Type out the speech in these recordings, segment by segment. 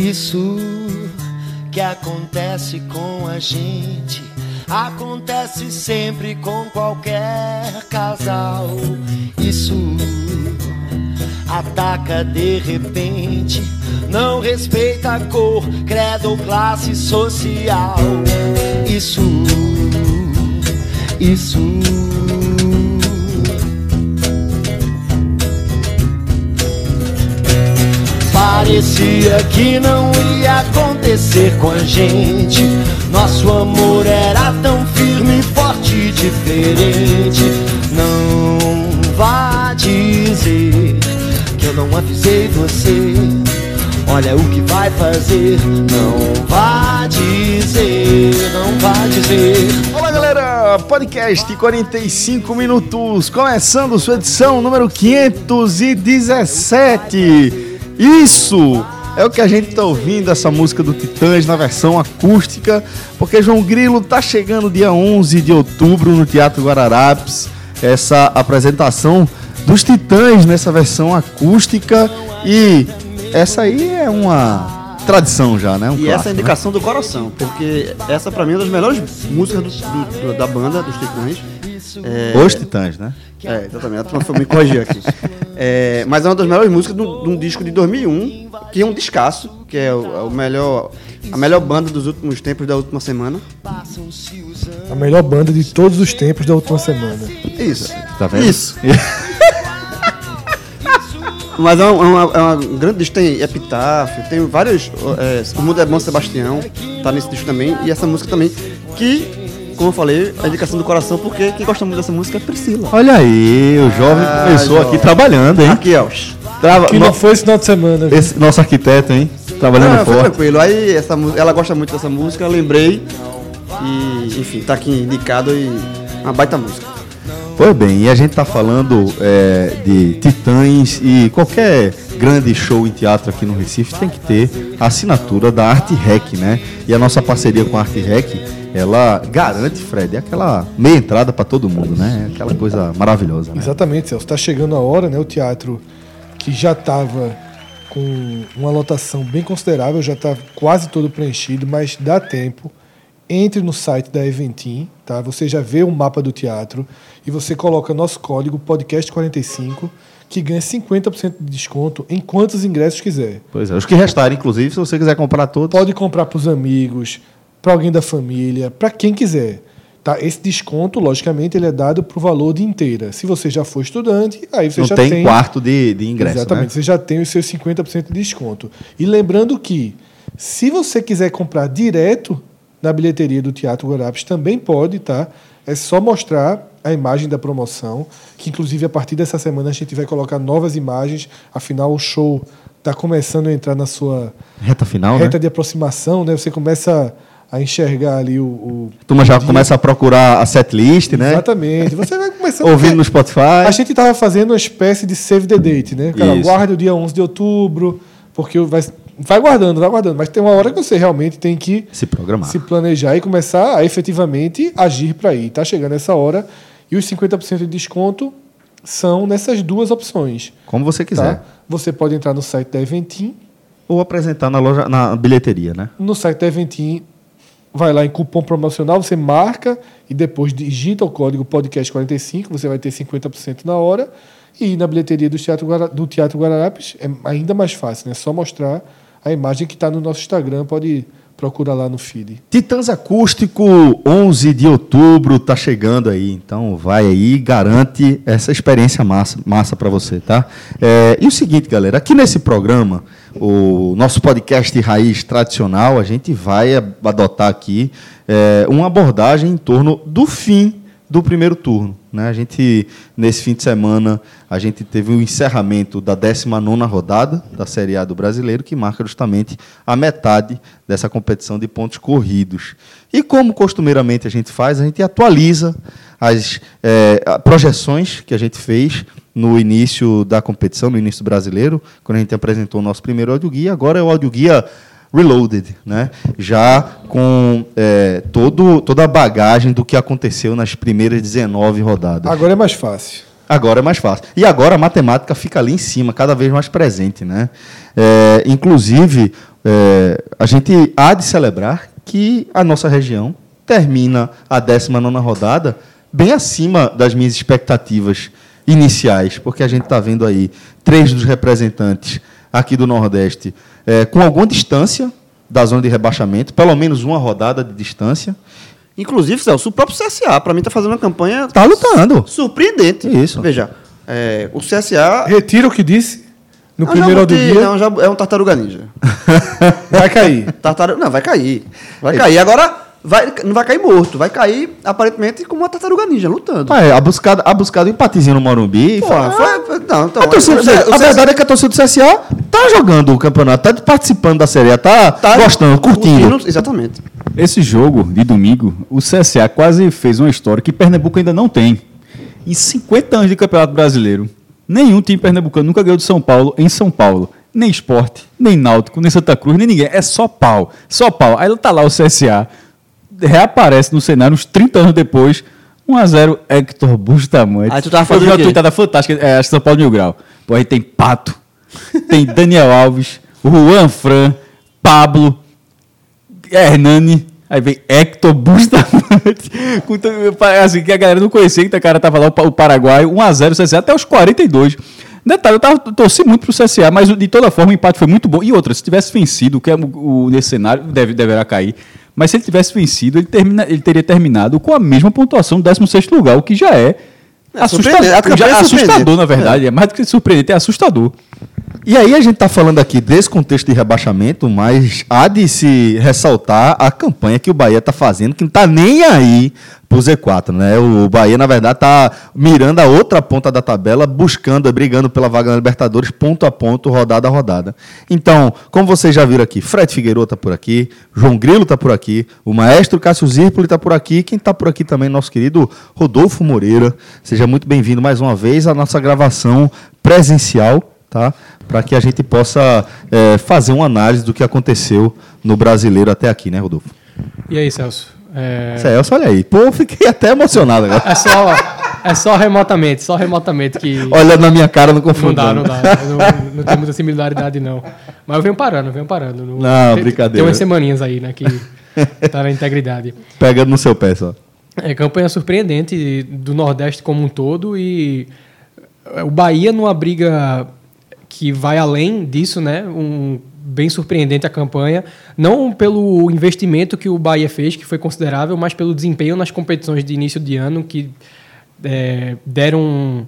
Isso que acontece com a gente acontece sempre com qualquer casal. Isso ataca de repente, não respeita a cor, credo ou classe social. Isso, isso. Parecia que não ia acontecer com a gente. Nosso amor era tão firme, forte e diferente. Não vá dizer que eu não avisei você. Olha o que vai fazer. Não vá dizer, não vá dizer. Olá, galera! Podcast 45 minutos, começando sua edição número 517. Isso é o que a gente está ouvindo, essa música do Titãs na versão acústica, porque João Grilo tá chegando dia 11 de outubro no Teatro Guararapes, essa apresentação dos Titãs nessa versão acústica e essa aí é uma tradição já, né? Um e clássico, essa é a indicação do coração, porque essa pra mim é uma das melhores músicas do- do- da banda, dos Titãs. É, né? Os Titãs, né? É, exatamente, a turma foi me corrigir aqui. É, mas é uma das melhores músicas de um de disco de 2001, que é um descasso, que é o, é o melhor, a melhor banda dos últimos tempos da última semana. A melhor banda de todos os tempos da última semana. Isso. Tá vendo? Isso. Mas é uma, é uma- é uma grande disco, tem Epitáfio, tem vários. é, o Mundo é Bom Sebastião, tá nesse disco também, e essa música também, que, como eu falei, é a indicação do coração, porque quem gosta muito dessa música é Priscila. Olha aí, o jovem Ah, começou jovem. aqui trabalhando, hein? Aqui, ó. Trava- Que no- não foi esse final de semana. viu? esse nosso arquiteto, hein? Trabalhando Ah, forte. tranquilo. Aí essa, ela gosta muito dessa música, lembrei. E, enfim, tá aqui indicado e uma baita música. Pois bem, e a gente tá falando é, de Titãs e qualquer grande show em teatro aqui no Recife tem que ter a assinatura da Arte Rec, né? E a nossa parceria com a Arte Rec, ela garante, Fred, aquela meia entrada para todo mundo, né? Aquela coisa maravilhosa, né? Exatamente, Celso. Está chegando a hora, né? O teatro que já estava com uma lotação bem considerável, já está quase todo preenchido, mas dá tempo. Entre no site da Eventim, tá? Você já vê o mapa do teatro e você coloca nosso código podcast45 que ganha 50% de desconto em quantos ingressos quiser. Pois é, os que restarem, inclusive, se você quiser comprar todos. Pode comprar para os amigos, para alguém da família, para quem quiser. Tá? Esse desconto, logicamente, ele é dado para o valor de inteira. Se você já for estudante, aí você Não já tem, tem quarto de, de ingresso, Exatamente, né? você já tem os seus 50% de desconto. E lembrando que, se você quiser comprar direto na bilheteria do Teatro Guarapes, também pode, tá? É só mostrar a imagem da promoção, que inclusive a partir dessa semana a gente vai colocar novas imagens, afinal o show está começando a entrar na sua Reta final, reta né? de aproximação, né? Você começa a enxergar ali o... o A turma já dia. começa a procurar a setlist, né? Exatamente. Você vai começando... Ouvindo no Spotify. A gente estava fazendo uma espécie de save the date, né? Cara, guarda o dia 11 de outubro, porque vai, vai guardando, vai guardando. Mas tem uma hora que você realmente tem que Se programar. se planejar e começar a efetivamente agir para ir. Tá chegando essa hora e os 50% de desconto são nessas duas opções. Como você quiser. Tá? Você pode entrar no site da Eventim. Ou apresentar na loja, na bilheteria, né? No site da Eventim, vai lá em cupom promocional, você marca e depois digita o código podcast45, você vai ter 50% na hora. E na bilheteria do Teatro, Guara- do Teatro Guararapes é ainda mais fácil, né? É só mostrar a imagem que está no nosso Instagram, pode procurar lá no feed. Titãs Acústico, 11 de outubro, tá chegando aí. Então vai aí, garante essa experiência massa, massa para você, tá? É, e o seguinte, galera, aqui nesse programa, o nosso podcast raiz tradicional, a gente vai adotar aqui é, uma abordagem em torno do fim do primeiro turno. Né? A gente, nesse fim de semana, a gente teve o encerramento da 19ª rodada da Série A do Brasileiro, que marca justamente a metade dessa competição de pontos corridos. E como costumeiramente a gente faz, a gente atualiza as eh, projeções que a gente fez no início da competição, no início brasileiro, quando a gente apresentou o nosso primeiro audioguia. Agora é o audioguia Reloaded, né? já com eh, todo, toda a bagagem do que aconteceu nas primeiras 19 rodadas. Agora é mais fácil. Agora é mais fácil. E agora a matemática fica ali em cima, cada vez mais presente. Né? É, inclusive, é, a gente há de celebrar que a nossa região termina a 19 rodada bem acima das minhas expectativas iniciais, porque a gente está vendo aí três dos representantes aqui do Nordeste é, com alguma distância da zona de rebaixamento, pelo menos uma rodada de distância. Inclusive, Celso, o próprio CSA, para mim, está fazendo uma campanha Está lutando. surpreendente. Isso. Veja, é, o CSA. Retira o que disse no primeiro botei- dia. Não, já é um tartaruga ninja. Vai cair. Tartaruga, não, vai cair. Vai cair. Agora, vai, não vai cair morto. Vai cair, aparentemente, como uma tartaruga ninja, lutando. Ah, é, a buscada, a buscada um empatezinho no Morumbi. e Pô, fala, foi, não, então, a, torcida- a verdade é que a torcida do CSA tá jogando o campeonato, tá participando da Série tá, tá gostando, curtindo. Exatamente. Esse jogo de domingo, o CSA quase fez uma história que Pernambuco ainda não tem. Em 50 anos de Campeonato Brasileiro, nenhum time pernambucano nunca ganhou de São Paulo em São Paulo. Nem esporte, nem náutico, nem Santa Cruz, nem ninguém. É só pau. Só pau. Aí tá lá o CSA, reaparece no cenário uns 30 anos depois, 1x0 Hector Bustamante. Aí tu tava Eu falando vi uma quê? tuitada fantástica, é, acho que São Paulo Mil Grau. Pô, aí tem Pato, tem Daniel Alves, Juan Fran, Pablo, Hernani, aí vem Hector Bustamante, assim, que a galera não conhecia, que o cara tava lá, o Paraguai, 1x0 CSA até os 42. Detalhe, eu tava, torci muito pro CSA, mas de toda forma o empate foi muito bom. E outra, se tivesse vencido, que é o, o- nesse cenário, deve, deverá cair, mas se ele tivesse vencido, ele, termina, ele teria terminado com a mesma pontuação do 16 lugar, o que já é, É, assusta- surpreendente. A campanha já é é assustador, na verdade. É. mais do que surpreendente, é assustador. E aí a gente está falando aqui desse contexto de rebaixamento, mas há de se ressaltar a campanha que o Bahia está fazendo, que não está nem aí pro Z4, né? O Bahia, na verdade, está mirando a outra ponta da tabela, buscando, brigando pela vaga na Libertadores, ponto a ponto, rodada a rodada. Então, como vocês já viram aqui, Fred Figueiredo está por aqui, João Grilo está por aqui, o maestro Cássio Zirpoli está por aqui, quem está por aqui também, nosso querido Rodolfo Moreira. Seja muito bem-vindo mais uma vez à nossa gravação presencial tá? Para que a gente possa é, fazer uma análise do que aconteceu no brasileiro até aqui, né, Rodolfo? E aí, Celso? É, Celso, olha aí. Pô, eu fiquei até emocionado agora. é só, é só remotamente, só remotamente que. Olha na minha cara, não Não dá, não dá. Não, não tem muita similaridade, não. Mas eu venho parando, eu venho parando. Não, tem, brincadeira. Tem umas semaninhas aí, né, que tá na integridade. Pegando no seu pé só. É campanha surpreendente do Nordeste como um todo e é, o Bahia numa briga que vai além disso, né? Um, bem surpreendente a campanha, não pelo investimento que o Bahia fez, que foi considerável, mas pelo desempenho nas competições de início de ano que é, deram um-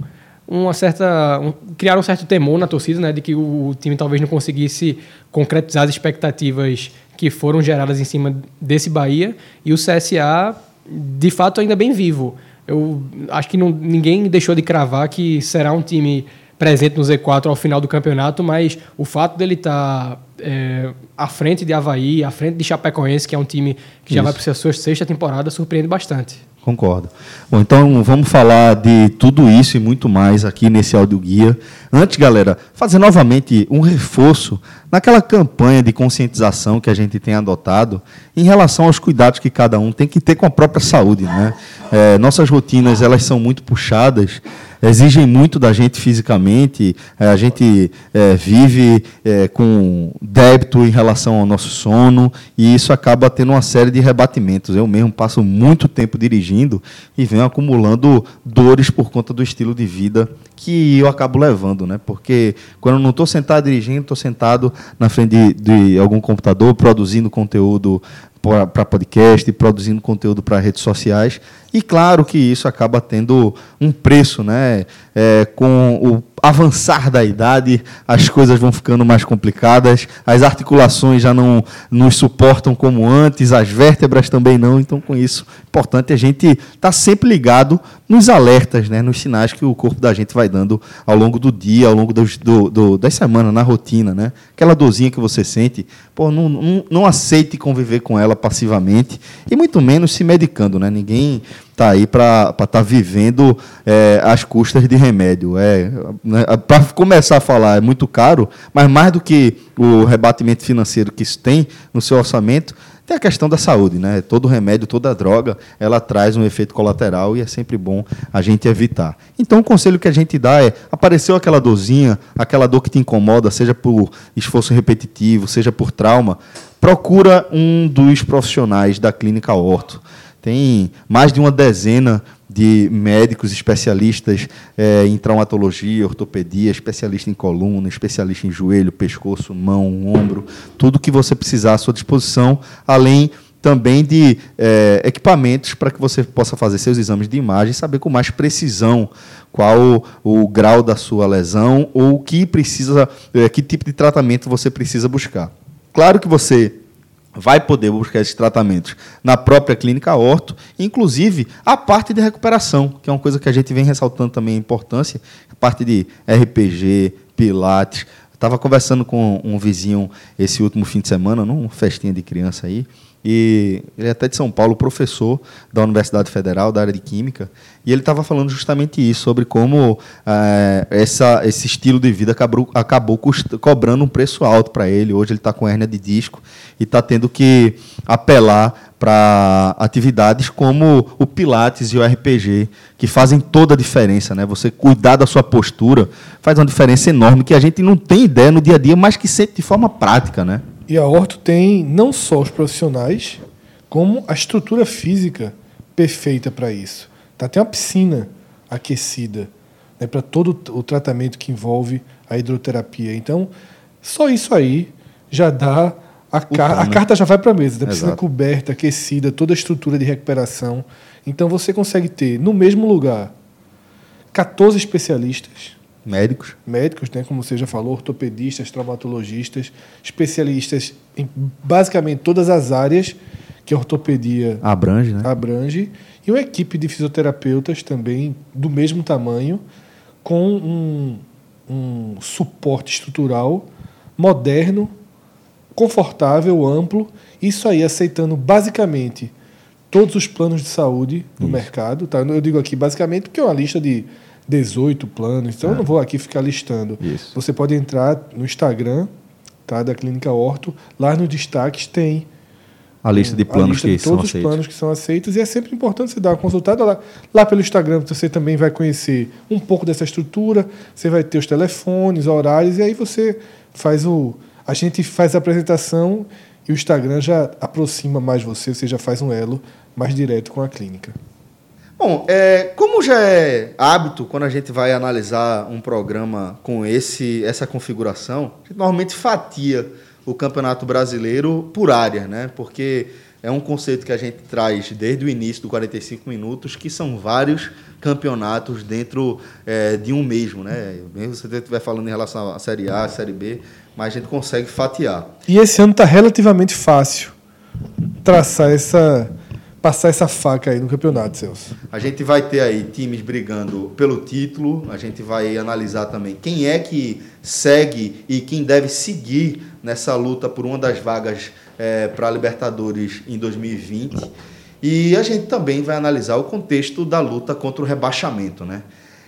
uma certa um- criaram um certo temor na torcida, né, de que o time talvez não conseguisse concretizar as expectativas que foram geradas em cima desse Bahia e o CSA de fato ainda bem vivo. Eu acho que não, ninguém deixou de cravar que será um time presente no Z4 ao final do campeonato, mas o fato dele estar é, à frente de Havaí, à frente de Chapecoense, que é um time que já Isso. vai para a sua sexta temporada, surpreende bastante. Concordo. Bom, então vamos falar de tudo isso e muito mais aqui nesse áudio guia. Antes, galera, fazer novamente um reforço naquela campanha de conscientização que a gente tem adotado em relação aos cuidados que cada um tem que ter com a própria saúde, né? É, nossas rotinas elas são muito puxadas, exigem muito da gente fisicamente. É, a gente é, vive é, com débito em relação ao nosso sono e isso acaba tendo uma série de rebatimentos. Eu mesmo passo muito tempo dirigindo e venho acumulando dores por conta do estilo de vida que eu acabo levando, né? Porque quando eu não estou sentado dirigindo, estou sentado na frente de, de algum computador produzindo conteúdo para podcast, produzindo conteúdo para redes sociais. E claro que isso acaba tendo um preço, né? É, com o avançar da idade, as coisas vão ficando mais complicadas, as articulações já não nos suportam como antes, as vértebras também não. Então, com isso, é importante a gente estar tá sempre ligado nos alertas, né? nos sinais que o corpo da gente vai dando ao longo do dia, ao longo dos, do, do, na rotina. Né? Aquela dorzinha que você sente, pô, não, não, não aceite conviver com ela passivamente e muito menos se medicando. Né? Ninguém está aí para estar tá vivendo é, às custas de remédio. É, né, para começar a falar, é muito caro, mas mais do que o rebatimento financeiro que isso tem no seu orçamento, Tem a questão da saúde, né? Todo remédio, toda droga, ela traz um efeito colateral e é sempre bom a gente evitar. Então, o conselho que a gente dá é: apareceu aquela dorzinha, aquela dor que te incomoda, seja por esforço repetitivo, seja por trauma, procura um dos profissionais da clínica Orto. Tem mais de uma dezena de médicos especialistas eh, em traumatologia, ortopedia, especialista em coluna, especialista em joelho, pescoço, mão, ombro, tudo que você precisar à sua disposição, além também de eh, equipamentos para que você possa fazer seus exames de imagem e saber com mais precisão qual o, o grau da sua lesão ou que precisa, eh, que tipo de tratamento você precisa buscar. Claro que você vai poder buscar esses tratamentos na própria clínica orto, inclusive a parte de recuperação, que é uma coisa que a gente vem ressaltando também a importância, a parte de RPG, pilates. Estava conversando com um vizinho esse último fim de semana, numa festinha de criança aí, e ele é até de São Paulo, professor da Universidade Federal, da área de Química, e ele estava falando justamente isso, sobre como é, essa, esse estilo de vida acabou, acabou cobrando um preço alto para ele. Hoje ele está com hérnia de disco e está tendo que apelar para atividades como o Pilates e o RPG, que fazem toda a diferença. Né? Você cuidar da sua postura faz uma diferença enorme que a gente não tem ideia no dia a dia, mas que sente de forma prática. Né? E a Orto tem não só os profissionais, como a estrutura física perfeita para isso. Tá? Tem uma piscina aquecida né, para todo o tratamento que envolve a hidroterapia. Então, só isso aí já dá. A, car a carta já vai para a mesa. Da piscina Exato. coberta, aquecida, toda a estrutura de recuperação. Então, você consegue ter no mesmo lugar 14 especialistas Médicos. médicos, né, como você já falou, ortopedistas, traumatologistas, especialistas em basicamente todas as áreas que a ortopedia Abrange, né? abrange, e uma equipe de fisioterapeutas também do mesmo tamanho, com um, um suporte estrutural moderno, confortável, amplo, isso aí aceitando basicamente todos os planos de saúde do mercado. Tá? Eu digo aqui basicamente porque é uma lista de 18 planos, então eu não vou aqui ficar listando. Isso. Você pode entrar no Instagram tá, da Clínica Orto, lá nos destaques tem A lista de planos lista que de são todos os aceitos. planos que são aceitos e é sempre importante você dar uma consultada lá. Lá pelo Instagram você também vai conhecer um pouco dessa estrutura, você vai ter os telefones, horários e aí você faz o a gente faz a apresentação e o Instagram já aproxima mais você, você já faz um elo mais direto com a clínica. Bom, é, como já é hábito quando a gente vai analisar um programa com esse, essa configuração, a gente normalmente fatia o Campeonato Brasileiro por área, né? Porque é um conceito que a gente traz desde o início do 45 minutos, que são vários campeonatos dentro é, de um mesmo, né? Mesmo você estiver falando em relação à Série A, à Série B, mas a gente consegue fatiar. E esse ano está relativamente fácil traçar essa passar essa faca aí no campeonato, Celso. A gente vai ter aí times brigando pelo título, a gente vai analisar também quem é que segue e quem deve seguir nessa luta por uma das vagas para a Libertadores em 2020. E a gente também vai analisar o contexto da luta contra o rebaixamento. Né?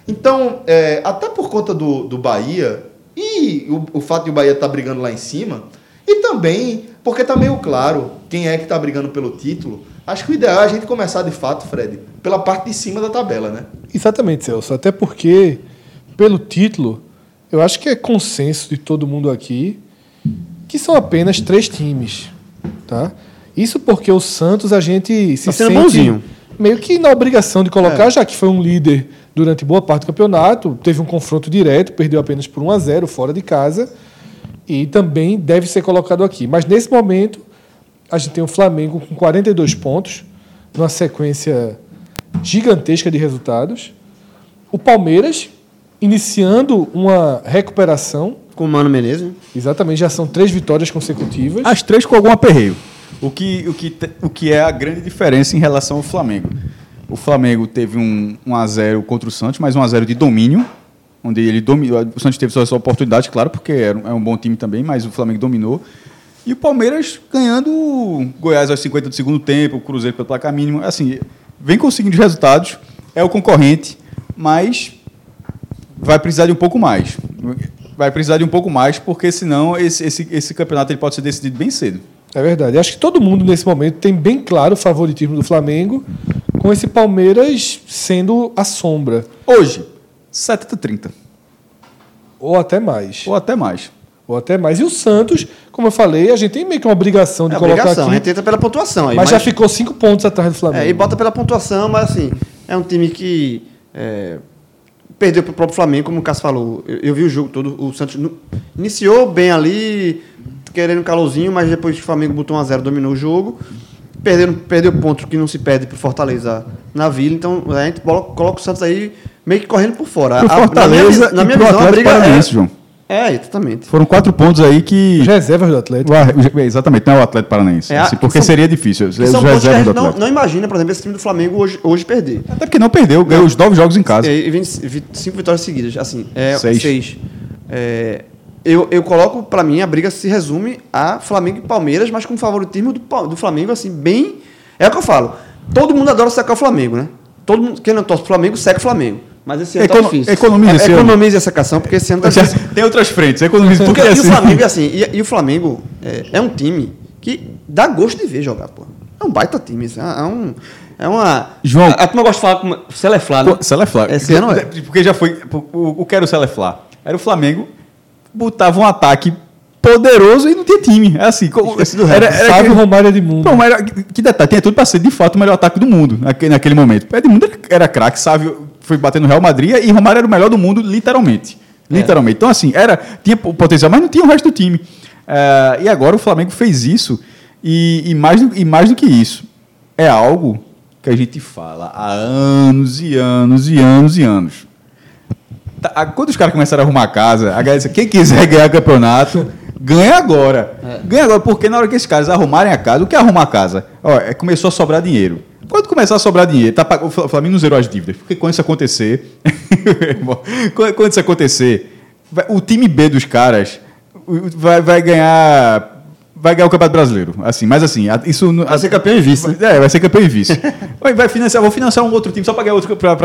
Então, é, até por conta do, do Bahia e o, o fato de o Bahia estar brigando lá em cima, e também porque está meio claro quem é que está brigando pelo título. Acho que o ideal é a gente começar de fato, Fred, pela parte de cima da tabela, né? Exatamente, Celso. Até porque, pelo título, eu acho que é consenso de todo mundo aqui que são apenas três times. Tá? Isso porque o Santos a gente se Tá sente bonzinho. meio que na obrigação de colocar, já que foi um líder durante boa parte do campeonato, teve um confronto direto, perdeu apenas por 1 a 0 fora de casa e também deve ser colocado aqui. Mas nesse momento a gente tem o Flamengo com 42 pontos, numa sequência gigantesca de resultados. O Palmeiras iniciando uma recuperação, Com o Mano Menezes. né? exatamente, já são três vitórias consecutivas. As três com algum aperreio. O que, o, que, o que é a grande diferença em relação ao Flamengo. O Flamengo teve um 1x0 contra o Santos, mas um 1x0 de domínio, onde ele dominou. O Santos teve sua, sua oportunidade, claro, porque era um, é um bom time também, mas o Flamengo dominou. E o Palmeiras ganhando o Goiás aos 50 do segundo tempo, o Cruzeiro pelo placar mínimo. Assim, vem conseguindo os resultados, é o concorrente, mas vai precisar de um pouco mais. Vai precisar de um pouco mais, porque senão esse, esse, esse campeonato ele pode ser decidido bem cedo. É verdade. Acho que todo mundo nesse momento tem bem claro o favoritismo do Flamengo, com esse Palmeiras sendo a sombra. Hoje, 70-30. Ou até mais. Ou até mais. Ou até mais. E o Santos, como eu falei, a gente tem meio que uma obrigação de É colocar obrigação, a aqui. gente entra pela pontuação aí. Mas, já ficou cinco pontos atrás do Flamengo. É, e bota pela pontuação, mas assim, é um time que é, perdeu para o próprio Flamengo, como o Cássio falou. Eu, eu vi o jogo todo, o Santos nu- iniciou bem ali, querendo calorzinho, mas depois que o Flamengo botou 1 a 0 dominou o jogo. Perdeu, perdeu ponto que não se perde para Fortaleza na Vila, então a gente coloca, coloca o Santos aí meio que correndo por fora. Pro A- a- na minha, Fortaleza na minha visão, a briga é, João. É, exatamente. Foram quatro pontos aí que... Os reservas do Atlético. O- Exatamente, não é o Atlético Paranaense. É, assim, que porque são- seria difícil. Os são pontos que a reservas do gente não, Atlético. não imagina, por exemplo, esse time do Flamengo hoje, hoje perder. Até porque não perdeu, ganhou os nove jogos em casa. E, e vem vi- cinco vitórias seguidas. Assim, é, Seis. seis. É, eu, eu coloco, pra mim, a briga se resume a Flamengo e Palmeiras, mas com o favoritismo do, do Flamengo, assim, bem. É o que eu falo. Todo mundo adora secar o Flamengo, né? Todo mundo, quem não torce pro Flamengo, seca o Flamengo. Mas esse ano tá Econo- difícil. economiza É. Economize essa cação, porque esse ano tá difícil. Tem outras frentes, economiza Porque porque e assim- o Flamengo é assim, e, e o Flamengo é, é um time que dá gosto de ver jogar, pô. É um baita time, assim, é um. É uma. João- a, a turma gosta de falar como. Celeflá, né? Celeflá. Esse ano é. Porque já foi. O, o que era o Celeflá? Era o Flamengo, botava um ataque poderoso e não tinha time. É assim. era, era Fábio aquele- Romário Edmundo. Mas era, que detalhe, tinha tudo para ser de fato o melhor ataque do mundo naquele, naquele momento. O Edmundo era, era craque, sabe? Foi bater no Real Madrid e Romário era o melhor do mundo, literalmente. Literalmente. Então, assim, era, tinha potencial, mas não tinha o resto do time. Eh, e agora o Flamengo fez isso, e, e mais do, e mais do que isso, é algo que a gente fala há anos e anos e anos e anos. Tá, a- Quando os caras começaram a arrumar a casa, a galera disse, quem quiser ganhar campeonato, ganha agora. Ganha agora, porque na hora que esses caras arrumarem a casa, o que é arrumar a casa? Ó, é, começou a sobrar dinheiro. Quando começar a sobrar dinheiro, tá, o Fla- Flamengo não zerou as dívidas, porque quando isso acontecer, quando, isso acontecer, o time B dos caras vai, vai ganhar vai ganhar o Campeonato Brasileiro, assim, mas assim, isso Vai ser campeão e vice, né? é, vai ser campeão e vice. vai, financiar, vou financiar um outro time só para ganhar outro para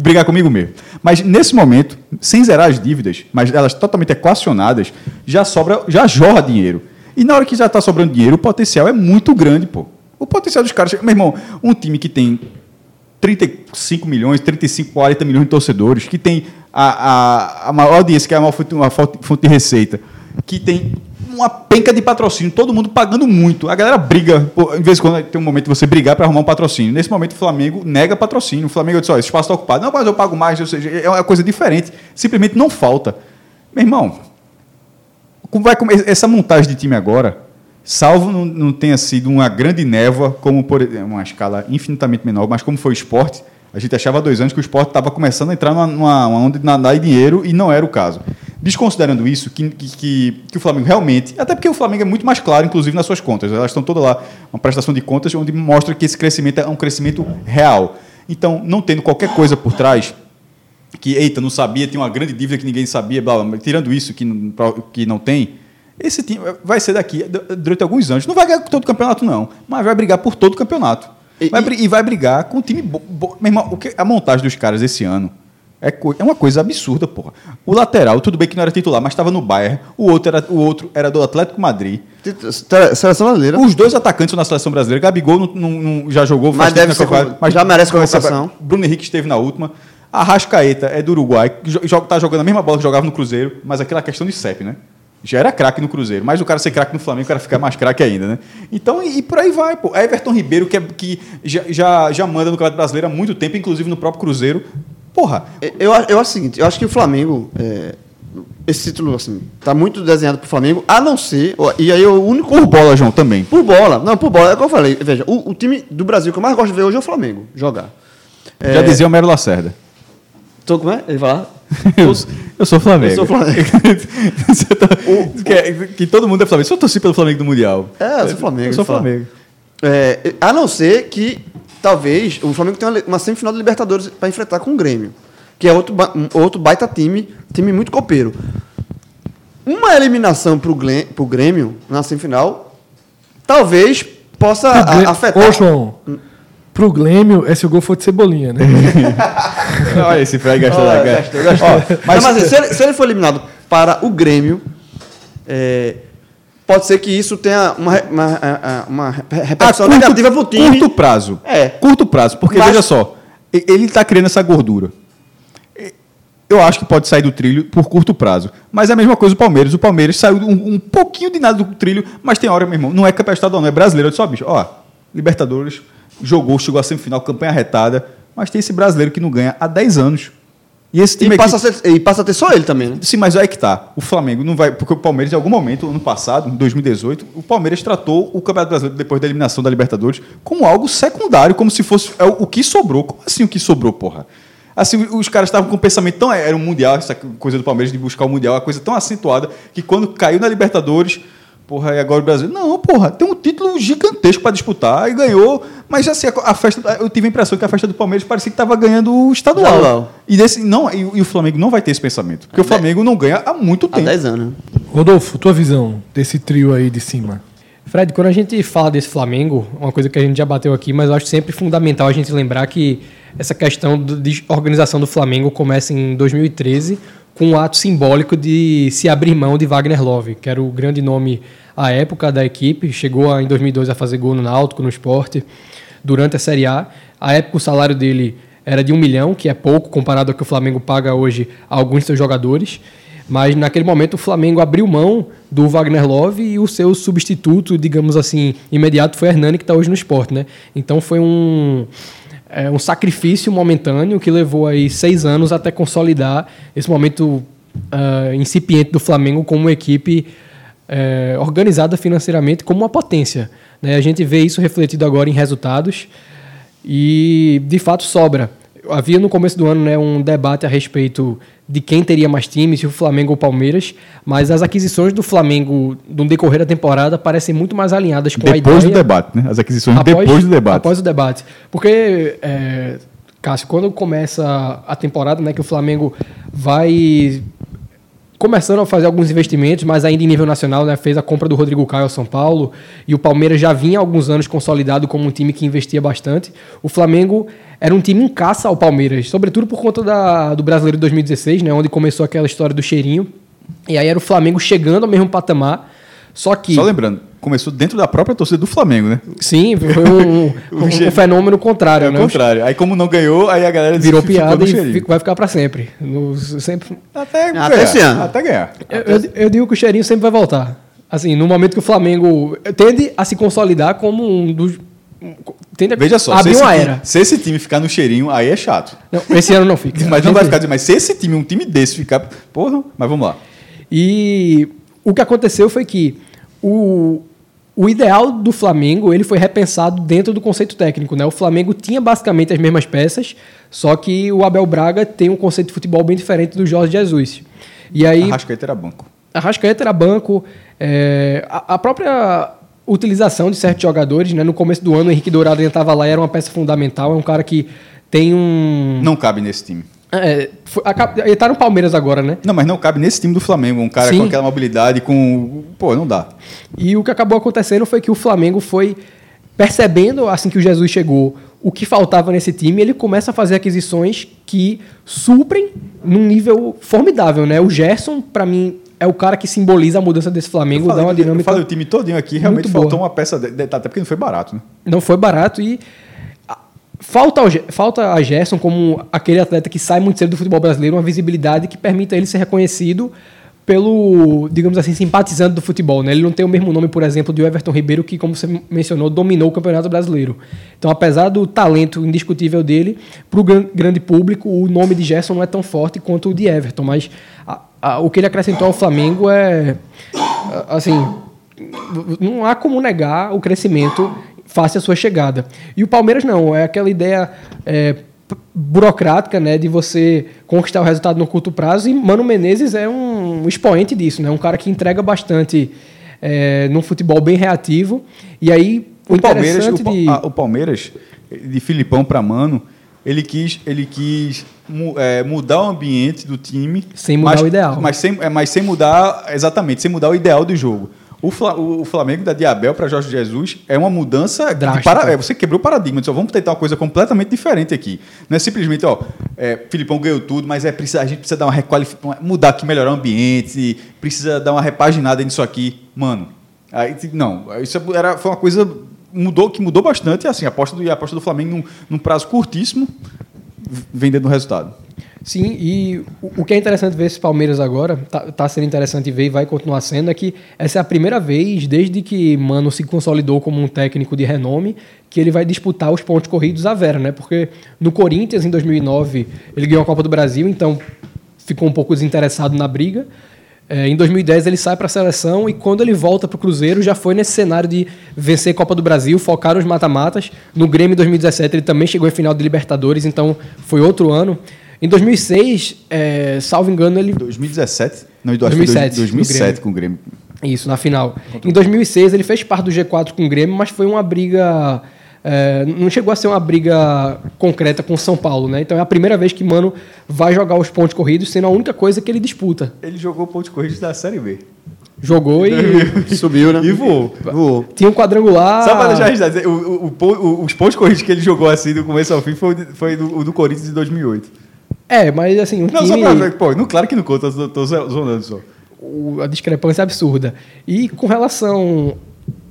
brigar comigo mesmo. Mas nesse momento, sem zerar as dívidas, mas elas totalmente equacionadas, já sobra, já jorra dinheiro. E na hora que já está sobrando dinheiro, o potencial é muito grande, pô. O potencial dos caras, meu irmão, um time que tem 35 milhões, 35, 40 milhões de torcedores, que tem a, a, a maior audiência, que é a maior fonte fonte de receita, que tem uma penca de patrocínio, todo mundo pagando muito. A galera briga, pô, em vez de quando tem um momento de você brigar para arrumar um patrocínio. Nesse momento o Flamengo nega patrocínio. O Flamengo diz, ó, esse espaço está ocupado. Não, mas eu pago mais, ou seja, é uma coisa diferente. Simplesmente não falta. Meu irmão, vai essa montagem de time agora, salvo não, não tenha sido uma grande névoa, como por uma escala infinitamente menor, mas como foi o esporte, a gente achava há dois anos que o esporte estava começando a entrar numa, numa, onda de nadar em dinheiro e não era o caso. Desconsiderando isso, que, que, que, o Flamengo realmente, até porque o Flamengo é muito mais claro, inclusive nas suas contas, elas estão todas lá, uma prestação de contas onde mostra que esse crescimento é um crescimento real. Então, não tendo qualquer coisa por trás, que, eita, não sabia, tinha uma grande dívida que ninguém sabia, blá, blá, blá. tirando isso que, não- que não tem, esse time vai ser daqui durante alguns anos. Não vai ganhar todo o campeonato, não, mas vai brigar por todo o campeonato. E- Vai e- e, vai brigar com o time. Bo, bo- meu irmão, o que, a montagem dos caras esse ano é, co- é uma coisa absurda, porra. O lateral, tudo bem que não era titular, mas estava no Bayern. O outro era, o outro era do Atlético Madrid. Seleção brasileira. Os dois atacantes na seleção brasileira. Gabigol não, não- não- já jogou, Mas deve ser con- já merece convocação. Bruno Henrique esteve na última. A Rascaeta é do Uruguai, que jo- jo- tá jogando a mesma bola que jogava no Cruzeiro, mas aquela questão de CEP, né? Já era craque no Cruzeiro, mas o cara ser craque no Flamengo, o cara ficar mais craque ainda, né? Então, e, e por aí vai, pô. Everton Ribeiro, que, é- que já, já, já manda no Campeonato Brasileiro há muito tempo, inclusive no próprio Cruzeiro. Porra, Eu, eu acho o seguinte, eu acho que o Flamengo, é, esse título, assim, tá muito desenhado pro Flamengo, a não ser, e aí o único... por bola, João, também. Por bola, não, por bola, é o que eu falei, veja, o, o time do Brasil que eu mais gosto de ver hoje é o Flamengo, jogar. É, Já dizia o Mero Lacerda. Tô, como é? Ele vai lá? Eu, eu sou Flamengo. Eu sou Flamengo. Tá- que, que todo mundo é Flamengo. Eu torci pelo Flamengo do Mundial. É, eu sou Flamengo. Eu sou. Flamengo. É, a não ser que, talvez, o Flamengo tenha uma, uma semifinal de Libertadores para enfrentar com o Grêmio, que é outro, outro baita time, time muito copeiro. Uma eliminação para o Grêmio na semifinal, talvez possa a- afetar. Ô, João, pro Grêmio é se o gol for de Cebolinha, né? Olha esse Fred gastou da cara. gastou, gastou. Ó, Mas, mas assim, se, ele, se ele for eliminado para o Grêmio, é, pode ser que isso tenha uma, uma, uma, uma repercussão curto- negativa pro time. Curto prazo. É. Curto prazo, porque Mas- veja só, ele está criando essa gordura. Eu acho que pode sair do trilho por curto prazo. Mas é a mesma coisa o Palmeiras. O Palmeiras saiu um, um pouquinho de nada do trilho, mas tem hora, meu irmão. Não é campeão estadual, não é brasileiro. Eu disse, ó, bicho, ó, Libertadores, jogou, chegou à semifinal, campanha retada, mas tem esse brasileiro que não ganha há 10 anos. E esse time E aqui- passa, a ser- e passa a ter só ele também, né? Sim, mas aí que tá. O Flamengo não vai. Porque o Palmeiras, em algum momento, ano passado, em 2018, o Palmeiras tratou o Campeonato Brasileiro, depois da eliminação da Libertadores, como algo secundário, como se fosse é, o, o que sobrou. Como assim o que sobrou, porra? Assim, os caras estavam com um pensamento tão. Era um Mundial, essa coisa do Palmeiras de buscar o Mundial, a coisa tão acentuada, que quando caiu na Libertadores. Porra, e agora o Brasil. Não, porra, tem um título gigantesco para disputar e ganhou. Mas assim, a, a festa. Eu tive a impressão que a festa do Palmeiras parecia que estava ganhando o estadual. Estadual. E, desse, não, e, e o Flamengo não vai ter esse pensamento. Porque o Flamengo não ganha há muito Há tempo. 10 anos. Rodolfo, tua visão desse trio aí de cima? Fred, quando a gente fala desse Flamengo, uma coisa que a gente já bateu aqui, mas eu acho sempre fundamental a gente lembrar que essa questão de organização do Flamengo começa em 2013 com um ato simbólico de se abrir mão de Wagner Love, que era o grande nome à época da equipe, chegou a, em 2002 a fazer gol no Náutico, no esporte, durante a Série A. À época o salário dele era de um milhão, que é pouco comparado ao que o Flamengo paga hoje a alguns seus jogadores. Mas naquele momento o Flamengo abriu mão do Wagner Love e o seu substituto, digamos assim, imediato foi Hernani, que está hoje no esporte, né? Então foi um, é, um sacrifício momentâneo que levou aí seis anos até consolidar esse momento ah, incipiente do Flamengo como uma equipe é, organizada financeiramente como uma potência. Né? A gente vê isso refletido agora em resultados e de fato sobra. Havia no começo do ano né, um debate a respeito de quem teria mais times, se o Flamengo ou o Palmeiras, mas as aquisições do Flamengo no decorrer da temporada parecem muito mais alinhadas com a ideia... Depois do debate, né? As aquisições depois do debate. Após o debate. Porque, é, Cássio, quando começa a temporada, né, que o Flamengo vai começando a fazer alguns investimentos, mas ainda em nível nacional, né, fez a compra do Rodrigo Caio ao São Paulo, e o Palmeiras já vinha há alguns anos consolidado como um time que investia bastante. O Flamengo era um time em caça ao Palmeiras, sobretudo por conta da, do Brasileiro de 2016, né, onde começou aquela história do cheirinho. E aí era o Flamengo chegando ao mesmo patamar, só que... Só lembrando, começou dentro da própria torcida do Flamengo, né? Sim, foi um, um- um fenômeno contrário, É o né? contrário. Aí como não ganhou, aí a galera Virou piada e vai ficar para sempre. No- sempre Até, Até ganhar, esse ano. Até ganhar. eu, eu- eu digo que o cheirinho sempre vai voltar. Assim, no momento que o Flamengo tende a se consolidar como um dos. Tende a Veja só, se abrir esse, uma time, era. se esse time ficar no cheirinho, aí é chato. Não, esse ano não fica. Mas não vai ficar. Mas se esse time, um time desse, ficar. Porra, mas vamos lá. E o que aconteceu foi que o, o ideal do Flamengo ele foi repensado dentro do conceito técnico. Né? O Flamengo tinha basicamente as mesmas peças, só que o Abel Braga tem um conceito de futebol bem diferente do Jorge Jesus. E aí, A Rascaeta era banco. a Rascaeta era banco, é, a, a própria utilização de certos jogadores, né? no começo do ano o Henrique Dourado estava lá, era uma peça fundamental, é um cara que tem um... Não cabe nesse time. É, foi- acaba- ele tá no Palmeiras agora, né? Não, mas não cabe nesse time do Flamengo. Um cara Sim. com aquela mobilidade, com. Pô, não dá. E o que acabou acontecendo foi que o Flamengo foi percebendo, assim que o Jesus chegou, o que faltava nesse time, ele começa a fazer aquisições que suprem num nível formidável, né? O Gerson, para mim, é o cara que simboliza a mudança desse Flamengo, Eu falei, dá uma eu dinâmica. falei o time todinho aqui, realmente faltou boa. uma peça. De, de- até porque não foi barato, né? Não foi barato e a- falta, falta a Gerson como aquele atleta que sai muito cedo do futebol brasileiro, uma visibilidade que permita ele ser reconhecido pelo, digamos assim, simpatizante do futebol. Né? Ele não tem o mesmo nome, por exemplo, de Everton Ribeiro, que, como você mencionou, dominou o Campeonato Brasileiro. Então, apesar do talento indiscutível dele, para o grande público, o nome de Gerson não é tão forte quanto o de Everton. Mas a- a- o que ele acrescentou ao Flamengo é, assim, não há como negar o crescimento face à sua chegada. E o Palmeiras não, é aquela ideia é, burocrática, né, de você conquistar o resultado no curto prazo. E Mano Menezes é um expoente disso, né, um cara que entrega bastante é, num futebol bem reativo. E aí o, O Palmeiras, o, de a- o Palmeiras, de Filipão para Mano, ele quis, ele quis é, mudar o ambiente do time. Sem mudar mas- o ideal. Mas sem, é, mas sem mudar, exatamente, sem mudar o ideal do jogo. O, Fla- o- o Flamengo da Diabel para Jorge Jesus é uma mudança de Drástica. para- é, você quebrou o paradigma. Disse, ó, vamos tentar uma coisa completamente diferente aqui. Não é simplesmente, ó, é, Filipão ganhou tudo, mas é precisa, a gente precisa dar uma requalificação, mudar aqui, melhorar o ambiente, precisa dar uma repaginada nisso aqui. Mano, Aí, não, isso era, foi uma coisa mudou, que mudou bastante. Assim, a aposta do, a aposta do Flamengo num, num prazo curtíssimo, vendendo o resultado. Sim, e o, que é interessante ver esse Palmeiras agora, tá, tá sendo interessante ver e vai continuar sendo, é que essa é a primeira vez, desde que Mano se consolidou como um técnico de renome, que ele vai disputar os pontos corridos à Vera, né? Porque no Corinthians, em 2009, ele ganhou a Copa do Brasil, então ficou um pouco desinteressado na briga. É, em 2010 ele sai para a seleção e quando ele volta para o Cruzeiro já foi nesse cenário de vencer Copa do Brasil, focar nos mata-matas. No Grêmio em 2017 ele também chegou em final de Libertadores, então foi outro ano. Em 2006, é, salvo engano, ele 2017? Não, eu acho que 2007, 2007 com o Grêmio. isso, na final. Em 2006 ele fez parte do G4 com o Grêmio, mas foi uma briga. é, não chegou a ser uma briga concreta com o São Paulo, né? Então é a primeira vez que Mano vai jogar os pontos corridos, sendo a única coisa que ele disputa. Ele jogou pontos corridos da Série B. Jogou e Subiu, né? E voou. Voou. tinha um quadrangular. Só para deixar o, o, o, os pontos corridos que ele jogou assim do começo ao fim foi, foi do, o do Corinthians de 2008. É, mas assim, um Não, time, só pra ver, pô, não, claro que não conta, tô, tô zonando só. a discrepância é absurda. E com relação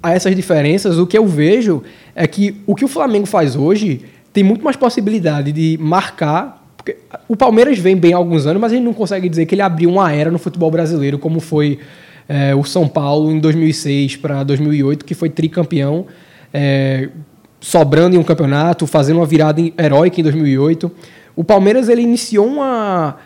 a essas diferenças, o que eu vejo é que o que o Flamengo faz hoje tem muito mais possibilidade de marcar. Porque o Palmeiras vem bem há alguns anos, mas a gente não consegue dizer que ele abriu uma era no futebol brasileiro, como foi é, o São Paulo em 2006 para 2008, que foi tricampeão, é, sobrando em um campeonato, fazendo uma virada heróica em 2008. O Palmeiras ele iniciou uma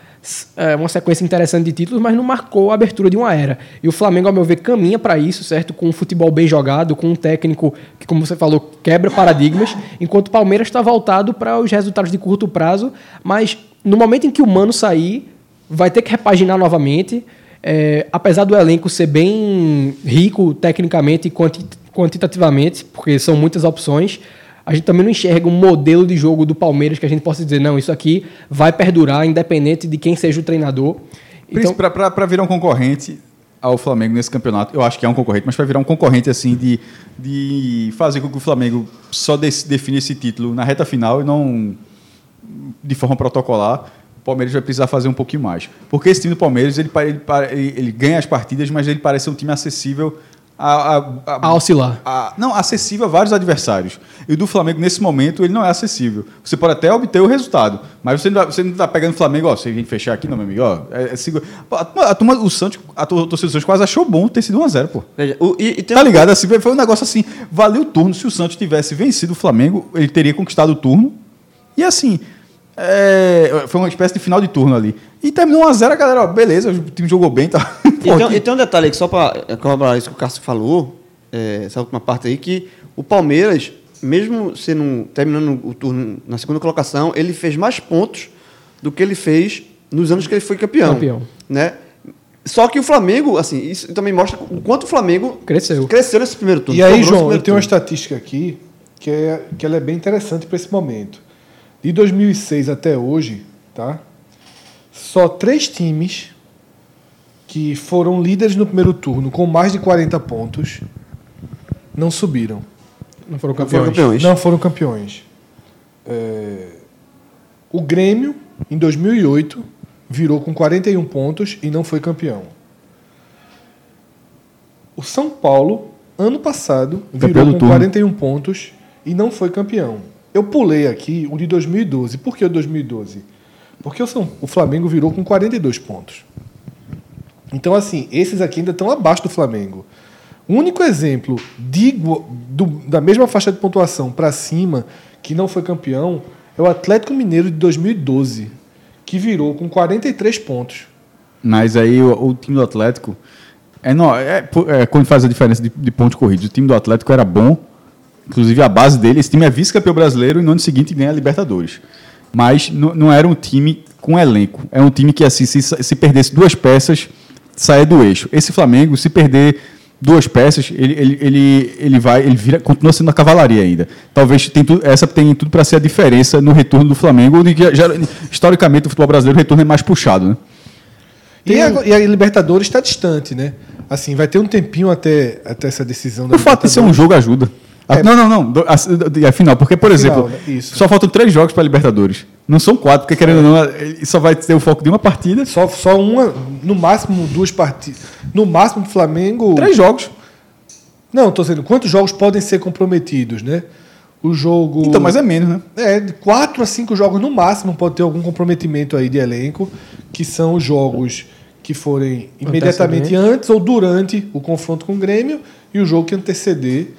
é, uma sequência interessante de títulos, mas não marcou a abertura de uma era. E o Flamengo, ao meu ver, caminha para isso, certo? Com um futebol bem jogado, com um técnico que, como você falou, quebra paradigmas, enquanto o Palmeiras está voltado para os resultados de curto prazo, mas no momento em que o Mano sair, vai ter que repaginar novamente. É, apesar do elenco ser bem rico tecnicamente e quanti- quantitativamente, porque são muitas opções, a gente também não enxerga um modelo de jogo do Palmeiras que a gente possa dizer, não, isso aqui vai perdurar, independente de quem seja o treinador. Então, para virar um concorrente ao Flamengo nesse campeonato, eu acho que é um concorrente, mas para virar um concorrente assim de, de fazer com que o Flamengo só define esse título na reta final e não de forma protocolar, o Palmeiras vai precisar fazer um pouquinho mais. Porque esse time do Palmeiras, ele, ele, ele- ele ganha as partidas, mas ele parece ser um time acessível a, a- a- a oscilar. a- não, acessível a vários adversários. E o do Flamengo, nesse momento, ele não é acessível. Você pode até obter o resultado, mas você não, tá- está pegando o Flamengo, ó, você vem fechar aqui, não, meu amigo, ó. É, é seguro. A, turma- a o Santos, a tor- torcida do Santos quase achou bom ter sido 1x0, pô. Veja, o- e, e tem Tá ligado? Assim, foi um negócio assim, valeu o turno. Se o Santos tivesse vencido o Flamengo, ele teria conquistado o turno. E assim, é, foi uma espécie de final de turno ali. E terminou 1x0, a galera, ó, beleza, o time jogou bem, tá. E Pô, tem, que- e tem um detalhe aqui, só para corroborar isso que o Cássio falou, é, essa última parte aí, que o Palmeiras, mesmo sendo, terminando o turno na segunda colocação, ele fez mais pontos do que ele fez nos anos que ele foi campeão. Campeão. Né? Só que o Flamengo, assim, isso também mostra o quanto o Flamengo Cresceu. cresceu nesse primeiro turno. E aí, João, eu tenho uma turno. estatística aqui que, é, que ela é bem interessante para esse momento. De 2006 até hoje, tá? Só três times que foram líderes no primeiro turno com mais de 40 pontos não subiram. Não foram Não foram campeões. campeões. Não foram campeões. É, O Grêmio, em 2008, virou com 41 pontos e não foi campeão. O São Paulo, ano passado, virou com turno. 41 pontos e não foi campeão. Eu pulei aqui o de 2012. Por que o 2012? Porque o, São, o Flamengo virou com 42 pontos. Então, assim, esses aqui ainda estão abaixo do Flamengo. O único exemplo de do- da mesma faixa de pontuação para cima que não foi campeão é o Atlético Mineiro de 2012, que virou com 43 pontos. Mas aí o, o time do Atlético. É, não, é, é quando faz a diferença de, de pontos corridos. O time do Atlético era bom, inclusive a base dele. Esse time é vice-campeão brasileiro e no ano seguinte ganha a Libertadores. Mas não, era um time com elenco. É um time que, assim, se, se perdesse duas peças, saia do eixo. Esse Flamengo, se perder duas peças, ele, ele, ele, ele vai, ele vira, continua sendo a cavalaria ainda. Talvez tem tudo, essa tenha tudo para ser a diferença no retorno do Flamengo, onde já, já- historicamente o futebol brasileiro o retorno é mais puxado, né? E a, e a Libertadores está distante, né? Assim, vai ter um tempinho até, até essa decisão O fato de ser um jogo ajuda. Ah, É. Não, não, não. A- do- A final, porque, por Final, exemplo? Isso. só faltam três jogos para Libertadores. Não são quatro, porque querendo ou não, ele só vai ter o foco de uma partida. Só, só uma, no máximo duas partidas. No máximo do Flamengo. Três jogos. Não, tô dizendo, quantos jogos podem ser comprometidos, né? O jogo. Então, mas é menos, né? É, de quatro a cinco jogos no máximo pode ter algum comprometimento aí de elenco, que são os jogos que forem imediatamente antes ou durante o confronto com o Grêmio e o jogo que anteceder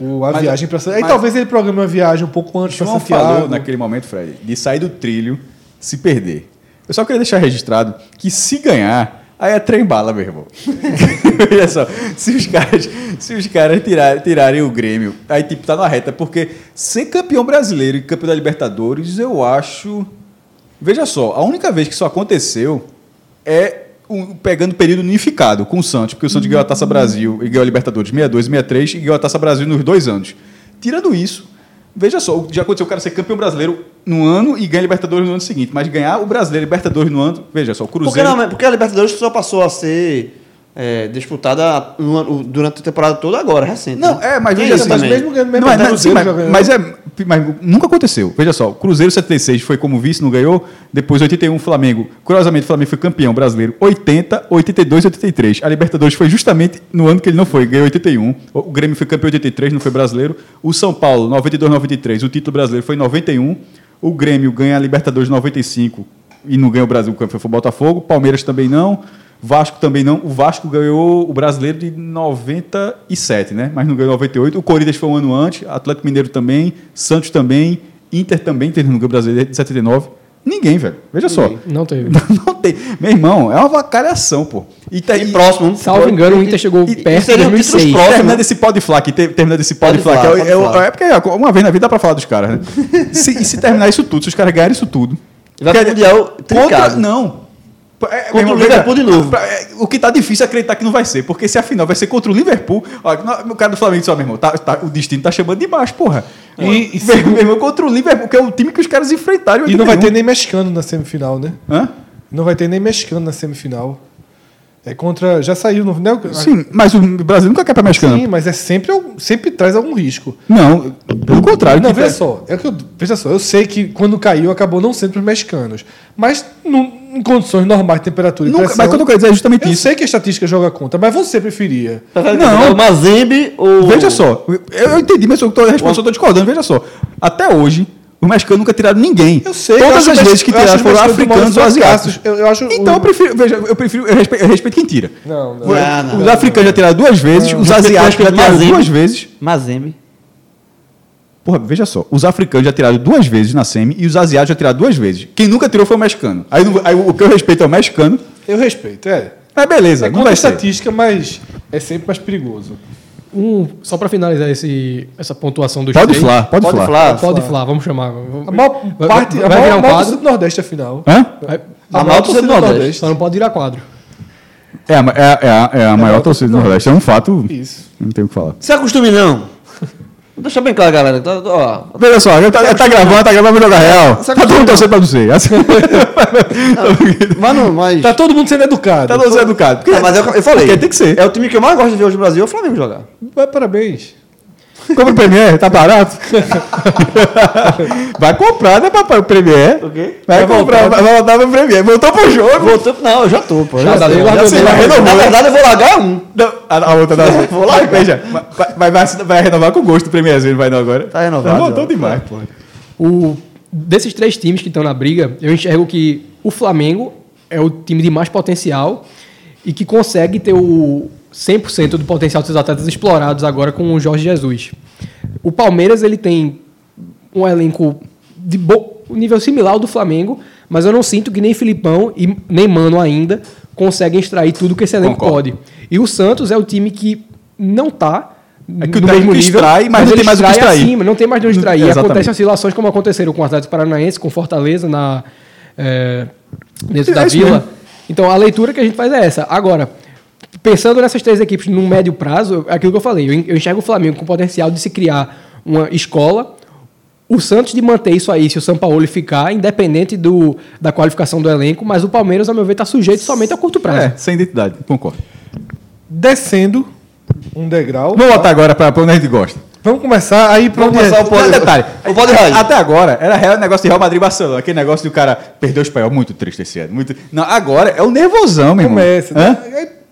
o, a Mas- viagem para Aí mas- talvez ele programe uma viagem um pouco antes para Santiago. falou naquele momento, Fred, de sair do trilho, se perder. Eu só queria deixar registrado que se ganhar, aí é trem bala, meu irmão. Olha só, se os caras, se os caras tirarem, tirarem o Grêmio, aí tipo tá na reta, porque ser campeão brasileiro e campeão da Libertadores, eu acho. Veja só, a única vez que isso aconteceu é um- pegando o período unificado com o Santos, porque o Santos ganhou a Taça Brasil e ganhou a Libertadores 62 e 63 e ganhou a Taça Brasil nos dois anos. Tirando isso, veja só, já aconteceu o cara ser campeão brasileiro no ano e ganhar a Libertadores no ano seguinte, mas ganhar o brasileiro Libertadores no ano, veja só, o Porque, Cruzeiro. não, porque a Libertadores só passou a ser é, disputada no durante a temporada toda agora, recente. Não, né? é, mas veja assim, mas também. mesmo ganhando mesmo Não, sim, Cruzeiro mas, ganhou. mas é, mas nunca aconteceu. Veja só, o Cruzeiro 76 foi como vice, não ganhou. Depois 81 Flamengo. Curiosamente, o Flamengo foi campeão brasileiro 80, 82 e 83. A Libertadores foi justamente no ano que ele não foi, ganhou 81. O o Grêmio foi campeão em 83, não foi brasileiro. O São Paulo 92, 93, o título brasileiro foi em 91. O Grêmio ganha a Libertadores 95 e não ganha o Brasil, o campeão foi o Botafogo. Palmeiras também não. Vasco também não. O Vasco ganhou o brasileiro de 97, né? Mas não ganhou 98. O Corinthians foi um ano antes. Atlético Mineiro também. Santos também. Inter também teve no ganho brasileiro de 79. Ninguém, velho. Veja só. Não teve. Não tem. Meu irmão, é uma vacalhação, pô. E, tá, E próximo. Salvo engano, o Inter chegou e- perto títulos 2006. próximos. Terminando esse pode falar aqui, ter- terminando esse falar, falar, que é, é, é porque uma vez na vida dá pra falar dos caras, né? se, e se terminar isso tudo, se os caras ganharem isso tudo. Vai pro Mundial contra, trincado. não. É, Contra irmão, o Liverpool veja, de novo. é, o que tá difícil é acreditar que não vai ser, porque se a final vai ser contra o Liverpool, no- o cara do Flamengo disse, ó, meu irmão, tá- tá- o destino tá chamando de baixo, porra. E- E, e meu, meu irmão, contra o Liverpool, que é o time que os caras enfrentaram. E não vai ter 81. nem mexicano na semifinal, né? Hã? Não vai ter nem mexicano na semifinal. É contra. Já saiu no. Né? Sim, mas o Brasil nunca quer pra mexicano. Sim, mas é sempre, sempre traz algum risco. Não, pelo contrário. Não, que veja tá- só, é que eu, veja só, eu sei que quando caiu acabou não sendo para os mexicanos. Mas num- em condições normais de temperatura e Nunca- pressão, mas quando eu quero dizer é justamente eu isso. sei que a estatística joga contra, mas você preferia. Não. O Mazembe ou... Veja só, eu, eu entendi, mas eu tô respondendo, eu tô discordando. Veja só, até hoje, os mexicanos nunca tiraram ninguém. Eu sei, eu Todas acho as vezes que eu tiraram foram africanos ou asiáticos. Eu- eu acho então o- eu prefiro, veja, eu prefiro, eu respeito, eu respeito quem tira. Não, não. Os- Não, não, os não, africanos já tiraram duas vezes, os asiáticos já tiraram Mazembe. duas vezes. Mazembe. Porra, veja só, os africanos já tiraram duas vezes na SEMI e os asiáticos já tiraram duas vezes. Quem nunca tirou foi o mexicano. Aí, não- aí o que eu respeito é o mexicano. Eu respeito, é. Mas beleza, É não vai ser. estatística, mas é sempre mais perigoso. Um, só para finalizar esse, essa pontuação dos Pode três. falar, pode, Pode falar. falar. Pode falar, vamos chamar. A maior Vai- parte, vai, a vai maior, virar um a maior quadro. torcida do Nordeste, afinal. Hã? Vai- A maior torcida do Nordeste. Só não pode virar quadro. É, a- é, é a- é a maior torcida do Nordeste. É um fato. Isso. Não tem o que falar. Se acostume não. Deixa bem claro, galera. Tá, ó, Veja só, ele tá, tá gravando, tá gravando, vamos jogar real. Tá todo mundo torcendo pra você. Assim, mas não, mas... Tá todo mundo sendo educado. tá todo mundo educado. Porque, mas eu, eu falei. Porque tem que ser. É o time que eu mais gosto de ver hoje no Brasil, é o Flamengo jogar. Vai, parabéns. Compra o Premier, tá barato. vai comprar, né, papai? O Premier. O quê? Vai, Vai comprar, voltar. vai voltar pro Premier. Voltou pro jogo. Voltou, não, eu já tô, pô. Já Já, sei, já já sei, já renovou, Na verdade, eu vou largar um. Não, a, a outra da Vou lá, Veja, vai, vai, vai, vai renovar com gosto o Premierzinho, não vai não agora? Tá renovado, Voltou já. demais, pô. O, desses três times que estão na briga, eu enxergo que o Flamengo é o time de mais potencial e que consegue ter o 100% do potencial dos atletas explorados agora com o Jorge Jesus. O Palmeiras ele tem um elenco de bo- um nível similar ao do Flamengo, mas eu não sinto que nem Filipão e nem Mano ainda conseguem extrair tudo que esse elenco Concordo. pode. E o Santos é o time que não está É que o mesmo nível, extrai, mas não ele tem mais o que extrai extrair. acima, não tem mais de onde extrair. Exatamente. Acontecem oscilações como aconteceram com o Atlético Paranaense, com Fortaleza na é, dentro É da Vila. mesmo. Então a leitura que a gente faz é essa. Agora, pensando nessas três equipes num médio prazo, é aquilo que eu falei, eu en- eu enxergo o Flamengo com potencial de se criar uma escola. O Santos de manter isso aí, se o São Paulo ficar, independente do, da qualificação do elenco, mas o Palmeiras, ao meu ver, está sujeito somente a curto prazo. É, sem identidade, concordo. Descendo um degrau. Vamos botar agora pra, pra onde a gente gosta. Vamos começar aí para Vamos onde começar é. o pódio. detalhe, O pódio até agora era real negócio de Real Madrid Barcelona, aquele negócio do cara perder o espanhol, muito triste esse ano. Muito... Não, agora é o nervosão, meu irmão. Começa. Hã?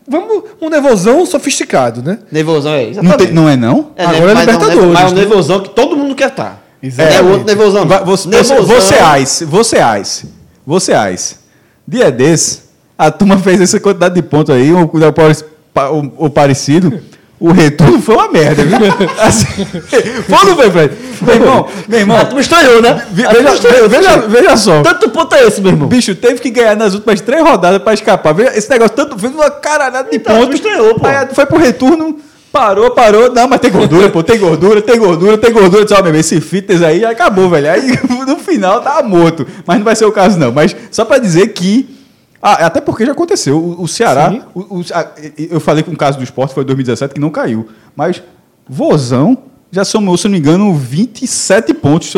Vamos, um nervosão sofisticado, né? Nervosão é Não, exatamente. tem- não é não? É, Agora é mas não, Libertadores, Mas é um né? nervosão que todo mundo quer estar. Exatamente. É outro nervosão. Va- Você, você, Nervosão. vocês, vocês, vocês. Dia desse, a turma fez essa quantidade de pontos aí, o, o, o parecido. O retorno foi uma merda, viu? Assim, foi ou não foi, Fred? Meu irmão, meu irmão. Ah, tu me estranhou, né? Ah, tu veja, estranhou, veja, veja só. Tanto ponto é esse, meu irmão? Bicho, teve que ganhar nas últimas três rodadas pra escapar. Veja, Esse negócio tanto fez uma caralhada de Então, pontos. me estranhou, pô. Aí foi pro retorno, parou, parou. Não, mas tem gordura, pô. Tem gordura, tem gordura, tem gordura. Disse, ó, meu, esse fitness aí acabou, velho. Aí no final tava morto. Mas não vai ser o caso, não. Mas só pra dizer que. Ah, até porque já aconteceu. O, o Ceará. Sim. o- o- a- eu falei com o caso do esporte, foi 2017, que não caiu. Mas Vozão já somou, se não me engano, 27 pontos.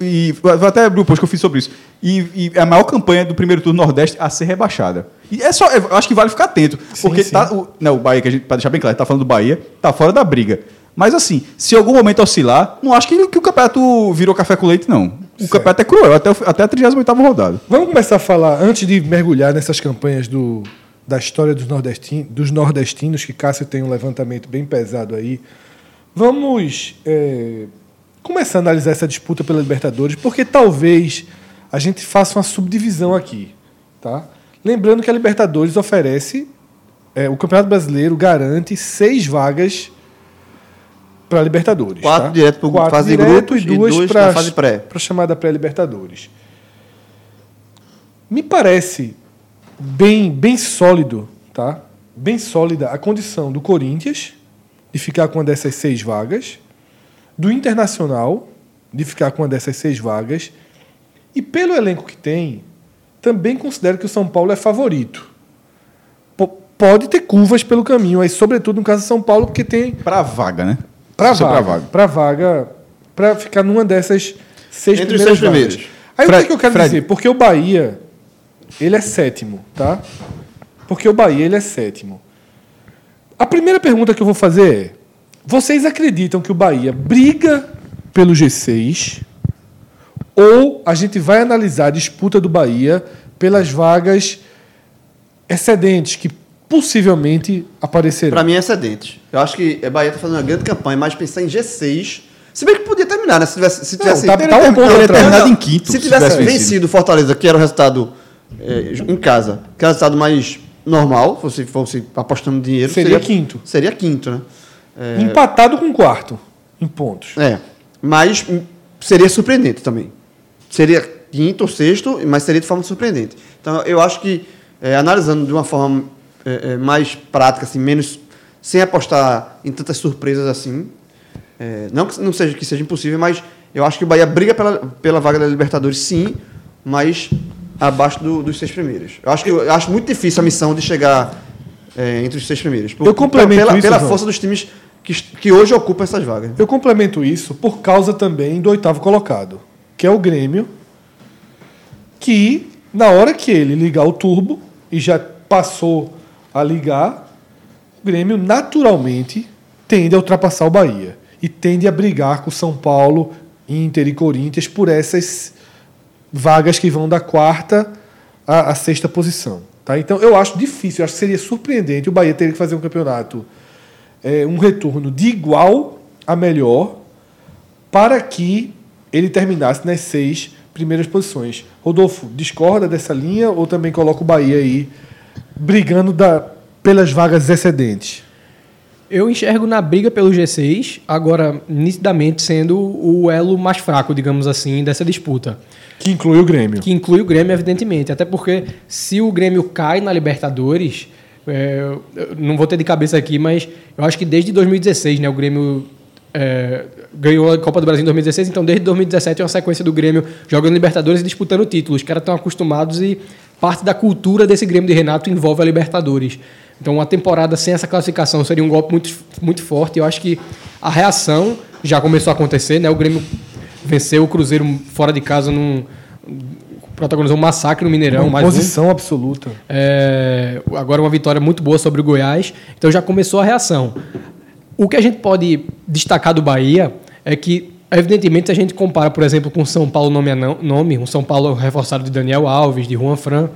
E vou até abrir o post que eu fiz sobre isso. E, e é a maior campanha do primeiro turno Nordeste a ser rebaixada. E é só, eu acho que vale ficar atento. porque sim. tá. O, não, o Bahia, que a gente, pra deixar bem claro, tá falando do Bahia, tá fora da briga. Mas assim, se em algum momento oscilar, não acho que, que o campeonato virou café com leite, não. O Certo. campeonato é cruel, até, até a 38 rodada. Vamos começar a falar, antes de mergulhar nessas campanhas do, da história dos, nordestin, dos nordestinos, que Cássio tem um levantamento bem pesado aí. Vamos é, começar a analisar essa disputa pela Libertadores, porque talvez a gente faça uma subdivisão aqui. Tá? Lembrando que a Libertadores oferece, é, o Campeonato Brasileiro garante seis vagas para a Libertadores. Quatro tá? direto Quatro fase de direto grupos e e duas duas para fase pré. para chamada pré-Libertadores. Me parece bem, bem sólido, tá? Bem sólida a condição do Corinthians de ficar com uma dessas seis vagas, do Internacional de ficar com uma dessas seis vagas, e pelo elenco que tem, também considero que o São Paulo é favorito. Po- Pode ter curvas pelo caminho, aí, sobretudo no caso do São Paulo, porque tem Pra vaga, né? Para Só vaga, vaga. para vaga, para ficar numa dessas seis Entre os primeiras seis vagas. primeiros. Aí o Fred- que, que eu quero Fred. dizer? Porque o Bahia, ele é sétimo, tá? Porque o Bahia, ele é sétimo. A primeira pergunta que eu vou fazer é: vocês acreditam que o Bahia briga pelo G6 ou a gente vai analisar a disputa do Bahia pelas vagas excedentes que possivelmente aparecerão? Pra mim é excedente. Eu acho que a Bahia tá fazendo uma grande campanha, mas pensar em G6. Se bem que podia terminar, né? Se tivesse. Se Não, tivesse tá- teria tá um terminado- ponto terminado em quinto, Se se tivesse tivesse vencido Fortaleza, que era o resultado é, em casa, que era o resultado mais normal, fosse, fosse apostando dinheiro. Seria quinto. Seria quinto, né? Empatado com o quarto em pontos. É. Mas seria surpreendente também. Seria quinto ou sexto, mas seria de forma surpreendente. Então, eu acho que, é, analisando de uma forma é, é, mais prática, assim, menos. sem apostar em tantas surpresas assim. é, não que não seja que seja impossível, mas eu acho que o Bahia briga pela, pela vaga da Libertadores, sim, mas abaixo do- dos seis primeiros. Eu acho, que, eu acho muito difícil a missão de chegar é, entre os seis primeiros. Por- Eu complemento pela, isso, pela João. força dos times que, que hoje ocupam essas vagas. Eu complemento isso por causa também do oitavo colocado, que é o Grêmio, que na hora que ele ligar o turbo e já passou a ligar, o Grêmio naturalmente tende a ultrapassar o Bahia e tende a brigar com São Paulo, Inter e Corinthians por essas vagas que vão da quarta à, à sexta posição. Tá? Então eu acho difícil, eu acho que seria surpreendente o Bahia ter que fazer um campeonato, é, um retorno de igual a melhor, para que ele terminasse nas seis primeiras posições. Rodolfo, discorda dessa linha ou também coloca o Bahia aí brigando da, pelas vagas excedentes? Eu enxergo na briga pelo G6, agora nitidamente sendo o elo mais fraco, digamos assim, dessa disputa. Que inclui o Grêmio. Que inclui o Grêmio, evidentemente. Até porque se o Grêmio cai na Libertadores, é, não vou ter de cabeça aqui, mas eu acho que desde 2016, né, o Grêmio é, ganhou a Copa do Brasil em 2016, então desde 2017 é uma sequência do Grêmio jogando Libertadores e disputando títulos. Os caras estão acostumados e parte da cultura desse Grêmio de Renato envolve a Libertadores. Então, uma temporada sem essa classificação seria um golpe muito, muito forte. Eu acho que a reação já começou a acontecer, né? O Grêmio venceu o Cruzeiro fora de casa num protagonizou um massacre no Mineirão, Uma mais um. posição absoluta. É, agora uma vitória muito boa sobre o Goiás. Então já começou a reação. O que a gente pode destacar do Bahia é que, evidentemente, se a gente compara, por exemplo, com o São Paulo nome a nome, um São Paulo reforçado de Daniel Alves, de Juan Fran,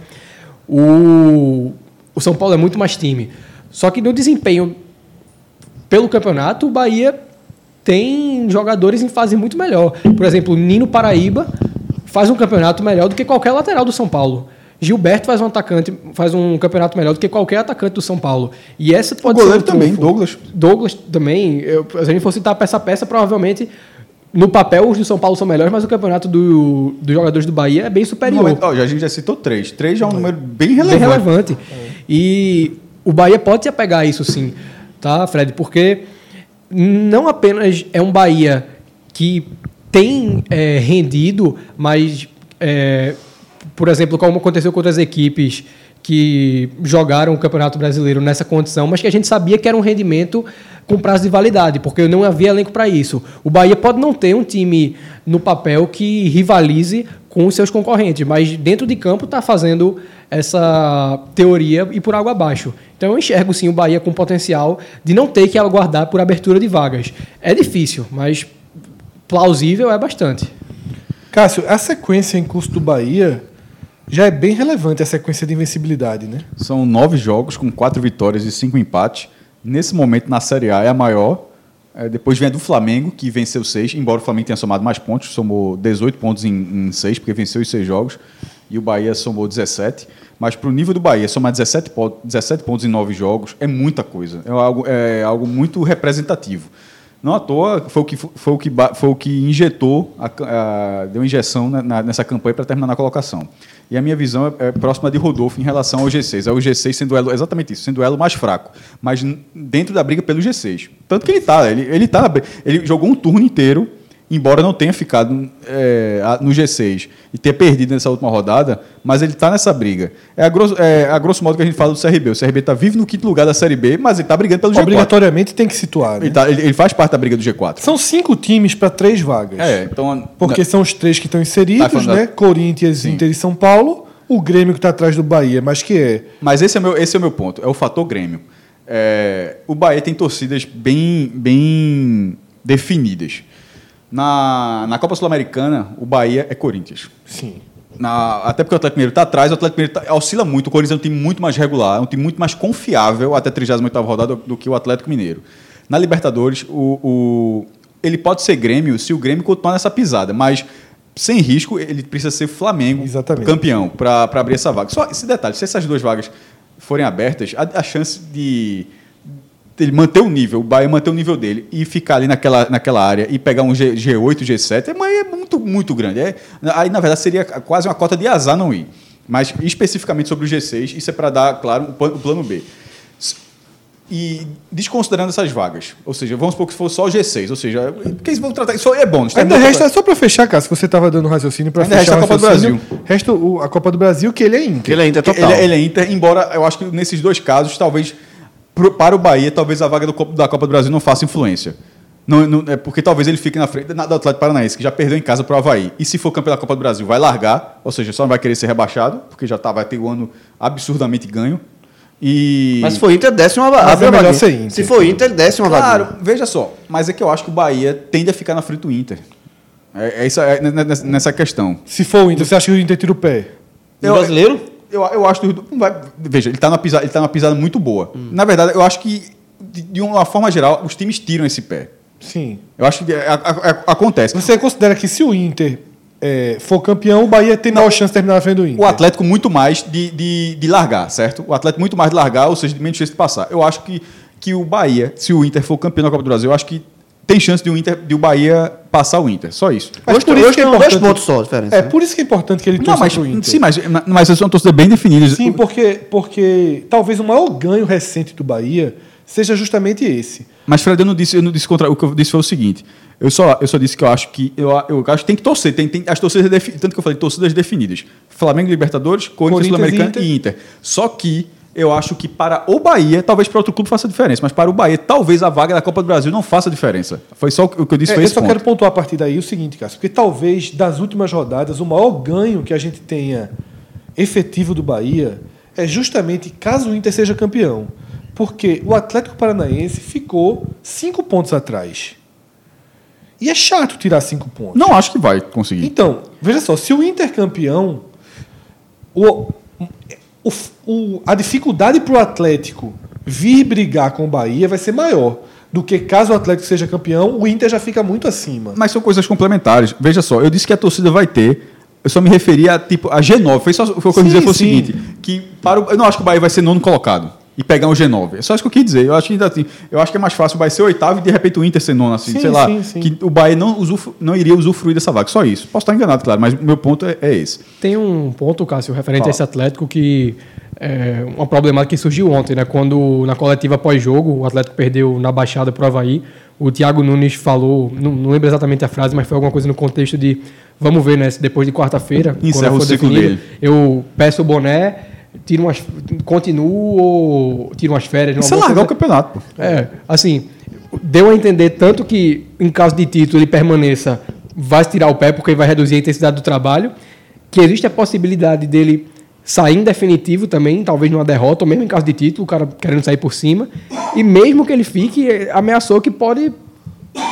o, o São Paulo é muito mais time. Só que no desempenho pelo campeonato, o Bahia tem jogadores em fase muito melhor. Por exemplo, Nino Paraíba faz um campeonato melhor do que qualquer lateral do São Paulo. Gilberto faz um atacante, faz um campeonato melhor do que qualquer atacante do São Paulo. E essa pode goleiro ser um também. Douglas. Douglas também. Eu, se a gente for citar peça a peça, provavelmente no papel os do São Paulo são melhores, mas o campeonato do- dos jogadores do Bahia é bem superior. momento- ó, já- a gente já citou três. Três já é um número bem Bem relevante. relevante. E o Bahia pode se apegar a isso sim, tá, Fred? Porque não apenas é um Bahia que tem é, rendido, mas, é, por exemplo, como aconteceu com outras equipes que jogaram o Campeonato Brasileiro nessa condição, mas que a gente sabia que era um rendimento com prazo de validade, porque não havia elenco para isso. O Bahia pode não ter um time no papel que rivalize com os seus concorrentes, mas dentro de campo está fazendo essa teoria e por água abaixo. Então eu enxergo sim o Bahia com potencial de não ter que aguardar por abertura de vagas. É difícil, mas plausível é bastante. Cássio, a sequência em curso do Bahia já é bem relevante, a sequência de invencibilidade, né? São nove jogos com quatro vitórias e cinco empates. Nesse momento, na Série A, é a maior. É, depois vem a do Flamengo, que venceu seis, embora o Flamengo tenha somado mais pontos, somou 18 pontos em, em seis, porque venceu os seis jogos, e o Bahia somou 17. Mas para o nível do Bahia, somar 17 pontos, 17 pontos em nove jogos é muita coisa. É algo, é algo muito representativo. Não à toa, foi o que, foi o que, foi o que injetou, a a- deu injeção na- na- nessa campanha para terminar na colocação. E a minha visão é, é próxima de Rodolfo em relação ao G6. É o G6 sendo elo, exatamente isso, sendo elo mais fraco, mas dentro da briga pelo G6. Tanto que ele está, ele, ele tá, ele jogou um turno inteiro, embora não tenha ficado é, no G6 e ter perdido nessa última rodada, mas ele está nessa briga. É a, grosso, é a grosso modo que a gente fala do CRB. O CRB está vivo no quinto lugar da Série B, mas ele está brigando pelo G4. Obrigatoriamente tem que situar, né? Ele, tá- ele- ele faz parte da briga do G4. São cinco times para três vagas. É, então. Porque são os três que estão Tá inseridos, da- né? Corinthians, Inter e São Paulo. O Grêmio que está atrás do Bahia, mas que é. Mas esse é, meu, esse é o meu ponto, é o fator Grêmio. É, o Bahia tem torcidas bem, bem definidas. Na, na Copa Sul-Americana, o Bahia é Corinthians. Sim. Na- até porque o Atlético Mineiro está atrás, o Atlético Mineiro tá- oscila muito. O Corinthians é um time muito mais regular, é um time muito mais confiável até a 38 rodada do, do que o Atlético Mineiro. Na Libertadores, o, o- ele pode ser Grêmio se o Grêmio continuar nessa pisada, mas sem risco, ele precisa ser Flamengo Exatamente. campeão para abrir essa vaga. Só esse detalhe: se essas duas vagas forem abertas, a, a chance de ele manter o nível, o Bahia manter o nível dele e ficar ali naquela, naquela área e pegar um G, G8, G7, é, mas é muito, muito grande. É, aí, na verdade, seria quase uma cota de azar não ir. Mas, especificamente sobre o G6, isso é para dar, claro, o plano, o plano B. E desconsiderando essas vagas, ou seja, vamos supor que for só o G6, ou seja, porque eles vão tratar. Isso é bônus. Ainda resta, só para fechar, Cássio, você estava dando raciocínio para fechar resta a o Copa do raciocínio. Resta o- a Copa do Brasil, que ele é Inter. Ele ainda é Ele, total. ele é Inter, embora eu acho que nesses dois casos, talvez para o Bahia, talvez a vaga do da Copa do Brasil não faça influência. Não, não- é porque talvez ele fique na frente da- do Atlético Paranaense, que já perdeu em casa para o Havaí. E se for campeão da Copa do Brasil, vai largar, ou seja, só não vai querer ser rebaixado, porque já tá, vai ter o ano absurdamente ganho. E... Mas se for Inter, desce uma vaga. É melhor ser Inter. Se for Inter, desce uma Claro, vaga. veja só, mas é que eu acho que o Bahia tende a ficar na frente do Inter. É, é isso é, nessa- nessa questão. Se for o Inter, você acha que o Inter tira o pé? E o brasileiro? Eu, eu acho que o- não vai- veja, ele está numa pisada, ele tá numa pisada muito boa. Na verdade, eu acho que de, de uma forma geral, os times tiram esse pé. Sim. Eu acho que é, a- acontece. Você considera que se o Inter é, for campeão, o Bahia tem maior chance de terminar na frente do Inter? O Atlético muito mais de, de, de largar, certo? O Atlético muito mais de largar, ou seja, de menos chance de passar. Eu acho que, que o Bahia, se o Inter for campeão da Copa do Brasil, eu acho que tem chance de o Inter, de o Bahia passar o Inter. Só isso. Mas Hoje, por isso hoje que é tem dois importante- pontos só a diferença. É né? por isso que é importante que ele Não, torça mas, pro Inter. sim, mas, mas são torcidas bem definidas. Sim, porque, porque talvez o maior ganho recente do Bahia seja justamente esse. Mas, Fred, eu não disse, eu não disse contra. O que eu disse foi o seguinte. Eu só, eu só disse que eu acho que. Eu, eu acho que tem que torcer. Tem, tem as torcidas Tanto que eu falei, torcidas definidas. Flamengo Libertadores, Corinthians, Corinthians e Sul-Americano e Inter. Só que eu acho que para o Bahia, talvez para outro clube faça diferença, mas para o Bahia, talvez a vaga da Copa do Brasil não faça diferença. Foi só o que eu disse, É, eu só ponto. quero pontuar a partir daí o seguinte, Cássio, porque talvez das últimas rodadas o maior ganho que a gente tenha efetivo do Bahia é justamente caso o Inter seja campeão. Porque o Atlético Paranaense ficou cinco pontos atrás. E é chato tirar cinco pontos. Não acho que vai conseguir. Então, veja só, se o Inter campeão, o, o- o- a dificuldade para o Atlético vir brigar com o Bahia vai ser maior do que caso o Atlético seja campeão, o Inter já fica muito acima. Mas são coisas complementares. Veja só, eu disse que a torcida vai ter. Eu só me referia a, tipo, a G9. Foi, só, foi o que eu Sim, dizer foi o seguinte: que para o- eu não acho que o Bahia vai ser nono colocado e pegar um G9. É só isso que eu quis dizer. Eu acho que, assim, eu acho que é mais fácil o Bahia ser oitavo e de repente o Inter ser nono, assim, Sim, sei lá. sim, sim. Que o Bahia não, usufru- não iria usufruir dessa vaga. Só isso. Posso estar enganado, claro, mas o meu ponto é, é esse. Tem um ponto, Cássio, referente Fala. a esse Atlético que é uma problemática que surgiu ontem, né? Quando na coletiva pós-jogo o Atlético perdeu na Baixada pro Havaí, o Thiago Nunes falou, não, não lembro exatamente a frase, mas foi alguma coisa no contexto de vamos ver, né? Se depois de quarta-feira, quando o for definido, dele. eu peço o boné, tiro umas, continuo ou tiro umas férias. Isso é largar o coisa- campeonato, pô. é, assim, deu a entender tanto que, em caso de título, ele permaneça, vai tirar o pé porque vai reduzir a intensidade do trabalho, que existe a possibilidade dele sair em definitivo também, talvez numa derrota, ou mesmo em caso de título, o cara querendo sair por cima, e mesmo que ele fique, ameaçou que pode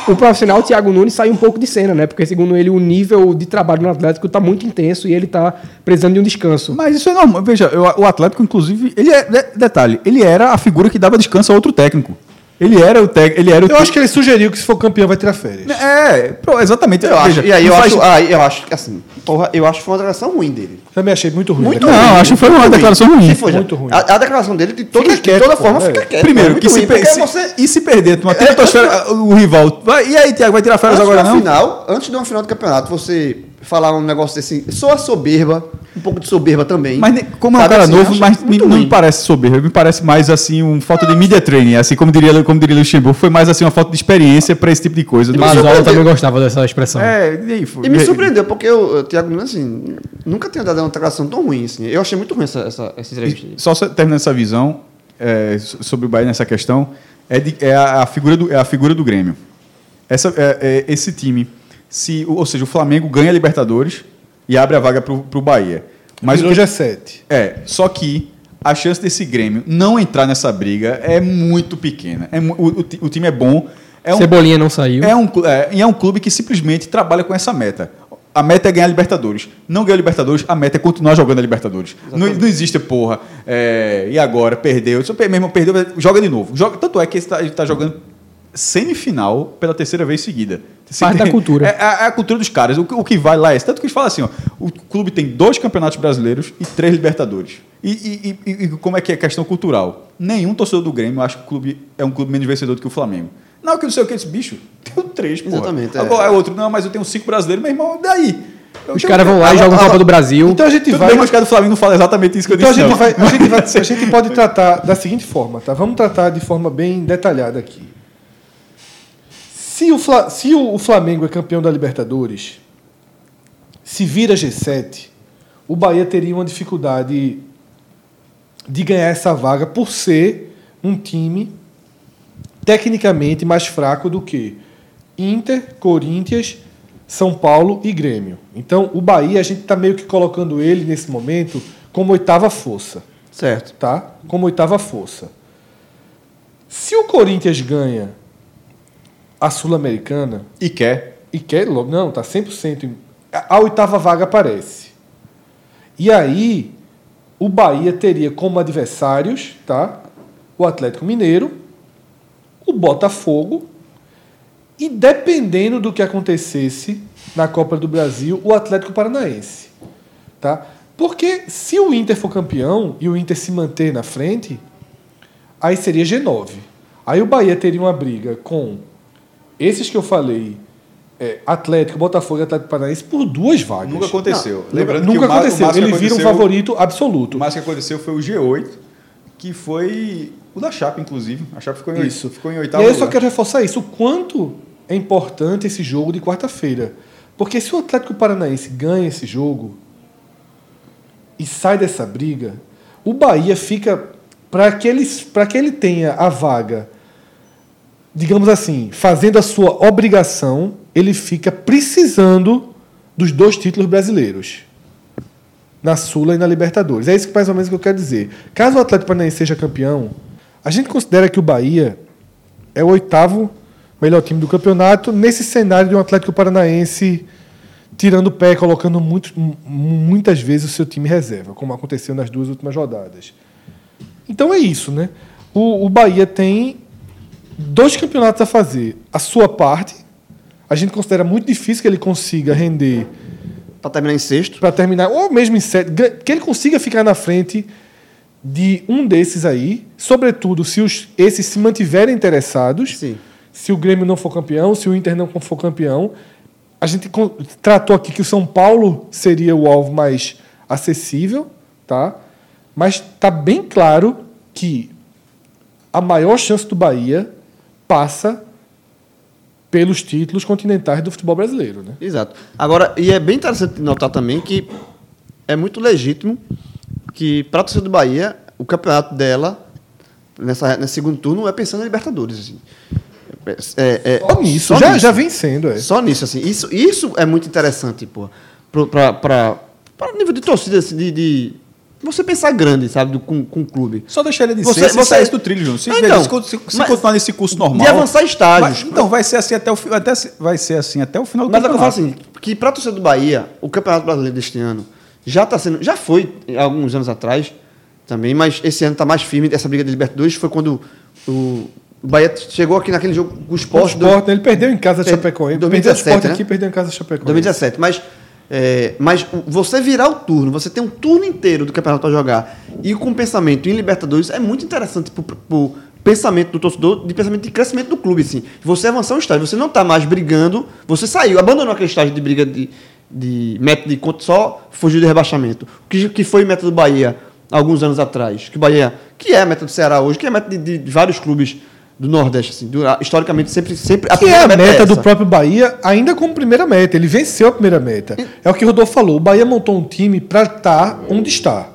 o profissional Thiago Nunes sair um pouco de cena, né? Porque, segundo ele, o nível de trabalho no Atlético está muito intenso e ele está precisando de um descanso. Mas isso é normal. Veja, o Atlético, inclusive, ele é. de- Detalhe, ele era a figura que dava descanso a outro técnico. Ele era o técnico. Ele era o Eu acho que ele sugeriu que se for campeão vai tirar férias. É, exatamente. Eu acho, Veja, e aí eu não acho, faz- aí eu acho que assim, porra, eu acho que foi uma declaração ruim dele. Também achei muito ruim. Muito né? Não, ruim, acho que foi uma declaração ruim. For já- Muito ruim. A, a declaração dele, de toda, Fica de quieto, toda pô, forma, é. fica quieto. Primeiro, que se, ruim, per- se- você, e se perder, tu É, o rival. Vai, e aí, Thiago, vai tirar férias antes agora não? final, antes de uma final do campeonato, você falar um negócio desse, só a soberba, um pouco de soberba também. Mas como é um cara assim, novo, mas me- não me parece soberbo, me parece mais assim um falta de media training, assim como diria, como diria Luxemburgo, foi mais assim uma falta de experiência para esse tipo de coisa. que- Mazola também gostava dessa expressão. É, e aí, foi- E me surpreendeu, porque o, o Thiago Nunes, assim, nunca tinha dado uma declaração tão ruim, assim. Eu achei muito ruim essa, essa, essa entrevista. E Só terminando essa visão é, so- sobre o Bahia nessa questão, é, de- é a, a figura do, é a figura do Grêmio. Essa, é- é esse time, se, ou seja, o Flamengo ganha a Libertadores e abre a vaga para o Bahia. Mas o Virou que- G7. É, só que a chance desse Grêmio não entrar nessa briga é muito pequena. É o, o o time é bom. É um, Cebolinha não saiu. é, um, é, e é um clube que simplesmente trabalha com essa meta. A meta é ganhar a Libertadores. Não ganhar a Libertadores, a meta é continuar jogando a Libertadores. Não, não existe, porra, é, e agora? Perdeu. Se mesmo perdeu, joga de novo. Joga, tanto é que ele está jogando semifinal pela terceira vez seguida. Parte da cultura. É, é a cultura dos caras. O, que- o que vai lá é. Tanto que eles falam assim: ó, o clube tem dois campeonatos brasileiros e três Libertadores. E, e- e- e como é que é a questão cultural? Nenhum torcedor do Grêmio acha que o clube é um clube menos vencedor do que o Flamengo. Não, que não sei o que, esse bicho. Tenho três, pô. Exatamente, é. Agora é outro. Não, mas eu tenho cinco brasileiros, meu irmão, daí? Eu Os caras vão lá e jogam Copa do Brasil. Então a gente Tudo vai. bem, mas os caras do Flamengo não falam exatamente isso que eu Então a disse. gente, não. vai, a, gente vai- a gente pode tratar da seguinte forma, tá? Vamos tratar de forma bem detalhada aqui. Se o, Fla- se o Flamengo é campeão da Libertadores, se vira G7, o Bahia teria uma dificuldade de ganhar essa vaga por ser um time tecnicamente mais fraco do que Inter, Corinthians, São Paulo e Grêmio. Então, o Bahia, a gente está meio que colocando ele nesse momento como oitava força, Certo. tá? Como oitava força. Se o Corinthians ganha a Sul-Americana E quer. e quer logo, não, tá 100%. em- A, a oitava vaga aparece. E aí, o Bahia teria como adversários, tá? O Atlético Mineiro, o Botafogo e dependendo do que acontecesse na Copa do Brasil, o Atlético Paranaense, tá? Porque se o Inter for campeão e o Inter se manter na frente, aí seria G9. Aí o Bahia teria uma briga com esses que eu falei, é, Atlético, Botafogo e Atlético Paranaense por duas vagas. Nunca aconteceu. Não, Lembrando nunca que o o aconteceu. Ele que vira um aconteceu- favorito absoluto. O mais que aconteceu foi o G8, que foi o da Chape, inclusive. A Chape ficou em, Isso. ficou em E oitavo aí eu só quero reforçar isso. O quanto é importante esse jogo de quarta-feira. Porque se o Atlético Paranaense ganha esse jogo e sai dessa briga, o Bahia fica. Para que, ele- que ele tenha a vaga, digamos assim, fazendo a sua obrigação, ele fica precisando dos dois títulos brasileiros. Na Sula e na Libertadores. É isso que mais ou menos que eu quero dizer. Caso o Atlético Paranaense seja campeão, a gente considera que o Bahia é o oitavo melhor time do campeonato nesse cenário de um Atlético Paranaense tirando o pé, colocando muito, mu- muitas vezes o seu time reserva, como aconteceu nas duas últimas rodadas. Então é isso, né? o, o Bahia tem dois campeonatos a fazer. A sua parte, a gente considera muito difícil que ele consiga render Pra terminar em sexto. para terminar, ou mesmo em sete, gra- que ele consiga ficar na frente de um desses aí, sobretudo se os, esses se mantiverem interessados, Sim. se o Grêmio não for campeão, se o Inter não for campeão. A gente tratou aqui que o São Paulo seria o alvo mais acessível, tá? Mas tá bem claro que a maior chance do Bahia passa pelos títulos continentais do futebol brasileiro, né? Exato. Agora, e é bem interessante notar também que é muito legítimo que, para a torcida do Bahia, o campeonato dela, nessa, nesse segundo turno, é pensando em Libertadores. Assim. É, é- Só nisso, só já, nisso. já vem sendo, é. Só nisso, assim. Isso, isso é muito interessante, pô. Para o nível de torcida, assim, de, de você pensar grande, sabe, do, com, com o clube. Só deixar ele de Você- ser, se você- saísse do trilho, João. Se, então, se, se, se mas- continuar nesse curso normal... de avançar estágios. Vai- então, vai ser assim até o, até, vai ser assim até o final do Mas é o que eu falo assim, que para a torcida do Bahia, o Campeonato Brasileiro deste ano já está sendo, já foi há alguns anos atrás também, mas esse ano está mais firme. Essa briga de Libertadores foi quando o, o Bahia chegou aqui naquele jogo com o O Sport do Sport, né? ele perdeu em casa a Chapecoense. 2017, Perdeu o Sport né? aqui, perdeu em casa a Chapecoense. 2017. Mas, é, mas você virar o turno, você tem um turno inteiro do campeonato para jogar e com pensamento em Libertadores é muito interessante para o pensamento do torcedor, de pensamento de crescimento do clube. Assim. Você avançar um estágio, você não está mais brigando, você saiu, abandonou aquele estágio de briga de, de método de conta, só fugiu do rebaixamento. Que, que foi método do Bahia alguns anos atrás? Que Bahia, que é a meta do Ceará hoje, que é a meta de, de vários clubes do Nordeste, assim, do- historicamente sempre, sempre Que é a primeira meta do essa. próprio Bahia, ainda como primeira meta. Ele venceu a primeira meta. É o que o Rodolfo falou. O Bahia montou um time para estar onde está.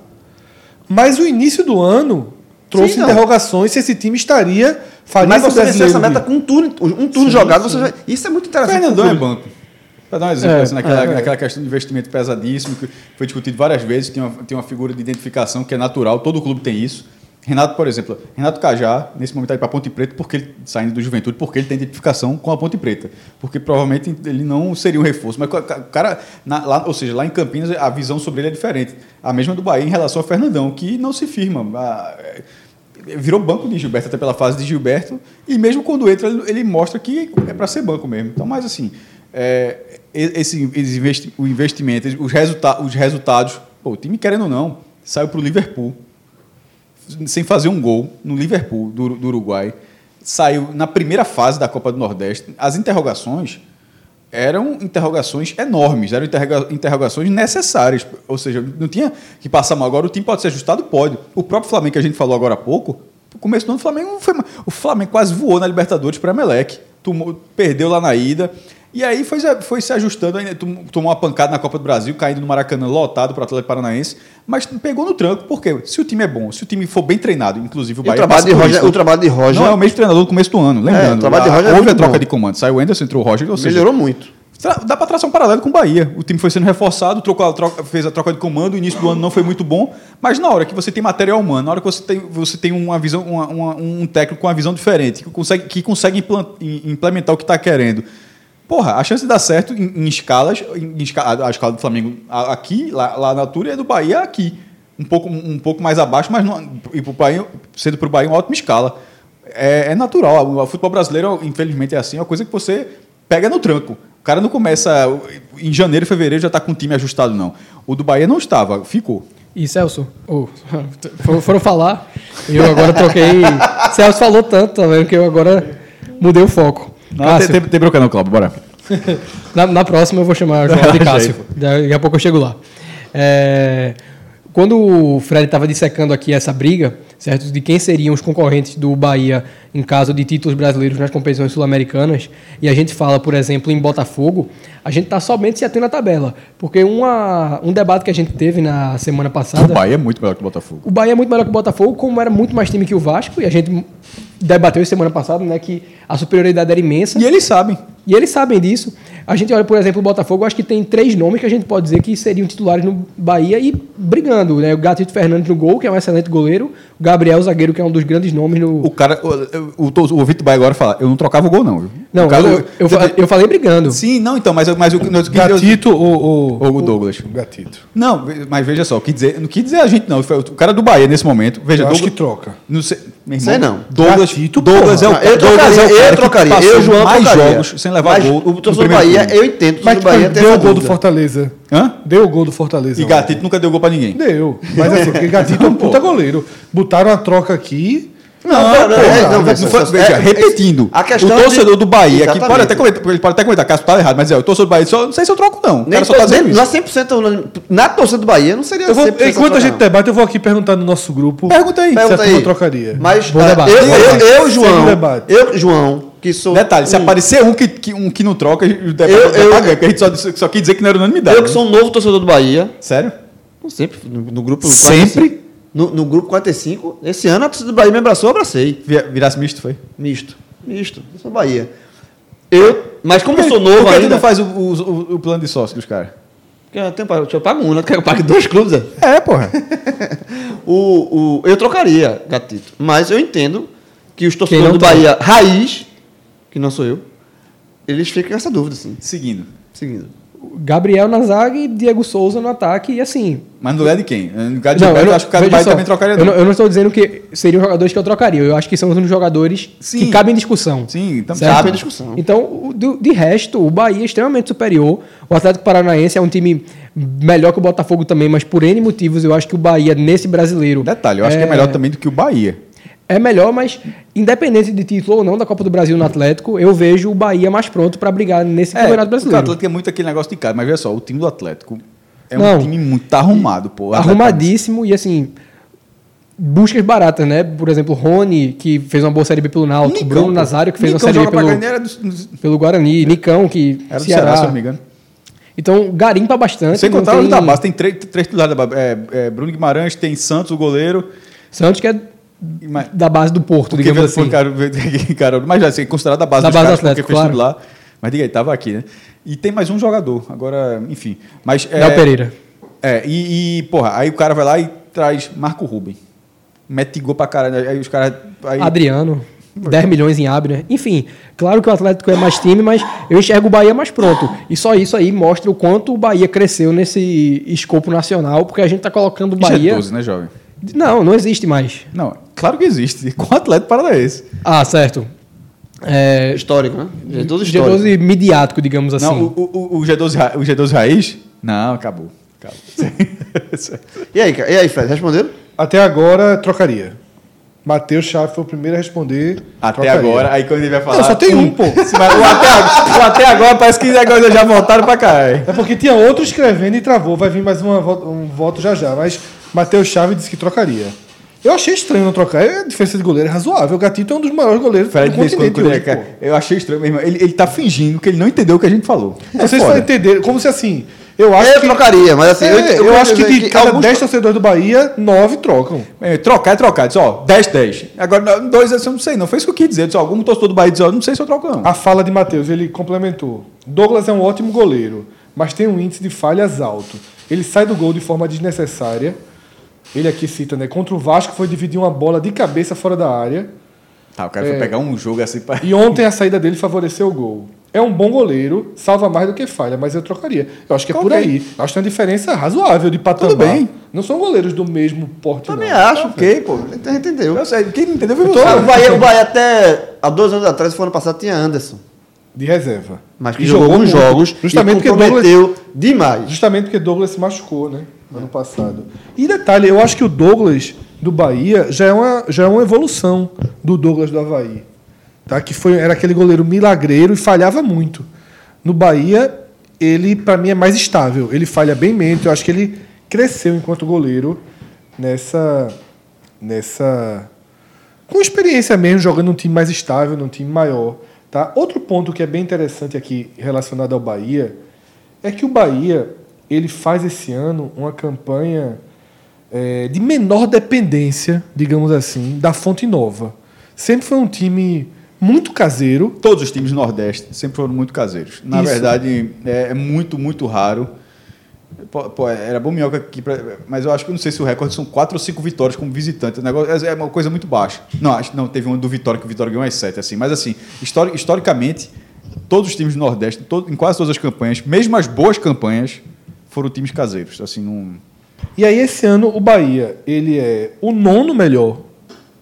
Mas o início do ano trouxe Sim, interrogações se esse time estaria faria Mas você venceu essa meta com um turno, um turno jogado, você vai- isso é muito interessante. Fernandão é banco. Para dar um exemplo, É, assim, naquela, é. naquela questão de investimento pesadíssimo, que foi discutido várias vezes, tem uma, tem uma figura de identificação que é natural, todo clube tem isso. Renato, por exemplo, Renato Cajá, nesse momento está para Ponte Preta, porque ele, saindo do Juventude, porque ele tem identificação com a Ponte Preta. Porque provavelmente ele não seria um reforço. Mas o ca- o cara, na- lá, ou seja, lá em Campinas, a visão sobre ele é diferente. A mesma do Bahia em relação ao Fernandão, que não se firma. Ah, é, virou banco de Gilberto, até pela fase de Gilberto, e mesmo quando entra, ele, ele mostra que é para ser banco mesmo. Então, mas assim, é, esse, esse investi- o investimento, os, resulta os resultados, pô, o time querendo ou não, saiu para o Liverpool, sem fazer um gol no Liverpool do, do Uruguai, saiu na primeira fase da Copa do Nordeste. As interrogações eram interrogações enormes, eram interroga- interrogações necessárias. Ou seja, não tinha que passar mal. Agora o time pode ser ajustado? Pode. O próprio Flamengo que a gente falou agora há pouco, no começo do ano o Flamengo foi. O Flamengo quase voou na Libertadores para Emelec. Tomou- Perdeu lá na ida. E aí foi, se- foi se ajustando, ainda tom- tomou uma pancada na Copa do Brasil, caindo no Maracanã lotado para o Atlético Paranaense, mas pegou no tranco, porque se o time é bom, se o time for bem treinado, inclusive o E o Bahia trabalho, Roger, o trabalho de Roger Não é o mesmo treinador do começo do ano, lembrando. o trabalho de a- Roger é houve a muito troca bom. de comando. Saiu o Anderson, entrou o Roger, ou seja, melhorou muito. Dá para traçar um paralelo com o Bahia. O time foi sendo reforçado, trocou a troca- fez a troca de comando, o início do ano não foi muito bom, mas na hora que você tem material humano, na hora que você tem, você tem uma visão, uma- uma- um técnico com uma visão diferente, que consegue, que consegue implementar o que está querendo. Porra, a chance de dar certo em, em escalas, em esca- a, escala do Flamengo aqui, lá, lá na altura, e do Bahia aqui. Um pouco, um pouco mais abaixo, mas não, e pro Bahia, sendo para o Bahia uma ótima escala. É, é natural. O, futebol brasileiro, infelizmente, é assim, é uma coisa que você pega no tranco. O cara não começa em janeiro, fevereiro já está com o time ajustado, não. O do Bahia não estava, ficou. E Celso, oh, foram, falar, eu agora troquei. Celso falou tanto, vendo, que eu agora mudei o foco. Cássio, tem, tem, tem bronca não, Cláudio, bora. na, na próxima eu vou chamar o João de Cássio. Daqui a pouco eu chego lá. É, quando o Fred estava dissecando aqui essa briga, certo, de quem seriam os concorrentes do Bahia em caso de títulos brasileiros nas competições sul-americanas, e a gente fala, por exemplo, em Botafogo, a gente está somente se atendo à tabela. Porque uma, um debate que a gente teve na semana O passada. Bahia é muito melhor que o Botafogo. O Bahia é muito melhor que o Botafogo, como era muito mais time que o Vasco, e a gente debateu semana passada, né, que a superioridade era imensa. E eles sabem. E eles sabem disso. A gente olha, por exemplo, o Botafogo, acho que tem três nomes que a gente pode dizer que seriam titulares no Bahia e brigando. Né? O Gatito Fernandes no gol, que é um excelente goleiro. O Gabriel, zagueiro, que é um dos grandes nomes no. O cara, o, o, o, o do Bahia agora fala, eu não trocava o gol não, viu? Não, O cara- eu, eu, fa- eu falei brigando. Sim, não, então, mas, eu- mas o que nós- Gatito ou, Ou o Douglas. O Gatito. Não, mas veja só, que dizer, não quis dizer a gente, não. O cara do Bahia nesse momento. Veja, Eu acho que Douglas, troca. não sei, meu Sei não. Douglas, Gatito, Douglas é o eu Douglas trocaria, é o cara eu que trocaria. passou Eu, João, mais trocaria. jogos sem levar Mas gol. O torcedor do primeiro Bahia, eu entendo o Mas torcedor do Bahia deu o gol do. Fortaleza. Hã? Deu o gol do Fortaleza. E. Gatito nunca deu gol pra ninguém. Deu. Mas assim, porque Gatito é um puta goleiro. Botaram a troca aqui. Não, Não, não, é, não, veja, veja, é- repetindo, a questão o torcedor de- do Bahia, que pode até comentar, ele pode até comentar, caso tá errado, mas é, o torcedor do Bahia, só, não sei se eu troco não, Nem só tá dizendo não é 100% unânime. Na torcida do Bahia, não seria Eu vou, 100% enquanto a gente não. debate, eu vou aqui perguntar no nosso grupo. Pergunta aí. Se a Pergunta aí. trocaria. Mas ah, eu, eu, eu, João, eu, João, que sou. Detalhe, se um- aparecer um que, que, um que não troca, o debate Eu- eu- pagando, porque a gente só, só quis dizer que não era unanimidade. Eu que sou um novo torcedor do Bahia, Sério? sempre, no, no grupo Sempre? 45, No, no grupo 45, esse ano a torcida do Bahia me abraçou, eu abracei. Vira- Virasse misto, foi? Misto. Misto. Eu sou Bahia. Eu, mas como eu sou Por novo que tu ainda. não faz o, o, o plano de sócio dos caras? Porque eu, tenho, eu pago um, né? Quero que eu pague dois clubes. é. É, porra. O, o, eu trocaria, Gatito. Mas eu entendo que os torcedores não do? Bahia raiz, que não sou eu, eles ficam com essa dúvida, assim. Seguindo. Seguindo. Gabriel na zaga e Diego Souza no ataque. E assim, Mas no lugar de quem? No lugar de Não, Gilberto, eu não- acho que o cara do veja Bahia só, também trocaria eu não. eu não estou dizendo que seriam jogadores que eu trocaria. Eu acho que são os jogadores Sim. que cabem em discussão. Sim, então? Cabe a discussão. Então, do- de resto, o Bahia é extremamente superior. O Atlético Paranaense é um time melhor que o Botafogo também, mas por N motivos eu acho que o Bahia, nesse brasileiro. Detalhe, eu acho que é melhor também do que o Bahia. É melhor, mas independente de título ou não da Copa do Brasil no Atlético, eu vejo o Bahia mais pronto para brigar nesse É, Campeonato o Brasileiro. Atlético é muito aquele negócio de cara, mas veja só, o time do Atlético é Não. um time muito tá arrumado, pô. O Atlético- Arrumadíssimo e assim. Buscas baratas, né? Por exemplo, Rony, que fez uma boa série B pelo Náutico, Nicão, Bruno pô. Nazário, que fez Nicão uma série B pelo, do- pelo Guarani, Nicão, que Era do Ceará. Ceará, se eu não me engano. Então, garimpa bastante. Sem contar tem- da base, tem três, três titulares. É, é, Bruno Guimarães, tem Santos, o goleiro. Santos, que é mais- da base do Porto, digamos assim. cara, mas já assim, considerado da base Da base do caras, Atlético, claro. lá. Mas diga aí, tava aqui, né? E tem mais um jogador, agora, enfim. Mas, é, Léo Pereira. É, e, e, porra, aí o cara vai lá e traz Marco Ruben. Mete gol pra caralho. Aí os caras. Aí, Adriano. 10 milhões em Abner. Enfim, claro que o Atlético é mais time, mas eu enxergo o Bahia mais pronto. E só isso aí mostra o quanto o Bahia cresceu nesse escopo nacional, porque a gente tá colocando o Bahia. G12, né, jovem? Não, não existe mais. Não, claro que existe. Com o Atlético Paranaense. Ah, certo. É, Histórico, né? G12 histórico. G12 midiático, digamos assim. Não, o, o, o, G12, ra- o G12 Raiz? Não, acabou. acabou. E aí, e aí, Fred, responderam? Até agora, trocaria. Matheus Chaves foi o primeiro a responder. até trocaria. agora, aí quando ele vai falar. Não, só tem um, pô. Mas o até, o até agora parece que agora já voltaram pra cá. é. É porque tinha outro escrevendo e travou. Vai vir mais uma, um voto já já. Mas Matheus Chaves disse que trocaria. Eu achei estranho não trocar. A diferença de goleiro é razoável. O Gatito é um dos maiores goleiros Fred, do continente hoje, pô. eu achei estranho, meu irmão. Ele, ele tá fingindo que ele não entendeu o que a gente falou. É Não sei se foda. vai entender. Como se assim. Eu acho Eu que. trocaria, mas assim, É, eu, eu, eu acho que de cada alguns- 10 torcedores do Bahia, 9 trocam. É, trocar é trocar. Diz, ó, 10, 10. Agora, não, dois, eu não sei, não. Foi isso que eu quis dizer. Diz, ó, algum torcedor do Bahia diz, ó, não sei se eu troco, não. A fala de Matheus, ele complementou. Douglas é um ótimo goleiro, mas tem um índice de falhas alto. Ele sai do gol de forma desnecessária. Ele aqui cita, né? Contra o Vasco foi dividir uma bola de cabeça fora da área. Tá, o cara foi É. pegar um jogo assim pra. E ontem a saída dele favoreceu o gol. É um bom goleiro, salva mais do que falha, mas eu trocaria. Eu acho que é por Ok. aí. Acho que tem uma diferença razoável de patamar. Tudo bem. Não são goleiros do mesmo porte, Também não. acho, ok, pô. Então, Entendeu? Eu sei, quem não entendeu foi você. o, Bahia, o Bahia até há dois anos atrás, foi ano passado, tinha Anderson. De reserva. Mas que E jogou, alguns jogos Justamente e porque comprometeu demais. Justamente porque Douglas se machucou, né? Ano passado. E detalhe, eu acho que o Douglas do Bahia já é uma, já é uma evolução do Douglas do Havaí. Tá? Que foi, era aquele goleiro milagreiro e falhava muito. No Bahia, ele, para mim, é mais estável. Ele falha bem menos. Eu acho que ele cresceu enquanto goleiro nessa. nessa com experiência mesmo, jogando num time mais estável, num time maior. Tá? Outro ponto que é bem interessante aqui relacionado ao Bahia é que o Bahia ele faz esse ano uma campanha é, de menor dependência, digamos assim, da Fonte Nova. Sempre foi um time muito caseiro. Todos os times do Nordeste sempre foram muito caseiros. Na Isso. verdade, é, é muito, muito raro Pô, pô, era bom minhoca aqui, pra- mas eu acho que não sei se o recorde são quatro ou cinco vitórias como visitante. O negócio é é uma coisa muito baixa. Não, acho não, teve uma do Vitória que o Vitória ganhou as sete, assim. Mas assim, histori- historicamente, todos os times do Nordeste, todo- em quase todas as campanhas, mesmo as boas campanhas, foram times caseiros. Assim, não. E aí, esse ano, o Bahia, ele é o nono melhor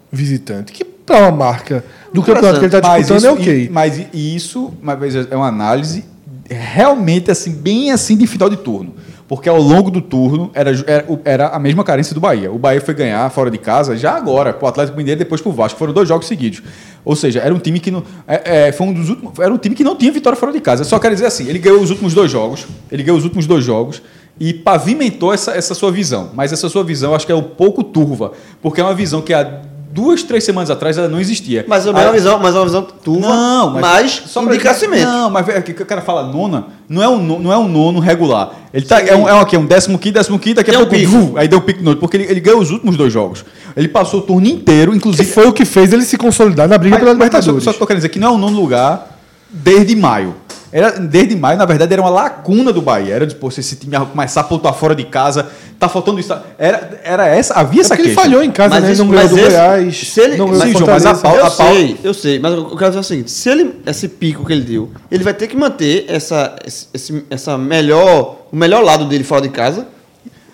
visitante, que para uma marca do campeonato que ele está Mas disputando é isso- ok. e- Mas isso, uma vez é uma análise realmente assim, bem assim de final de turno. Porque ao longo do turno era, era, o- era a mesma carência do Bahia. O Bahia foi ganhar fora de casa já agora, pro Atlético Mineiro depois pro Vasco. Foram dois jogos seguidos. Ou seja, era um time que não. é- é, foi um dos últimos, era um time que não tinha vitória fora de casa. Só quero dizer assim, ele ganhou os últimos dois jogos. Ele ganhou os últimos dois jogos e pavimentou essa, essa sua visão. Mas essa sua visão acho que é um pouco turva. Porque é uma visão que há duas, três semanas atrás ela não existia. Mas é uma visão, mas é uma visão turva, não, mas, mas só pra de crescimento. Não, mas é que o cara fala nona, não é um, no- não é um nono regular. Ele tá, é um, é um, aqui, um décimo quinto, décimo quinto, daqui a um pouco, vu, aí deu um pico no outro, porque ele, ele ganhou os últimos dois jogos. Ele passou o turno inteiro, Que inclusive. foi o que fez ele se consolidar na briga Mas- pela mas só- Libertadores. Só, tô querendo dizer que não é o nono lugar desde maio. Era, desde maio, na verdade, era uma lacuna do Bahia. Era de, pô, se esse time ia começar a pontuar fora de casa, tá faltando isso. Era, era essa, havia É essa porque ele queixa. falhou em casa, Mas né? isso- não ganhou mas do esse- Goiás. se ele- não do João, mas a pau- eu pau- sei, eu sei, mas eu quero dizer o seguinte: se ele esse pico que ele deu, ele vai ter que manter essa, esse- essa melhor, o melhor lado dele fora de casa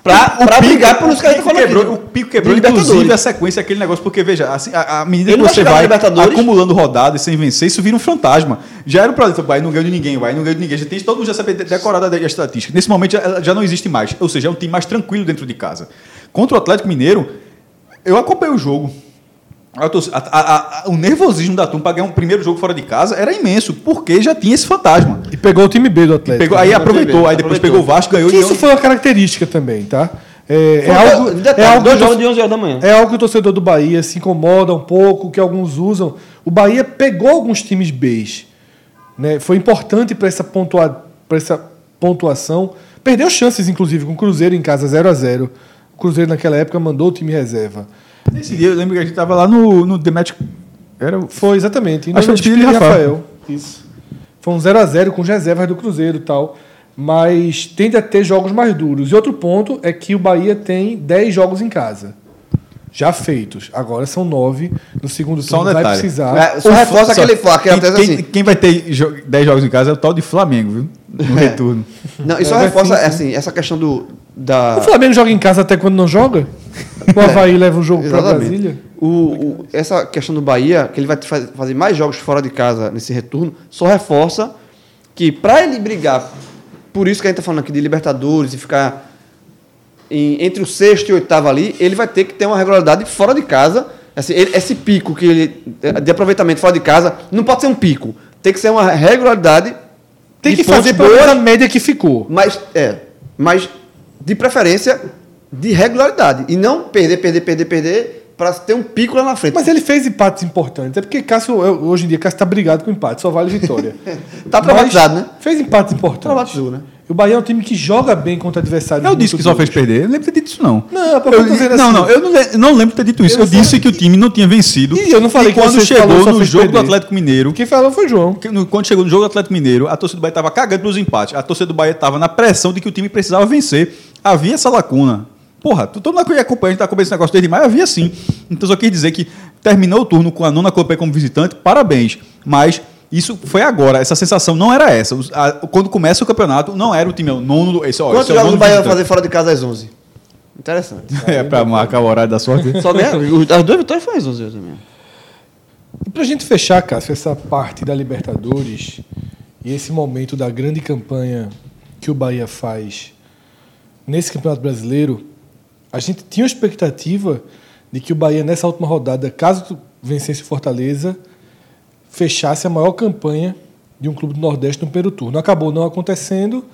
pra, O pra pico- brigar pelos caras que falam quebrou, aqui. O pico quebrou, inclusive, a sequência aquele negócio, porque veja, assim, a, a medida Ele que vai você vai acumulando rodadas sem vencer, isso vira um fantasma. Já era o problema, Bahia não ganhou de ninguém, Bahia não ganhou de ninguém, já tem todo mundo já sabe de- decorada a estatística. Nesse momento já, já não existe mais, ou seja, é um time mais tranquilo dentro de casa. Contra o Atlético Mineiro, eu acompanhei o jogo. A torcida- a- a- a- o nervosismo da turma para ganhar um primeiro jogo fora de casa era imenso, porque já tinha esse fantasma. E pegou o time B do Atlético. Pegou, aí aproveitou, aí depois aproveitou. pegou o Vasco, ganhou Que e isso foi uma característica também, tá? É, é algo, detalhe, é, algo dois que o jogos de 11 horas da manhã. é algo que o torcedor do Bahia se incomoda um pouco, que alguns usam. O Bahia pegou alguns times Bs. Né? Foi importante para essa, pontua, pra essa pontuação. Perdeu chances, inclusive, com o Cruzeiro em casa 0 a 0 O Cruzeiro, naquela época, mandou o time reserva. Nesse dia eu lembro que a gente tava lá no, no The Match. Era Foi, exatamente. Acho que foi time de Rafael. Isso. Foi um 0x0 com as reservas do Cruzeiro e tal. Mas tende a ter jogos mais duros. E outro ponto é que o Bahia tem 10 jogos em casa. Já feitos. Agora são 9. No segundo Só um turno vai detalhe. precisar. É, só O- reforça aquele é quem, assim. quem vai ter jo- 10 jogos em casa é o tal de Flamengo, viu? No retorno. Não, e só É, vai reforça sim, sim. assim, essa questão do. Da, O Flamengo joga em casa até quando não joga? O Havaí leva o jogo para. Brasília? O, o- essa questão do Bahia, que ele vai faz- fazer mais jogos fora de casa nesse retorno, só reforça que para ele brigar, por isso que a gente está falando aqui de Libertadores e ficar em- entre o sexto e o oitavo ali, ele vai ter que ter uma regularidade fora de casa. Assim, ele- esse pico que ele, de aproveitamento fora de casa não pode ser um pico, tem que ser uma regularidade. Tem que fazer pontos pelo menos boas, a média que ficou. mas é, mas de preferência de regularidade e não perder, perder, perder, perder para ter um pico lá na frente. Mas ele fez empates importantes. É porque Cássio, eu- hoje em dia, Cássio está brigado com empate, só vale vitória. Tá traumatizado, né? Fez empates importantes. Traumatizou, né? E o Bahia é um time que joga bem contra adversários. Eu disse que só fez perder. Eu não lembro de ter dito isso, não. Não, é porque eu tô dizendo não, assim. não, eu não, le- não lembro de ter dito isso. Eu, Eu disse que o time não tinha vencido. E eu não falei que quando você chegou falou no jogo do perder. Atlético Mineiro, Quem falou foi o João. que no- quando chegou no jogo do Atlético Mineiro, a torcida do Bahia estava cagando pelos empates. A torcida do Bahia estava na pressão de que o time precisava vencer. Havia essa lacuna. Porra, tu- todo mundo que acompanha, a gente tá acompanhando esse negócio desde maio, havia sim. Então só quis dizer que terminou o turno com a nona campanha como visitante, parabéns. Mas isso foi agora, essa sensação não era essa. A- quando começa o campeonato, não era o time, é o nono. do- Esse, ó, Quantos esse é o jogos o Bahia vai fazer fora de casa às 11? Interessante. É, pra marcar o horário da sorte. Só ganha, os- as duas vitórias foram às 11 horas também. E pra gente fechar, Cássio, essa parte da Libertadores e esse momento da grande campanha que o Bahia faz nesse Campeonato Brasileiro, a gente tinha a expectativa de que o Bahia, nessa última rodada, caso vencesse Fortaleza, fechasse a maior campanha de um clube do Nordeste no primeiro turno. Acabou não acontecendo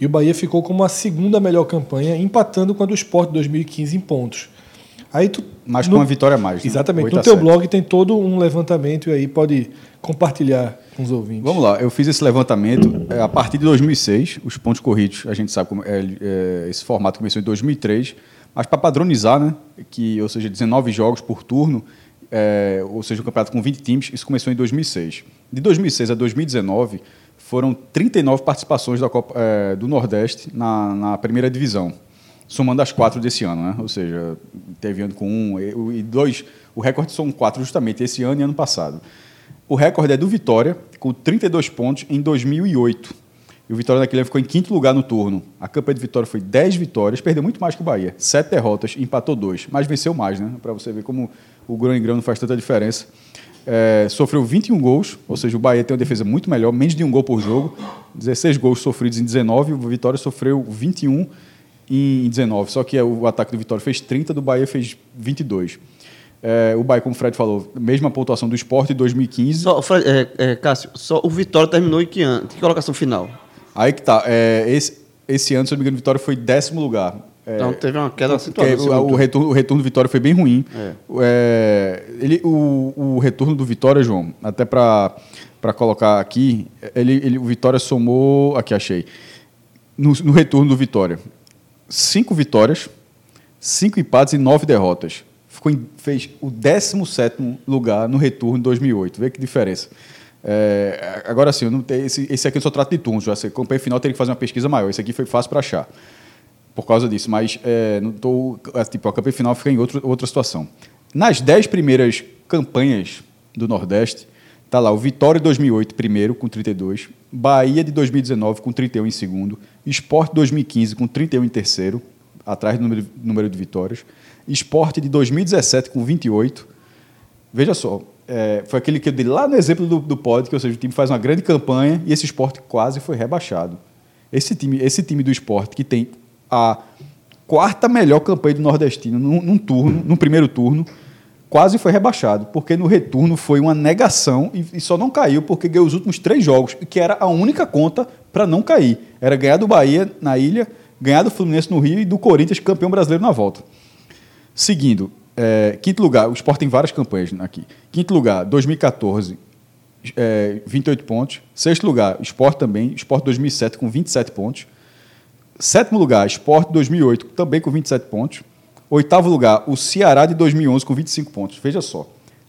e o Bahia ficou como a segunda melhor campanha, empatando com a do Sport 2015 em pontos. Aí tu, Mas no- com uma vitória a mais. né? Exatamente. No teu sete. blog tem todo um levantamento e aí pode compartilhar com os ouvintes. Vamos lá, eu fiz esse levantamento é, a partir de 2006. Os pontos corridos, a gente sabe como é, é, esse formato começou em 2003, mas para padronizar, né, que, ou seja, 19 jogos por turno, é, ou seja, um campeonato com 20 times, isso começou em 2006. De 2006 a 2019 foram 39 participações da Copa, eh, do Nordeste na, na primeira divisão, somando as quatro desse ano, né? Ou seja, teve ano com um e, e dois. O recorde são quatro justamente esse ano e ano passado. O recorde é do Vitória, com 32 pontos em 2008. E o Vitória naquele ano ficou em quinto lugar no turno. A campanha de Vitória foi 10 vitórias, perdeu muito mais que o Bahia. 7 derrotas, empatou 2, mas venceu mais, né? Para você ver como o grão em grão não faz tanta diferença. É, sofreu 21 gols, ou seja, o Bahia tem uma defesa muito melhor, menos de um gol por jogo. 16 gols sofridos em 19, o Vitória sofreu 21 em 19. Só que é, o ataque do Vitória fez 30, do Bahia fez 22. É, o Bahia, como o Fred falou, mesma pontuação do Sport em 2015. Só, Fred, é, é, Cássio, só o Vitória terminou em que ano? Que colocação final? Aí que tá. é, esse, esse ano, se eu não me engano, Vitória foi décimo lugar. É, Então teve uma queda acentuada. no o, retorno, o retorno do Vitória foi bem ruim. É. É, ele, o, o retorno do Vitória, João, até para colocar aqui, ele, ele, o Vitória somou. Aqui, achei. No, no retorno do Vitória, cinco vitórias, cinco empates e nove derrotas. Ficou em- fez o 17 lugar no retorno em 2008. Vê que diferença. É, agora sim, esse, esse aqui eu só trato de turnos. Sei, campanha final teria que fazer uma pesquisa maior. Esse aqui foi fácil para achar por causa disso, mas é, não tô, é, tipo, a campanha final fica em outro, outra situação. Nas dez primeiras campanhas do Nordeste, tá lá o Vitória de 2008 primeiro com 32, Bahia de 2019 com 31 em segundo, Sport 2015 com 31 em terceiro, atrás do número, número de vitórias, Sport de 2017 com 28. Veja só, é, foi aquele que eu dei lá no exemplo do, do pod, que ou seja, o time faz uma grande campanha e esse esporte quase foi rebaixado. Esse time, esse time do esporte que tem a quarta melhor campanha do Nordestino num, num turno, num primeiro turno, quase foi rebaixado, porque no retorno foi uma negação e, e só não caiu porque ganhou os últimos três jogos, que era a única conta para não cair. Era ganhar do Bahia na ilha, ganhar do Fluminense no Rio e do Corinthians campeão brasileiro na volta. Seguindo, é, quinto lugar, o Sport tem várias campanhas aqui. Quinto lugar, 2014, é, 28 pontos. Sexto lugar, Sport também, Sport 2007 com 27 pontos. Sétimo lugar, Sport 2008 também com 27 pontos. Oitavo lugar, o Ceará de 2011 com 25 pontos. Veja só,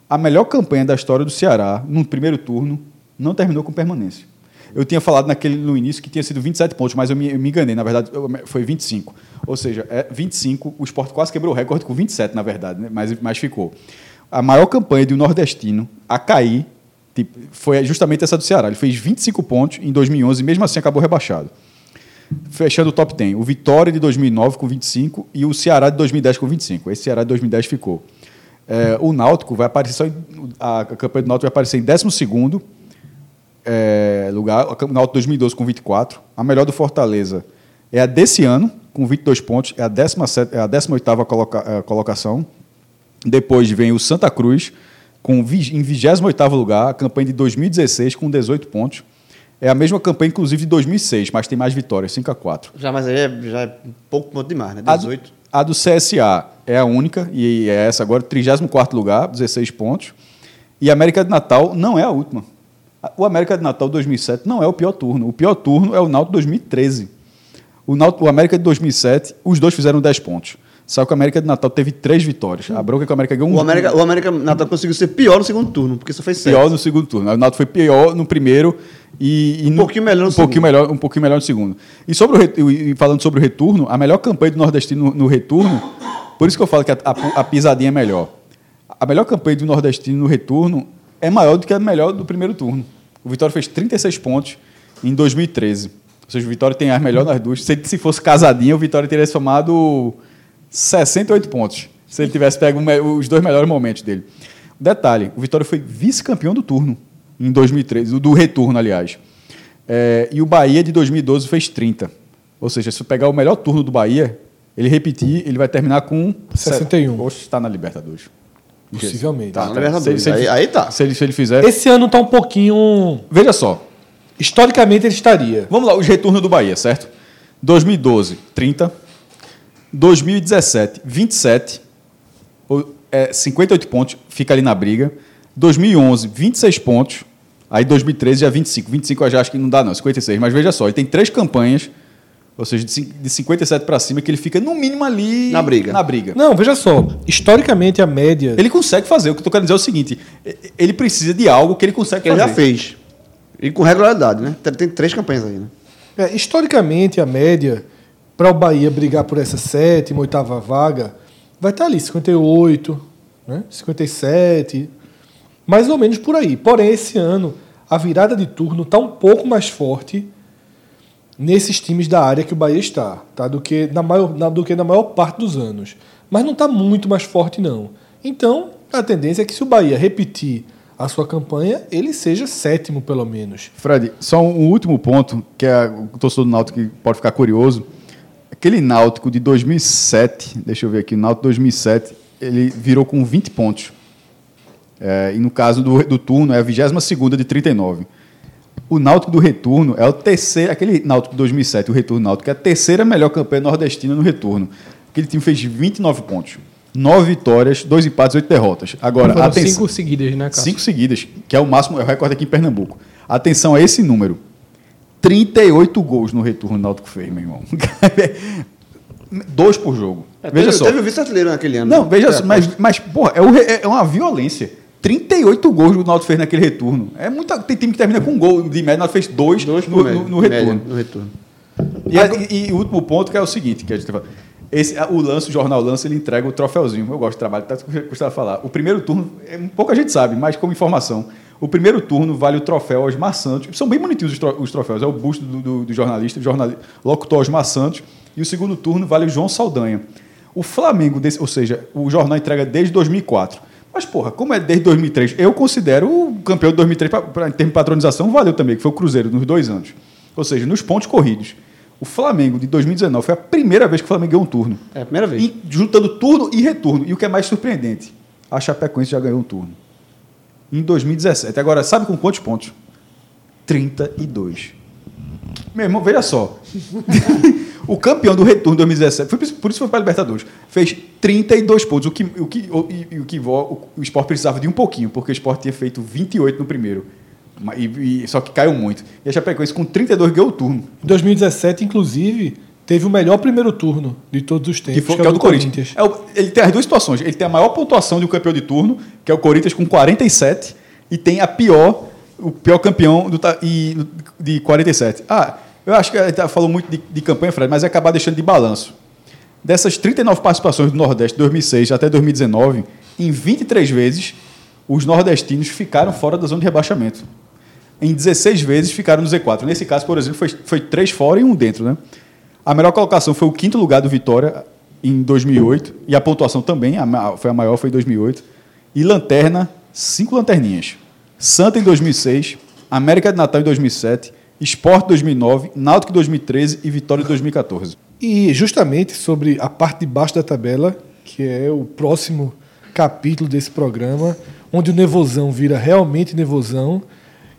a melhor campanha da história do Ceará no primeiro turno não terminou com permanência. Eu tinha falado naquele, no início que tinha sido 27 pontos, mas eu me, eu me enganei. Na verdade, eu- foi 25. Ou seja, é 25. O Sport quase quebrou o recorde com 27, na verdade, né? mas, mas ficou. A maior campanha de um nordestino a cair tipo, foi justamente essa do Ceará. Ele fez 25 pontos em 2011 e mesmo assim acabou rebaixado. Fechando o top 10, o Vitória de 2009 com 25 e o Ceará de 2010 com 25. Esse Ceará de 2010 ficou. É, o Náutico vai aparecer só em, a, a campanha do Náutico vai aparecer em 12 é, lugar, o Náutico 2012 com 24. A melhor do Fortaleza é a desse ano, com 22 pontos, é a, 17, é a 18ª coloca, é, colocação. Depois vem o Santa Cruz, com, em 28º lugar, a campanha de 2016 com 18 pontos. É a mesma campanha, inclusive, de 2006, mas tem mais vitórias, 5 a 4. Já, mas aí é, já é pouco ponto demais, né? A do, 18. a do CSA é a única, e é essa agora, 34 lugar, 16 pontos. E a América de Natal não é a última. O América de Natal 2007 não é o pior turno. O pior turno é o Náutico 2013. O, Náutico, o América de 2007, os dois fizeram 10 pontos. Só que o América de Natal teve três vitórias. A bronca é que o América ganhou um O América, o América Natal conseguiu ser pior no segundo turno, porque só fez sete. pior no segundo turno. O Náutico foi pior no primeiro e, e Um pouquinho melhor no um pouquinho segundo. melhor, um pouquinho melhor no segundo. E sobre o e falando sobre o retorno, a melhor campanha do nordestino no, no retorno, por isso que eu falo que a, a- a pisadinha é melhor. A melhor campanha do nordestino no retorno é maior do que a melhor do primeiro turno. O Vitória fez 36 pontos em 2013. Ou seja, o Vitória tem as melhores das duas. Se, se fosse casadinha, o Vitória teria somado 68 pontos. Se ele tivesse pego os dois melhores momentos dele. Detalhe, o Vitória foi vice-campeão do turno em 2013, do- do retorno, aliás. É, e o Bahia de 2012 fez 30. Ou seja, se eu pegar o melhor turno do Bahia, ele repetir, ele vai terminar com 61. Oxe, está na Libertadores. Possivelmente. Tá, na Libertadores. Aí- ele- aí tá. Se ele, se ele fizer. Esse ano tá um pouquinho. Veja só. Historicamente ele estaria. Vamos lá, os retornos do Bahia, certo? 2012, 30. 2017, 27. Ou, é, 58 pontos, fica ali na briga. 2011, 26 pontos. Aí 2013 já 25. 25 eu já acho que não dá, não, 56. Mas veja só, ele tem três campanhas, ou seja, de cin- de 57 para cima, que ele fica no mínimo ali. Na briga. Na briga. Não, veja só. Historicamente a média. Ele consegue fazer. O que eu estou querendo dizer é o seguinte: ele precisa de algo que ele consegue Que ele fazer. já fez. E com regularidade, né? Tem, tem três campanhas aí, né? É, historicamente, a média para o Bahia brigar por essa sétima, oitava vaga vai estar ali, 58, né? 57, mais ou menos por aí. Porém, esse ano, a virada de turno está um pouco mais forte nesses times da área que o Bahia está, tá? do, que na maior, na, do que na maior parte dos anos. Mas não está muito mais forte, não. Então, a tendência é que se o Bahia repetir a sua campanha, ele seja sétimo, pelo menos. Fred, só um último ponto, que é o torcedor do Náutico pode ficar curioso. Aquele Náutico de 2007, deixa eu ver aqui, o Náutico 2007, ele virou com 20 pontos. É, e no caso do, do turno, é a 22 de 39. O Náutico do retorno é o terceiro, aquele Náutico de 2007, o retorno Náutico, é a terceira melhor campanha nordestina no retorno. Aquele time fez 29 pontos. Nove vitórias, dois empates, oito derrotas. Agora, Foram atenção. cinco seguidas, né, Cássio? Cinco seguidas, que é o máximo, é o recorde aqui em Pernambuco. Atenção a esse número. 38 gols no retorno do Náutico fez, meu irmão. Dois por jogo. veja teve, só. Teve o vice-artilheiro naquele ano. Não, né? veja É, só, mas, mas porra, é, o é uma violência. 38 gols o Náutico fez naquele retorno. É muita, tem time que termina com um gol de média, o fez dois, Dois no, média, no- no retorno. média, no retorno. E, a- e- e o último ponto que é o seguinte, que a gente fala. Esse, o lance, o jornal Lance, ele entrega o troféuzinho. Eu gosto do trabalho, tá custava falar. O primeiro turno, é, pouca gente sabe, mas como informação. O primeiro turno vale o troféu Osmar Santos. São bem bonitinhos os, tro- os troféus. É o busto do, do- do jornalista, jornali, locutor Osmar Santos. E o segundo turno vale o João Saldanha. O Flamengo, ou seja, o jornal entrega desde 2004. Mas, porra, como é desde 2003, eu considero o campeão de 2003, pra, pra, em termos de patronização, valeu também, que foi o Cruzeiro, nos dois anos. Ou seja, nos pontos corridos. O Flamengo de 2019 foi a primeira vez que o Flamengo ganhou um turno. É a primeira vez. E juntando turno e retorno. E o que é mais surpreendente, a Chapecoense já ganhou um turno. Em 2017. Agora, sabe com quantos pontos? 32. Meu irmão, veja só. o campeão do retorno de 2017, foi por isso- foi para a Libertadores, fez 32 pontos. O que, o que, o, o, que o, o Sport precisava de um pouquinho, porque o Sport tinha feito 28 no primeiro. E, e- só que caiu muito. E a Chapecoense com 32 ganhou o turno. Em 2017, inclusive, teve o melhor primeiro turno de todos os tempos, Que, foi, que é o do Corinthians. É o- ele tem as duas situações. Ele tem a maior pontuação de um campeão de turno, que é o Corinthians com 47, e tem a pior, o pior campeão do, e, de 47. Ah, eu acho que gente falou muito de, de campanha, Fred, mas é acabar deixando de balanço. Dessas 39 participações do Nordeste de 2006 até 2019, em 23 vezes, os nordestinos ficaram fora da zona de rebaixamento. Em 16 vezes ficaram no Z4. Nesse caso, por exemplo, foi, foi três fora e um dentro. Né? A melhor colocação foi o quinto lugar do Vitória em 2008, e a pontuação também a foi a maior, foi em 2008. E Lanterna, cinco lanterninhas. Santa em 2006, América de Natal em 2007, Sport 2009, Náutico em 2013 e Vitória em 2014. E justamente sobre a parte de baixo da tabela, que é o próximo capítulo desse programa, onde o Nevozão vira realmente Nevozão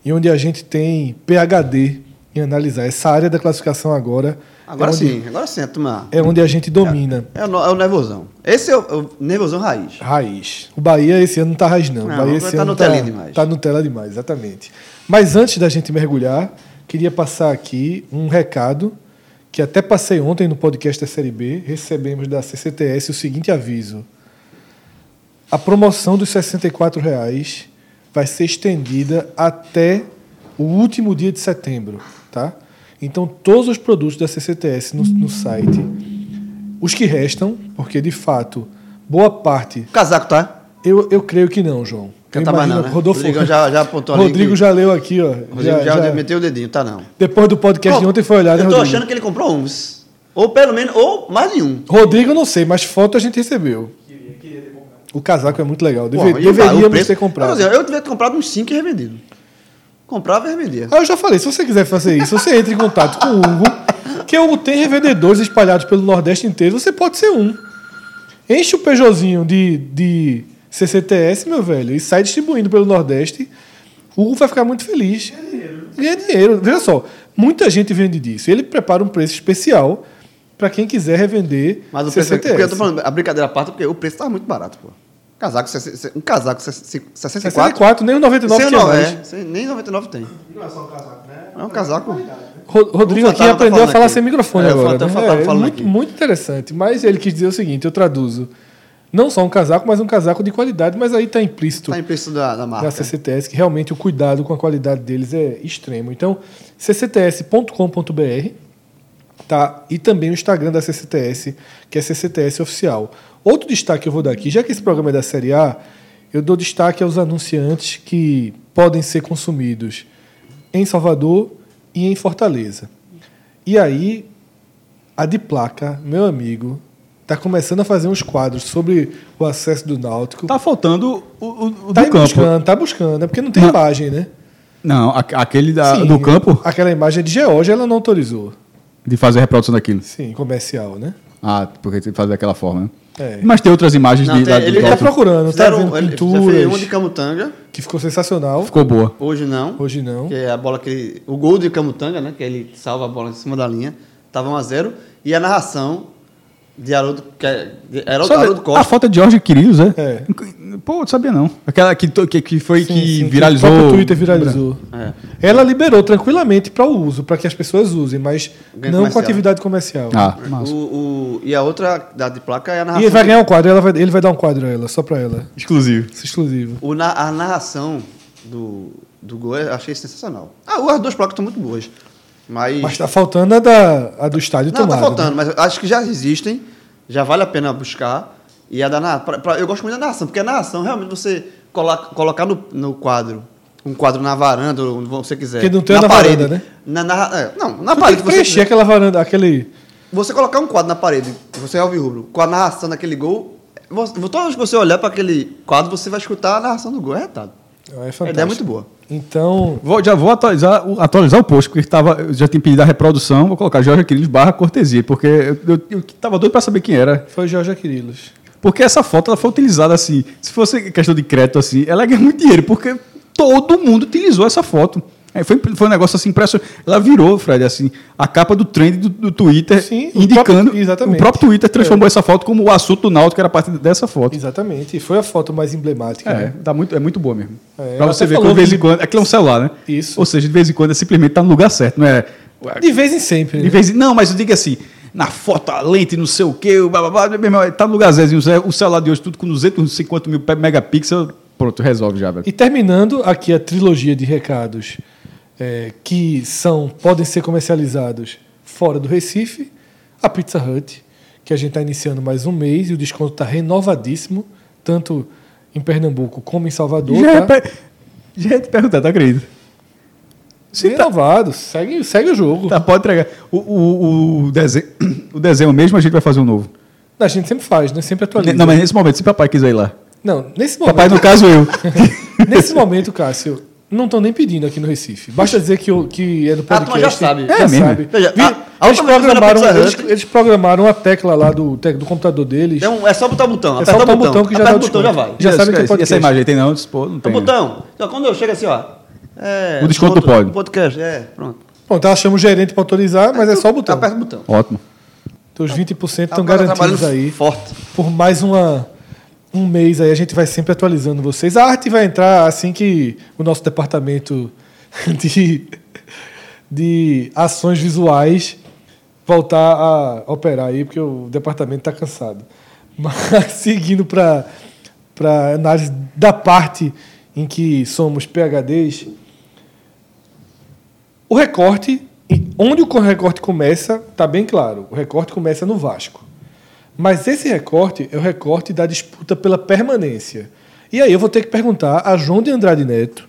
e onde a gente tem PHD em analisar essa área da classificação agora. Agora é onde, sim, agora sim, turma. É onde a gente domina. É o, no- é o nervosão. Esse é o, é o nervosão raiz. Raiz. O Bahia esse ano não tá raiz, não. O Não, Bahia vai esse tá ano Nutelinha demais. Tá Nutella demais, exatamente. Mas antes da gente mergulhar, queria passar aqui um recado que até passei ontem no podcast da Série B. Recebemos da CCTS o seguinte aviso. A promoção dos 64 reais vai ser estendida até o último dia de setembro, tá? Então, todos os produtos da CCTS no, no site, os que restam, porque de fato, boa parte O casaco, tá? eu, eu creio que não, João. Mais imagino- né? Rodolfo, Rodrigão já- já apontou ali Rodrigo já leu aqui, ó. Rodrigo Já- já, já- meteu o dedinho, tá não. Depois do podcast de ontem foi olhar, né, Eu tô Rodrigo? achando que ele comprou uns. Ou pelo menos, ou mais de um. Rodrigo eu não sei, mas foto a gente recebeu. O casaco é muito legal. Deve- Pô, deveríamos preço- ter comprado. Eu, eu devia ter comprado uns 5 e revendido. Comprava e revendia. Ah, eu já falei, se você quiser fazer isso, você entra em contato com o Hugo, que o Hugo tem revendedores espalhados pelo Nordeste inteiro, você pode ser um. Enche o Peugeotzinho de, de CCTS, meu velho, e sai distribuindo pelo Nordeste. O Hugo vai ficar muito feliz. Ganha dinheiro. Ganha dinheiro. Veja só, muita gente vende disso. Ele prepara um preço especial para quem quiser revender Mas o preço. CCTS. Porque eu tô falando, a brincadeira à parte, porque o preço tava muito barato, pô. Casaco, um casaco 64. 64, nem o 99 Sem o tinha nove, mais. é, nem 99 tem. Não é só um casaco, né? É um casaco. Ro- Rodrigo aqui tá aprendeu a falar aqui. sem microfone É, agora. Né? tá É, muito, muito interessante. Mas ele quis dizer o seguinte: eu traduzo. Não só um casaco, mas um casaco de qualidade, mas aí está implícito Tá em preço da, da marca. da CCTS, que realmente o cuidado com a qualidade deles é extremo. Então, ccts.com.br tá? e também o Instagram da CCTS, que é CCTS Oficial. Outro destaque que eu vou dar aqui, já que esse programa é da Série A, eu dou destaque aos anunciantes que podem ser consumidos em Salvador e em Fortaleza. E aí, a de placa, meu amigo, está começando a fazer uns quadros sobre o acesso do Náutico. Tá faltando o, o, o Tá do campo. buscando, tá buscando. É porque não tem Não. imagem, né? Não, a- aquele da- Sim, do campo, Aquela imagem é de Geórgia, ela não autorizou. de fazer a reprodução daquilo. Sim, comercial, né? Ah, porque tem que fazer daquela forma, né? É. Mas tem outras imagens Não, de, tem- da, ele do tá Náutico. procurando, tá Fizeram- vendo pinturas. Uma de Camutanga, Que ficou sensacional. Ficou boa. hoje não. Hoje não. Que é a bola que ele, O gol de Camutanga, né? Que ele salva a bola em cima da linha. Tava 1x0. E a narração de Haroldo, que é, de Haroldo, Haroldo a Costa. foto é de Jorge Quirios, é? É. Pô, não sabia não. Aquela que, que, que foi Sim, que sim, viralizou. O próprio Twitter viralizou. É. Ela liberou tranquilamente para o uso, para que as pessoas usem, mas Ganho não com comercial. atividade comercial. Ah, O, massa. o- e a outra da de placa é a E narração. ele vai ganhar um quadro, ela vai- ele vai dar um quadro a ela, só para ela. Exclusivo. Exclusivo. o na- a narração do, do gol eu achei sensacional. Ah, as duas placas estão muito boas. Mas. Mas tá faltando a, da, a do estádio não, tomado. tá faltando, mas eu acho que já existem, já vale a pena buscar. E a da pra- pra- Eu gosto muito da narração, porque a narração realmente você coloca, colocar no, no quadro, um quadro na varanda, onde você quiser. Porque não tem na na parede. varanda, né? Na, narra- é, não, na Tu tem parede. que você preencher aquela varanda, aquele. Você colocar um quadro na parede, você é o rubro, com a narração daquele gol, você, toda vez que você olhar para aquele quadro, você vai escutar a narração do gol. É retado. É A fantástico. ideia é muito boa. Então, Vou, já vou atualizar, o- atualizar o post, porque tava, eu já tinha pedido a reprodução, vou colocar Jorge Quirios barra cortesia, porque eu, eu, eu tava doido para saber quem era. foi Jorge Aquiles. Porque essa foto ela foi utilizada assim. Se fosse questão de crédito assim, ela ganha muito dinheiro, porque todo mundo utilizou essa foto. Aí foi, foi um negócio assim impressionante. Ela virou, Fred, assim, a capa do trend do, do Twitter, Sim, o indicando. próprio- exatamente. O próprio Twitter transformou essa foto como o assunto do Náutico, que era parte dessa foto. Exatamente. E foi a foto mais emblemática. É, né? dá muito, é muito boa mesmo. É, pra ela você ver que de vez em quando. Aquilo é um celular, né? Isso. Ou seja, de vez em quando é simplesmente tá no lugar certo, não é. De vez em sempre. De né? vez em, não, mas eu digo assim, na foto, a lente, não sei o quê, o blá, blá, blá, meu irmão, tá no lugarzinho. O celular de hoje, tudo com 250 mil megapixels, pronto, resolve já, velho. E terminando aqui a trilogia de recados é, que são podem ser comercializados fora do Recife, a Pizza Hut, que a gente está iniciando mais um mês e o desconto está renovadíssimo, tanto em Pernambuco como em Salvador. Já, tá? é já ia te perguntar, tá acredito? Sim, renovado. Segue, segue o jogo. Tá, pode entregar. O, o, o, desenho, o desenho mesmo a gente vai fazer um novo. A gente sempre faz, né? Sempre atualiza. Não, mas nesse momento, se papai quiser ir lá. Não, nesse momento, Papai, no caso, eu. nesse momento, Cássio, não estão nem pedindo aqui no Recife. Basta dizer que, o- que é do A turma podcast. já sabe. Já É mesmo? sabe. Veja, a- a eles, eu programaram, eles, eles programaram a tecla lá do, do computador deles. Então, é só botar o botão. É só aperta botar o botão que já dá o botão, já vai. Já sabe que é essa, podcast. essa imagem aí tem não? Pô, não O tem. botão. Então, quando eu chego assim, ó. É, O desconto do pod. podcast, é, pronto. Pronto, ela chama o gerente para autorizar, mas é só o botão. Aperta o botão. Ótimo. Então os 20% estão Ah, o cara garantidos aí. Forte. Por mais uma, um mês aí, a gente vai sempre atualizando vocês. A arte vai entrar assim que o nosso departamento de, de ações visuais voltar a operar aí, porque o departamento está cansado. Mas seguindo para a análise da parte em que somos PHDs, o recorte, onde o recorte começa, está bem claro. O recorte começa no Vasco. Mas esse recorte é o recorte da disputa pela permanência. E aí eu vou ter que perguntar a João de Andrade Neto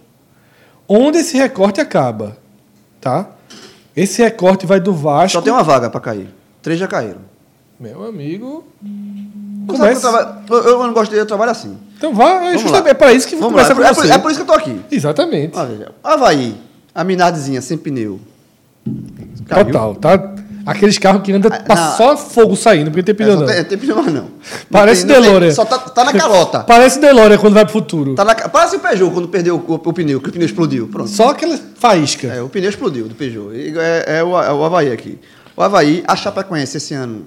onde esse recorte acaba. Tá? Esse recorte vai do Vasco. Só tem uma vaga pra cair. Três já caíram. Meu amigo. Começa... eu, traba- eu- eu não gosto de eu trabalho assim. Então vá, é, justamente- é para isso que Vamos começa lá. É por, é por isso que eu tô aqui. Exatamente. Olha. Havaí, a Minardezinha sem pneu. Caiu. Total, tá? Aqueles carros que andam Ah, pra não. só fogo saindo, porque tem É, pneu não. tem, tem pneu não. Parece Não tem- tem-. Só tá, tá na calota. Parece DeLorean quando vai pro futuro. Tá na, parece o Peugeot quando perdeu o, o pneu, que o pneu explodiu. Pronto. Só aquela faísca. É, o pneu explodiu do Peugeot. E É, é o, é o Havaí aqui. O Havaí, a Chapecoense esse ano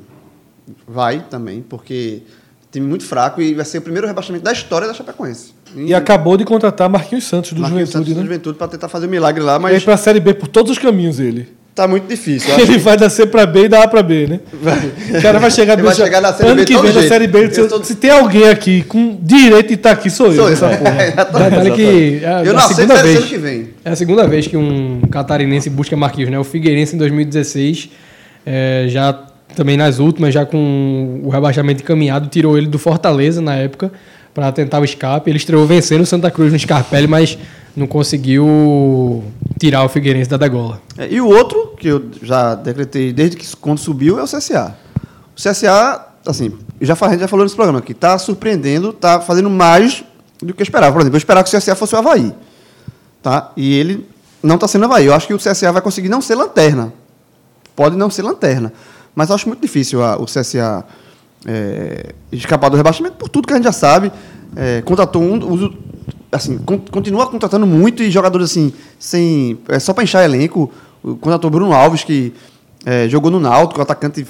vai também, porque time muito fraco e vai ser o primeiro rebaixamento da história da Chapecoense. E acabou de contratar Marquinhos Santos do Marquinhos Juventude, Santos do né? Juventude para tentar fazer um milagre lá, Mas... mas pra Série B por todos os caminhos ele. Tá muito difícil. eu Ele vai da C pra B e da A pra B, né? O cara vai chegar, vai chegar na Série ano B que vem jeito. Série B. Eu Se, tô- se tem alguém aqui com direito de estar aqui, sou eu. Sou eu. essa porra. Exatamente. Detalhe que é Eu a não aceito segunda vez. ano que vem. É a segunda vez que um catarinense busca Marquinhos, né? O Figueirense em 2016, é, já também nas últimas, já com o rebaixamento encaminhado, tirou ele do Fortaleza na época para tentar o escape. Ele estreou vencendo o Santa Cruz no Scarpelli, mas não conseguiu tirar o Figueirense da degola. É, E o outro, que eu já decretei desde que quando subiu, é o CSA. O CSA, assim, já, a gente já falou nesse programa aqui, está surpreendendo, está fazendo mais do que eu esperava. Por exemplo, eu esperava que o CSA fosse o Havaí. Tá? E ele não está sendo Havaí. Eu acho que o CSA vai conseguir não ser lanterna. Pode não ser lanterna. Mas acho muito difícil a- o CSA é, escapar do rebaixamento por tudo que a gente já sabe. É, contratou um. Assim, con- continua contratando muito e jogadores assim, sem. É só para encher elenco. O- Contratou o Bruno Alves, que é, jogou no Náutico, atacante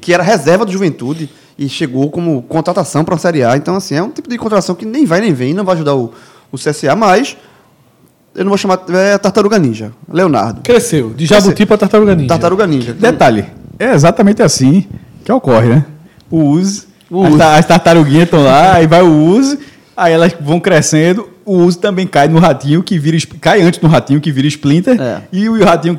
que era reserva do Juventude e chegou como contratação para a Série A. Então, assim, é um tipo de contratação que nem vai nem vem, não vai ajudar o, o CSA, mas eu não vou chamar. É Tartaruga Ninja. Leonardo. Cresceu. De Jabuti pra Tartaruga Ninja. Tartaruga Ninja. Detalhe, é exatamente assim que ocorre, né? O uso, as, ta- as tartaruguinhas estão lá, aí vai o uso, aí elas vão crescendo, o uso também cai no ratinho, que vira, cai antes no ratinho, que vira Splinter, É. e o ratinho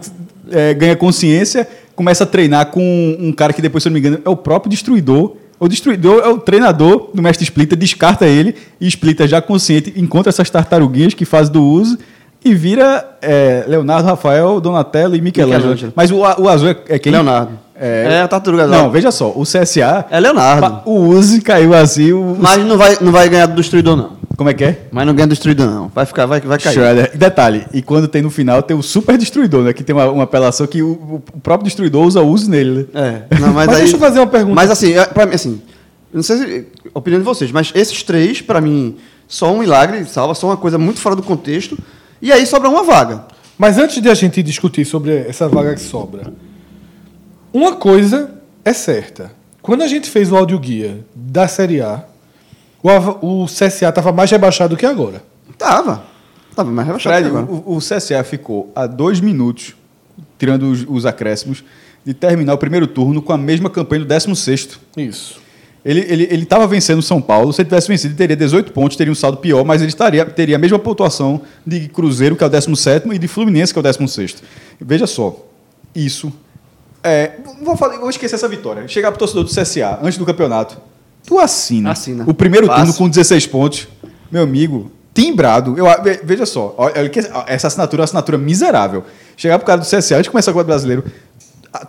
é, ganha consciência, começa a treinar com um cara que depois, se eu não me engano, é o próprio destruidor. O destruidor é o treinador do mestre Splinter, descarta ele, e Splinter já consciente encontra essas tartaruguinhas que faz do uso e vira é, Leonardo, Rafael, Donatello e Michelangelo. Michelangelo. Mas o, o azul é, é quem? Leonardo. É, É a Tartaruga Não, Não, veja só, o CSA. É Leonardo. O Uzi caiu assim. O, Mas não vai, não vai ganhar do destruidor, não. Como é que é? Mas não ganha do destruidor, não. Vai ficar, vai, vai cair. Shredder. Detalhe, e quando tem no final, tem o Super Destruidor, né? Que tem uma, uma apelação que o, o próprio Destruidor usa o Uzi nele, né? É. Não, mas, Mas aí, deixa eu fazer uma pergunta. Mas assim, é, pra mim, assim, não sei se. Opinião de vocês, mas esses três, pra mim, só um milagre, salva, só uma coisa muito fora do contexto. E aí sobra uma vaga. Mas antes de a gente discutir sobre essa vaga que sobra, uma coisa é certa. Quando a gente fez o audioguia da Série A, o, o CSA estava mais rebaixado do que agora. Tava. Tava mais rebaixado Fred, que agora. o, o CSA ficou a dois minutos, tirando os, os acréscimos, de terminar o primeiro turno com a mesma campanha do 16. Isso. Ele estava ele, ele tava vencendo o São Paulo. Se ele tivesse vencido, ele teria 18 pontos, teria um saldo pior, mas ele estaria, teria a mesma pontuação de Cruzeiro, que é o 17, e de Fluminense, que é o 16. Veja só, isso. É, vou, falar, vou esquecer essa vitória. Chegar para o torcedor do CSA antes do campeonato. Tu assina, Assina. o primeiro Fácil. turno com 16 pontos. Meu amigo, timbrado. Eu, ve- veja só, que essa assinatura é uma assinatura miserável. Chegar pro cara do CSA antes de começar o Campeonato Brasileiro,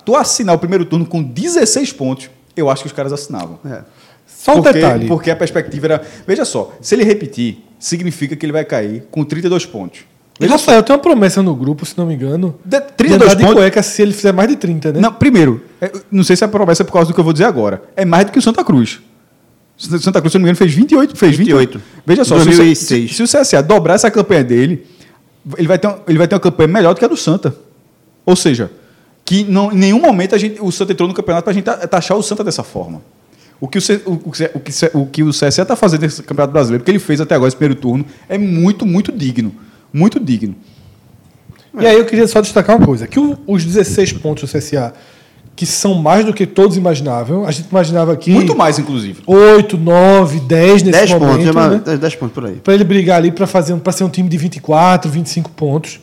tu assinar o primeiro turno com 16 pontos, eu acho que os caras assinavam. É. Só um porque, detalhe. Porque a perspectiva era. Veja só, se ele repetir, significa que ele vai cair com 32 pontos. E Rafael tem uma promessa no grupo, se não me engano. De- De 32 andar de pontos. cueca se ele fizer mais de 30, né? Não, primeiro, é, não sei se a promessa é por causa do que eu vou dizer agora. É mais do que o Santa Cruz. O Santa Cruz, se não me engano, fez 28. Fez 28. 28. Veja só, se o, 2006. se, se o CSA dobrar essa campanha dele, ele vai, ter, um- ele vai ter uma campanha melhor do que a do Santa. Ou seja, que não, em nenhum momento a gente, o Santa entrou no campeonato para a gente ta- taxar o Santa dessa forma. O que o, C- o, o, que- o, que, o que o CSA está fazendo nesse Campeonato Brasileiro, o que ele fez até agora, esse primeiro turno, é muito, muito digno. Muito digno. E aí eu queria só destacar uma coisa: que o- os 16 pontos do CSA, que são mais do que todos imaginavam, a gente imaginava aqui Muito mais, inclusive. 8, 9, 10 nesse 10 momento. pontos, né? né? 10 pontos por aí. Para ele brigar ali para fazer para ser um time de 24, 25 pontos.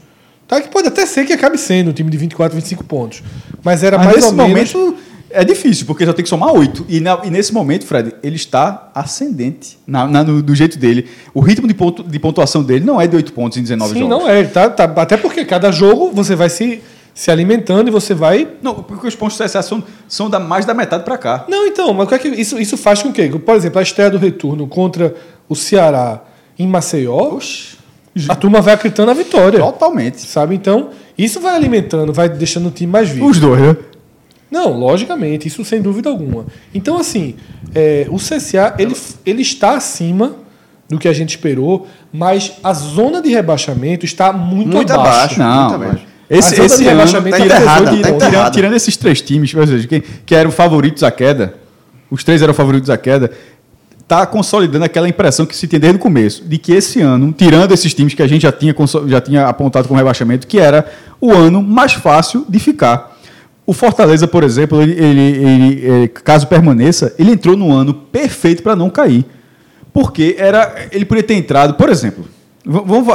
Tá que pode até ser que acabe sendo um time de 24, 25 pontos. Mas era Mas mais nesse ou menos momento é difícil, porque já tem que somar oito. E, e nesse momento, Fred, ele está ascendente na- na- no- do jeito dele. O ritmo de, pontu- de pontuação dele não é de 8 pontos em 19 Sim, jogos. não é, tá, tá, até porque cada jogo você vai se, se alimentando e você vai Não, porque os pontos do CSA são, são da, mais da metade para cá. Não, então, mas o que é que isso, isso faz com que, por exemplo, a estreia do retorno contra o Ceará em Maceió, a turma vai acreditando na vitória. Totalmente. Sabe? Então, isso vai alimentando, vai deixando o time mais vivo. Os dois, né? Não, logicamente, isso sem dúvida alguma. Então, assim, é, o CSA ele, ele está acima do que a gente esperou, mas a zona de rebaixamento está muito, Muito abaixo. abaixo. Não, Muito abaixo. esse, A zona esse de ano, rebaixamento tá tá errada, tirando, tá tirando- tirando esses três times, ou seja, que, que eram favoritos à queda, os três eram favoritos à queda, está consolidando aquela impressão que se tem desde o começo, de que esse ano, tirando esses times que a gente já tinha, já tinha apontado como rebaixamento, que era o ano mais fácil de ficar. O Fortaleza, por exemplo, ele, ele- ele- caso permaneça, ele entrou no ano perfeito para não cair. Porque era, ele poderia ter entrado, por exemplo, vamos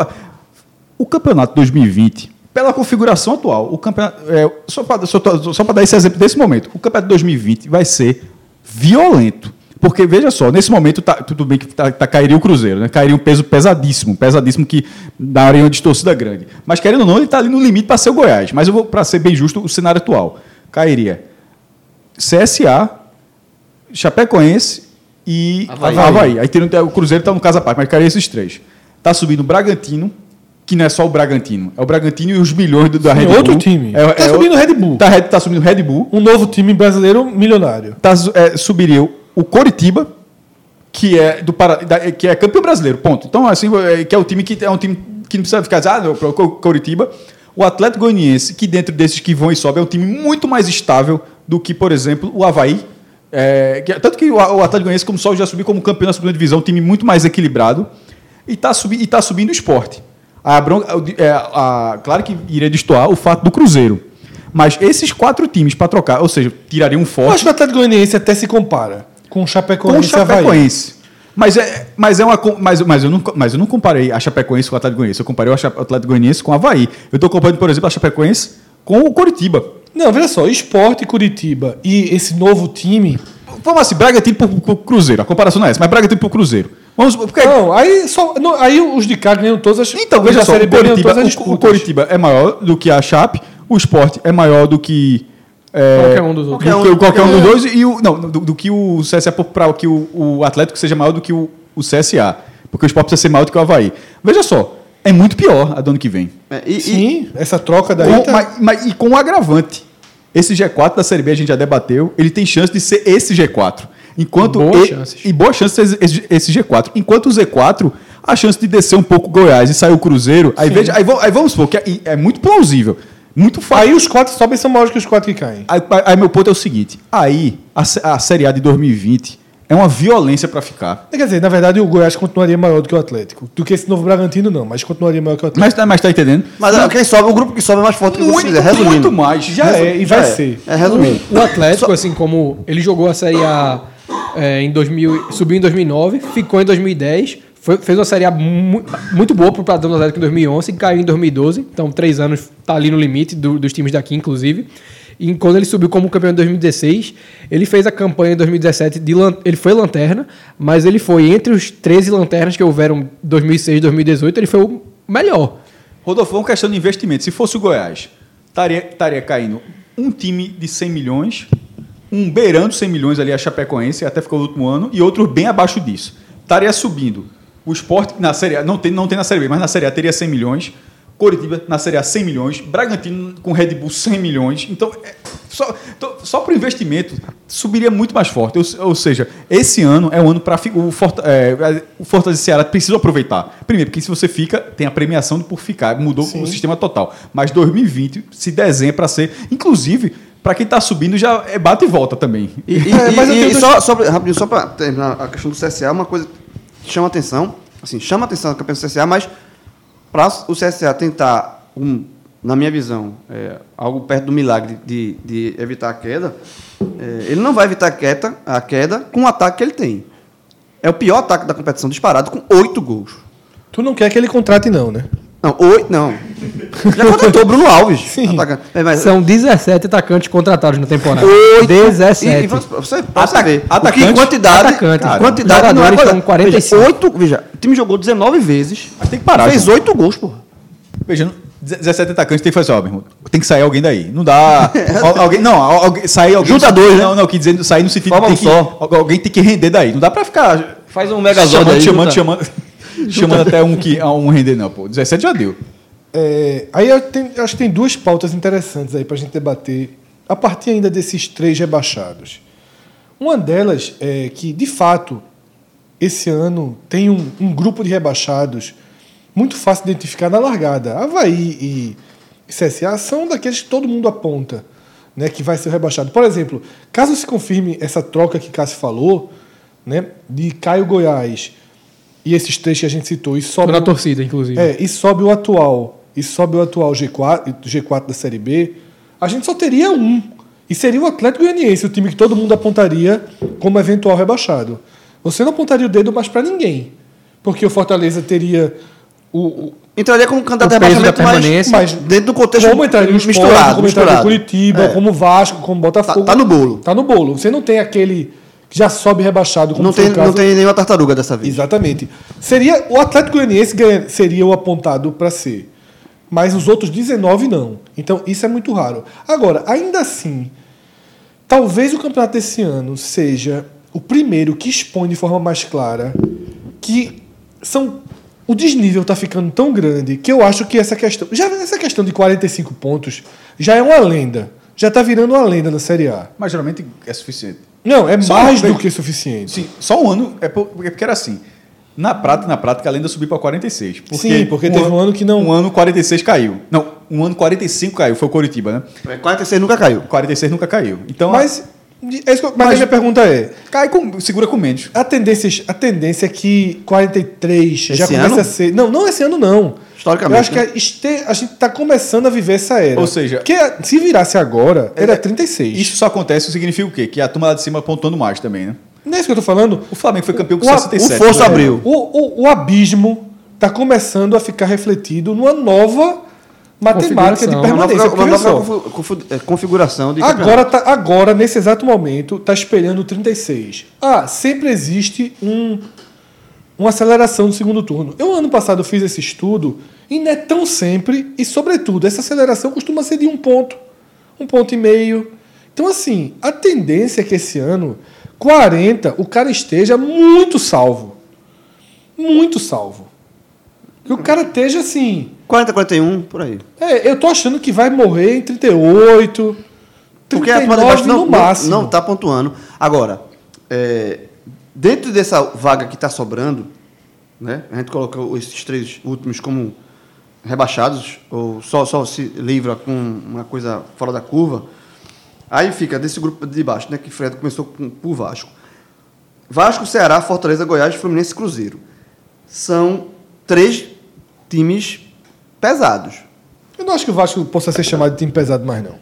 o campeonato 2020, pela configuração atual, o campeonato, é, só para só, só dar esse exemplo desse momento, o campeonato 2020 vai ser violento. Porque, veja só, nesse momento, tá, tudo bem que tá, tá- cairia o Cruzeiro, né? cairia um peso pesadíssimo, pesadíssimo que daria uma distorcida grande. Mas, querendo ou não, ele está ali no limite para ser o Goiás. Mas, eu vou para ser bem justo, o cenário atual. Cairia CSA, Chapecoense e Havaí. Havaí. Aí tem, o Cruzeiro está no caso à parte, mas cairia esses três. Está subindo o Bragantino, que não é só o Bragantino, é o Bragantino e os bilhões do, da Sim, Red Bull. outro time. É, Tá é subindo o Red Bull. Tá, tá subindo o Red Bull. Um novo time brasileiro milionário. Tá, é, subiria o Coritiba, que é do que é campeão brasileiro, ponto. Então, assim, é, que é o time que é um time que não precisa ficar ah, não, Co- Coritiba. O Atlético Goianiense, que dentro desses que vão e sobem, é um time muito mais estável do que, por exemplo, o Havaí. É, que- tanto que o, o Atlético Goianiense, como só já subiu como campeão na segunda divisão, um time muito mais equilibrado. E está subi, tá subindo o esporte. A o- é, a- claro que iria destoar o fato do Cruzeiro. Mas esses quatro times para trocar, ou seja, tirariam um Eu forte acho que o Atlético Goianiense até se compara com o com o Chapecoense Havaí. Chapecoense. Mas é, mas é uma mas, mas eu não mas eu não comparei a Chapecoense com o Atlético Goianiense, eu comparei o Atlético Goianiense com o Havaí. Eu estou comparando, por exemplo, a Chapecoense com o Coritiba. Não, veja só, Esporte, Curitiba e esse novo time. Vamos assim, Bragantino pro, pro Cruzeiro. A comparação não é essa, mas Bragantino pro Cruzeiro. Vamos porque Não, aí, só, não, aí os de cá ganham todas as Então, veja só, o as o, o. Coritiba é maior do que a Chape, o Sport é maior do que é, Qualquer um dos outros. do que- qualquer um dos dois e o não do, do que o CSA para que o, o Atlético seja maior do que o, o CSA, porque o Sport precisa ser maior do que o Havaí. Veja só, é muito pior a do ano que vem. É, e, e- Sim, essa troca daí Com- tá... mas, mas- e com um agravante. Esse G4 da Série B a gente já debateu, ele tem chance de ser esse G4. Enquanto Boas e, chances. E boa chance de ser esse, esse G4. Enquanto o Z4, a chance de descer um pouco o Goiás e sair o Cruzeiro. Aí, veja, aí, aí vamos supor que é, é muito plausível. Muito fácil. Aí os quatro sobem são maiores que os quatro que caem. Aí, aí- aí meu ponto é o seguinte: aí a, a Série A de 2020 é uma violência para ficar. Quer dizer, na verdade o Goiás continuaria maior do que o Atlético. Do que esse novo Bragantino, não, mas continuaria maior que o Atlético. Mas, tá- mas tá entendendo? mas é, quem sobe, o grupo que sobe é mais forte que o muito. Resumindo. muito mais. Já é, e vai é. ser. É, resumindo. O Atlético, assim como ele jogou a Série A é, em 2000, subiu em 2009, ficou em 2010, foi- fez uma Série mu- muito boa pro padrão do Atlético em 2011 e caiu em 2012. Então, três anos tá ali no limite do- dos times daqui, inclusive. E quando ele subiu como campeão em 2016, ele fez a campanha em 2017 de ele foi lanterna, mas ele foi entre os 13 lanternas que houveram em 2006 e 2018, ele foi o melhor. Rodolfo, uma questão de investimento. Se fosse o Goiás, estaria caindo um time de 100 milhões, um beirando 100 milhões ali, a Chapecoense, até ficou no último ano, e outro bem abaixo disso. Estaria subindo. O esporte na Série A, não tem, não tem na Série B, mas na Série A teria 100 milhões. Coritiba na Série A 100 milhões. Bragantino com Red Bull 100 milhões. Então, é, só, só para o investimento, subiria muito mais forte. Ou, ou seja, esse ano é o ano para o, Forta, é, o Fortaleza e Ceará precisa aproveitar. Primeiro, porque se você fica, tem a premiação por ficar. Mudou o sistema total. Mas 2020 se desenha para ser. Inclusive, para quem está subindo, já é bate e volta também. E, e- É, mas eu e- tenho e dois- só, só, rapidinho, só para terminar a questão do CSA, uma coisa chama atenção, assim, chama atenção a campeão do CSA, mas para o CSA tentar, um, na minha visão, é, algo perto do milagre de, de evitar a queda, é, ele não vai evitar a queda, a queda com o ataque que ele tem. É o pior ataque da competição disparado, com oito gols. Tu não quer que ele contrate, não, né? Não, oito, não. Já contratou o Bruno Alves. Sim. atacante. É, mas- São 17 atacantes contratados na temporada. Oito. 17. E, e você, você Ata- ver. atacante, Porque quantidade, atacante. cara, quantidade não é jogadores são 45. Veja, oito, veja, o time jogou 19 vezes. Mas tem que parar, Fez João. oito gols, porra. Veja, não- 17 atacantes tem que fazer, ó, meu irmão, tem que sair alguém daí. Não dá. al- alguém, não, al- alguém, sair alguém. Junta dois, né? Não, não, que dizendo sair no sentido Forma tem um que, só. al- alguém tem que render daí. Não dá pra ficar Faz um chamando, chamando, junta. chamando, chamando até um que um render, não, pô. 17 já deu. É, aí eu, tenho- acho que tem duas pautas interessantes aí para a gente debater, a partir ainda desses três rebaixados. Uma delas é que, de fato, esse ano tem um, um grupo de rebaixados muito fácil de identificar na largada. Havaí e CSA são daqueles que todo mundo aponta né, que vai ser rebaixado. Por exemplo, caso se confirme essa troca que Cássio falou, né? De Caio Goiás e esses três que a gente citou, e sobe, na o- torcida, inclusive. é, e sobe o atual, e sobe o atual G4, G4 da Série B, a gente só teria um. E seria o Atlético Goianiense, o time que todo mundo apontaria como eventual rebaixado. Você não apontaria o dedo mais para ninguém. Porque o Fortaleza teria o, o- Entraria como candidato a rebaixamento, mas, permanência. mas dentro do contexto como entraria o Sport, misturado. como entraria o misturado. Curitiba, É. como o Vasco, como o Botafogo. Tá- tá no bolo. Tá no bolo. Você não tem aquele que já sobe rebaixado, como Não tem, não tem nenhuma tartaruga dessa vez. Exatamente. Seria o Atlético Goianiense seria o apontado para ser, mas os outros 19 não. Então isso é muito raro. Agora, ainda assim, talvez o campeonato desse ano seja o primeiro que expõe de forma mais clara que são o desnível está ficando tão grande que eu acho que essa questão, já essa questão de 45 pontos já é uma lenda. Já está virando uma lenda na Série A. Mas geralmente é suficiente. Não, é Só mais uma do que suficiente. Sim, só um ano. É é porque era assim. Na prática, na prática, a lenda subiu para 46. Porque Sim, porque teve um ano que não- Um ano 46 caiu. Não, um ano 45 caiu, foi o Coritiba, né? É, 46 nunca caiu. 46 nunca caiu. Então, Mas, é isso que eu- mas, Mas- a minha pergunta é: cai com, segura com menos. a tendência, a tendência é que 43 já Esse começa ano? a ser. Não, não esse ano não. Historicamente, Eu acho que né? a, este- a gente está começando a viver essa era. Ou seja- que se virasse agora, era 36. Isso só acontece, significa o quê? Que a turma lá de cima pontuando mais também, né? Não é isso que eu tô falando. O Flamengo foi campeão com O a- 67. o Força né? abriu. O, o, o abismo está começando a ficar refletido numa nova matemática de Configuração. Uma permanência. nova, Porque uma nova é, configuração de Agora, tá, agora, nesse exato momento, está espelhando 36. Ah, sempre existe um, uma aceleração do segundo turno. Eu, ano passado, fiz esse estudo e não é tão sempre, e, sobretudo, essa aceleração costuma ser de um ponto, um ponto e meio. Então, assim, a tendência é que esse ano, 40, o cara esteja muito salvo. Muito salvo. Que o cara esteja assim. 40, 41, por aí. É, eu tô achando que vai morrer em 38, Porque a 39 turma de baixo não, no máximo. não, não tá pontuando. Agora, é, dentro dessa vaga que está sobrando, né, a gente coloca esses três últimos como rebaixados, ou só, só se livra com uma coisa fora da curva. Aí fica desse grupo de baixo, né, que Fred começou com, por Vasco. Vasco, Ceará, Fortaleza, Goiás, Fluminense e Cruzeiro. São três times pesados. Eu não acho que o Vasco possa ser chamado de time pesado mais, não.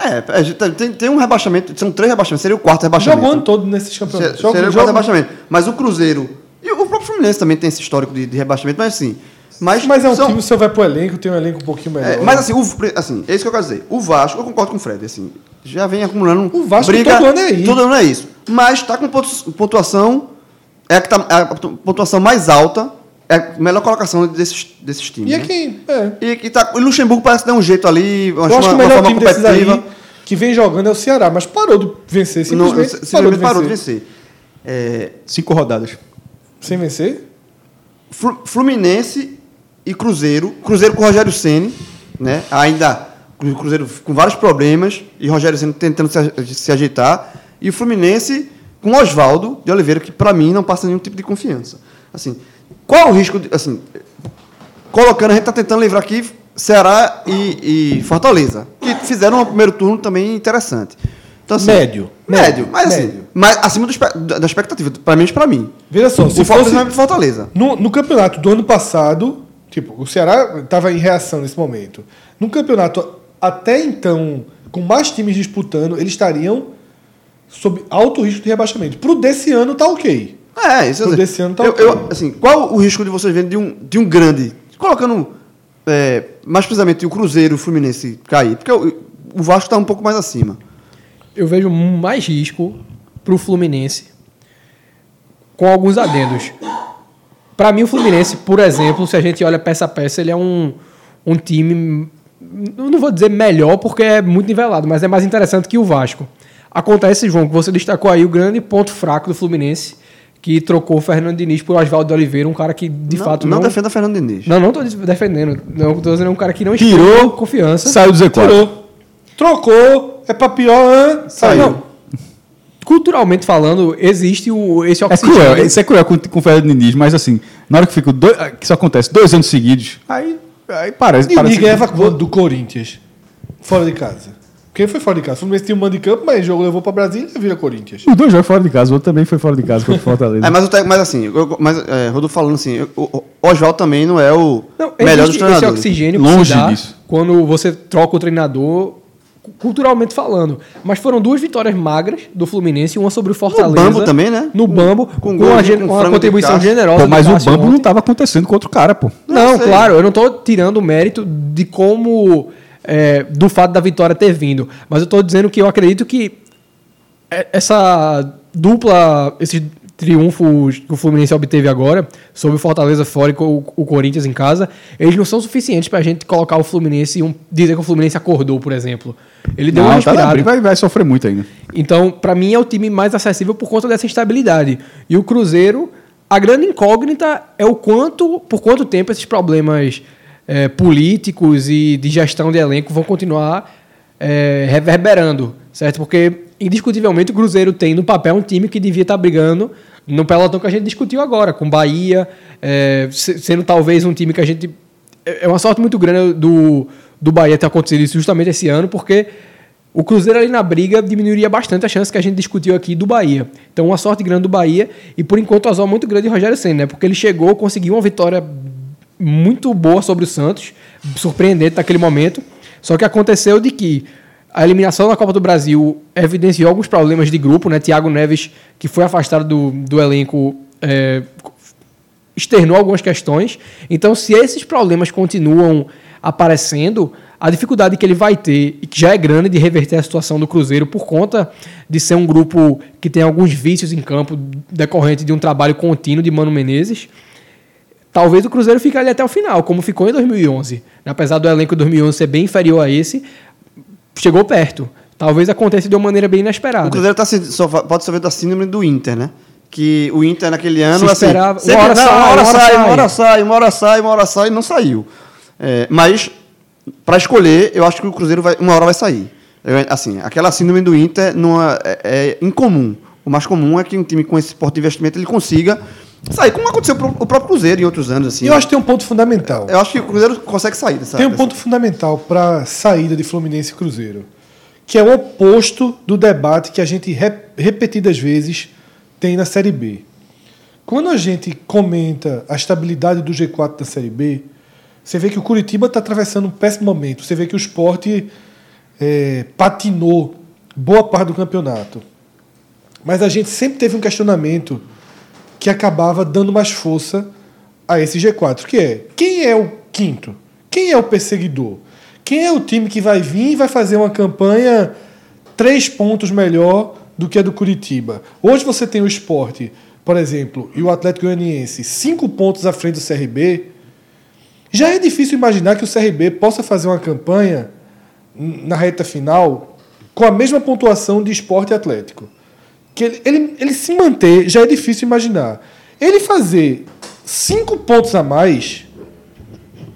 É, gente tem, tem um rebaixamento, são três rebaixamentos, seria o quarto rebaixamento. Jogou todo nesses campeonatos. Seria o quarto rebaixamento. Mas o Cruzeiro. E o próprio Fluminense também tem esse histórico de, de rebaixamento, mas assim. Mas, Mas é um são- time, se você vai pro elenco, tem um elenco um pouquinho melhor. é, mas assim, o, assim, é isso que eu quero dizer. O Vasco, eu concordo com o Fred, assim, já vem acumulando. O Vasco todo ano é isso. Todo ano é isso. Mas está com pontu- pontuação. É a, que tá, é a pontuação mais alta, é a melhor colocação desses, desses times. E é né? quem. É. E, e tá, o Luxemburgo parece dar um jeito ali, uma, Eu acho que o uma melhor forma time desses aí que vem jogando é o Ceará, mas parou de vencer, Não, simplesmente, simplesmente parou de vencer. É, Cinco rodadas. Sem vencer? Flu- Fluminense e Cruzeiro. Cruzeiro com o Rogério Ceni, né? Ainda o Cruzeiro com vários problemas e Rogério Ceni tentando se, se ajeitar. E o Fluminense com o Oswaldo de Oliveira, que para mim não passa nenhum tipo de confiança. Assim, qual o risco de, assim, colocando a gente tá tentando livrar aqui Ceará e, e Fortaleza, que fizeram um primeiro turno também interessante. Então, assim, Médio. Médio, Médio, mas assim, médio. mas acima do da expectativa, para mim, para mim. Veja só, se o Fortaleza fosse Fortaleza. no, no campeonato do ano passado, tipo, o Ceará estava em reação nesse momento. No campeonato até então, com mais times disputando, eles estariam sob alto risco de rebaixamento. Pro desse ano tá ok. É, isso Pro eu- desse ano tá eu, eu- assim, Qual o risco de vocês verem de um, de um grande, colocando é, mais precisamente o Cruzeiro e o Fluminense cair? Porque o, o Vasco está um pouco mais acima. Eu vejo mais risco pro Fluminense com alguns adendos. Para mim, o Fluminense, por exemplo, se a gente olha peça a peça, ele é um, um time. Não vou dizer melhor porque é muito nivelado, mas é mais interessante que o Vasco. Acontece, João, que você destacou aí o grande ponto fraco do Fluminense, que trocou o Fernando Diniz por Oswaldo de Oliveira, um cara que de não, fato não, não. defenda Fernando Diniz. Não, não tô defendendo. Não, tô dizendo é um cara que não Tirou, confiança. Saiu do Z4. Tirou. Trocou, é pra pior, hã? Saiu. Não, Culturalmente falando, existe o, esse É oxigênio. cruel, isso é cruel com, com o Fernando Diniz, mas assim, na hora que fica dois, que isso acontece dois anos seguidos, aí, aí parece. E parece Ninguém ganhava quanto do Corinthians? Fora de casa. Porque foi fora de casa. O Fluminense tinha um mando de campo, mas o jogo levou pra Brasília e vira Corinthians. Os dois jogos fora de casa, o outro também foi fora de casa contra o Fortaleza. É, mas, o te- mas assim, eu- mas, é, Rodolfo falando assim, o, o Oswaldo também não é o Não, melhor dos existe esse treinadores. oxigênio Longe dá disso. quando você troca o treinador, cu- culturalmente falando. Mas foram duas vitórias magras do Fluminense, uma sobre o Fortaleza. Bambo também, né? No Bambo, Com com, gol com uma contribuição generosa. Pô, mas o Bambo ontem. não tava acontecendo contra o cara, pô. Não, sei. claro, eu não tô tirando o mérito de como. É, do fato da vitória ter vindo. Mas eu tô dizendo que eu acredito que é- essa dupla, esses triunfos que o Fluminense obteve agora, sobre o Fortaleza fora e co- o Corinthians em casa, eles não são suficientes pra gente colocar o Fluminense e um, dizer que o Fluminense acordou, por exemplo. Ele deu uma Não, tá na respirada. briga, vai, vai sofrer muito ainda. Então, pra mim, é o time mais acessível por conta dessa instabilidade. E o Cruzeiro, a grande incógnita é o quanto, por quanto tempo esses problemas eh, políticos e de gestão de elenco vão continuar eh, reverberando, certo? Porque, indiscutivelmente, o Cruzeiro tem no papel um time que devia estar brigando no pelotão que a gente discutiu agora, com Bahia, se- sendo talvez um time que a gente é é uma sorte muito grande do, do Bahia ter acontecido isso justamente esse ano, porque o Cruzeiro ali na briga diminuiria bastante a chance que a gente discutiu aqui do Bahia. Então, uma sorte grande do Bahia e, por enquanto, o azul muito grande de Rogério Senna, né? Porque ele chegou, conseguiu uma vitória muito boa sobre o Santos, surpreendente naquele momento. Só que aconteceu de que a eliminação da Copa do Brasil evidenciou alguns problemas de grupo, né? Thiago Neves, que foi afastado do, do elenco, é, externou algumas questões. Então, se esses problemas continuam aparecendo, a dificuldade que ele vai ter, e que já é grande, de reverter a situação do Cruzeiro por conta de ser um grupo que tem alguns vícios em campo decorrente de um trabalho contínuo de Mano Menezes, talvez o Cruzeiro fique ali até o final, como ficou em 2011. Apesar do elenco de 2011 ser bem inferior a esse, chegou perto. Talvez aconteça de uma maneira bem inesperada. O Cruzeiro tá, pode sofrer da síndrome do Inter, né? Que o Inter naquele ano, Se assim, esperava- sempre- uma hora sai, uma hora sai, uma hora sai, uma hora sai, uma hora sai, e não saiu. É, mas, para escolher, eu acho que o Cruzeiro vai, uma hora vai sair. Eu, assim, aquela síndrome do Inter não é, é incomum. O mais comum é que um time com esse porte de investimento ele consiga sair, como aconteceu o próprio Cruzeiro em outros anos. Assim, eu acho que tem um ponto fundamental. eu acho que o Cruzeiro consegue sair dessa. Tem um dessa- ponto fundamental para a saída de Fluminense e Cruzeiro, que é o oposto do debate que a gente re- repetidas vezes tem na Série B. Quando a gente comenta a estabilidade do G4 da Série B, você vê que o Curitiba está atravessando um péssimo momento. Você vê que o esporte é, patinou boa parte do campeonato. Mas a gente sempre teve um questionamento que acabava dando mais força a esse G4, que é quem é o quinto? Quem é o perseguidor? Quem é o time que vai vir e vai fazer uma campanha três pontos melhor do que a do Curitiba? Hoje você tem o esporte, por exemplo, e o Atlético Goianiense, cinco pontos à frente do CRB. Já é difícil imaginar que o CRB possa fazer uma campanha na reta final com a mesma pontuação de esporte Atlético que ele, ele, ele se manter já é difícil imaginar. Ele fazer cinco pontos a mais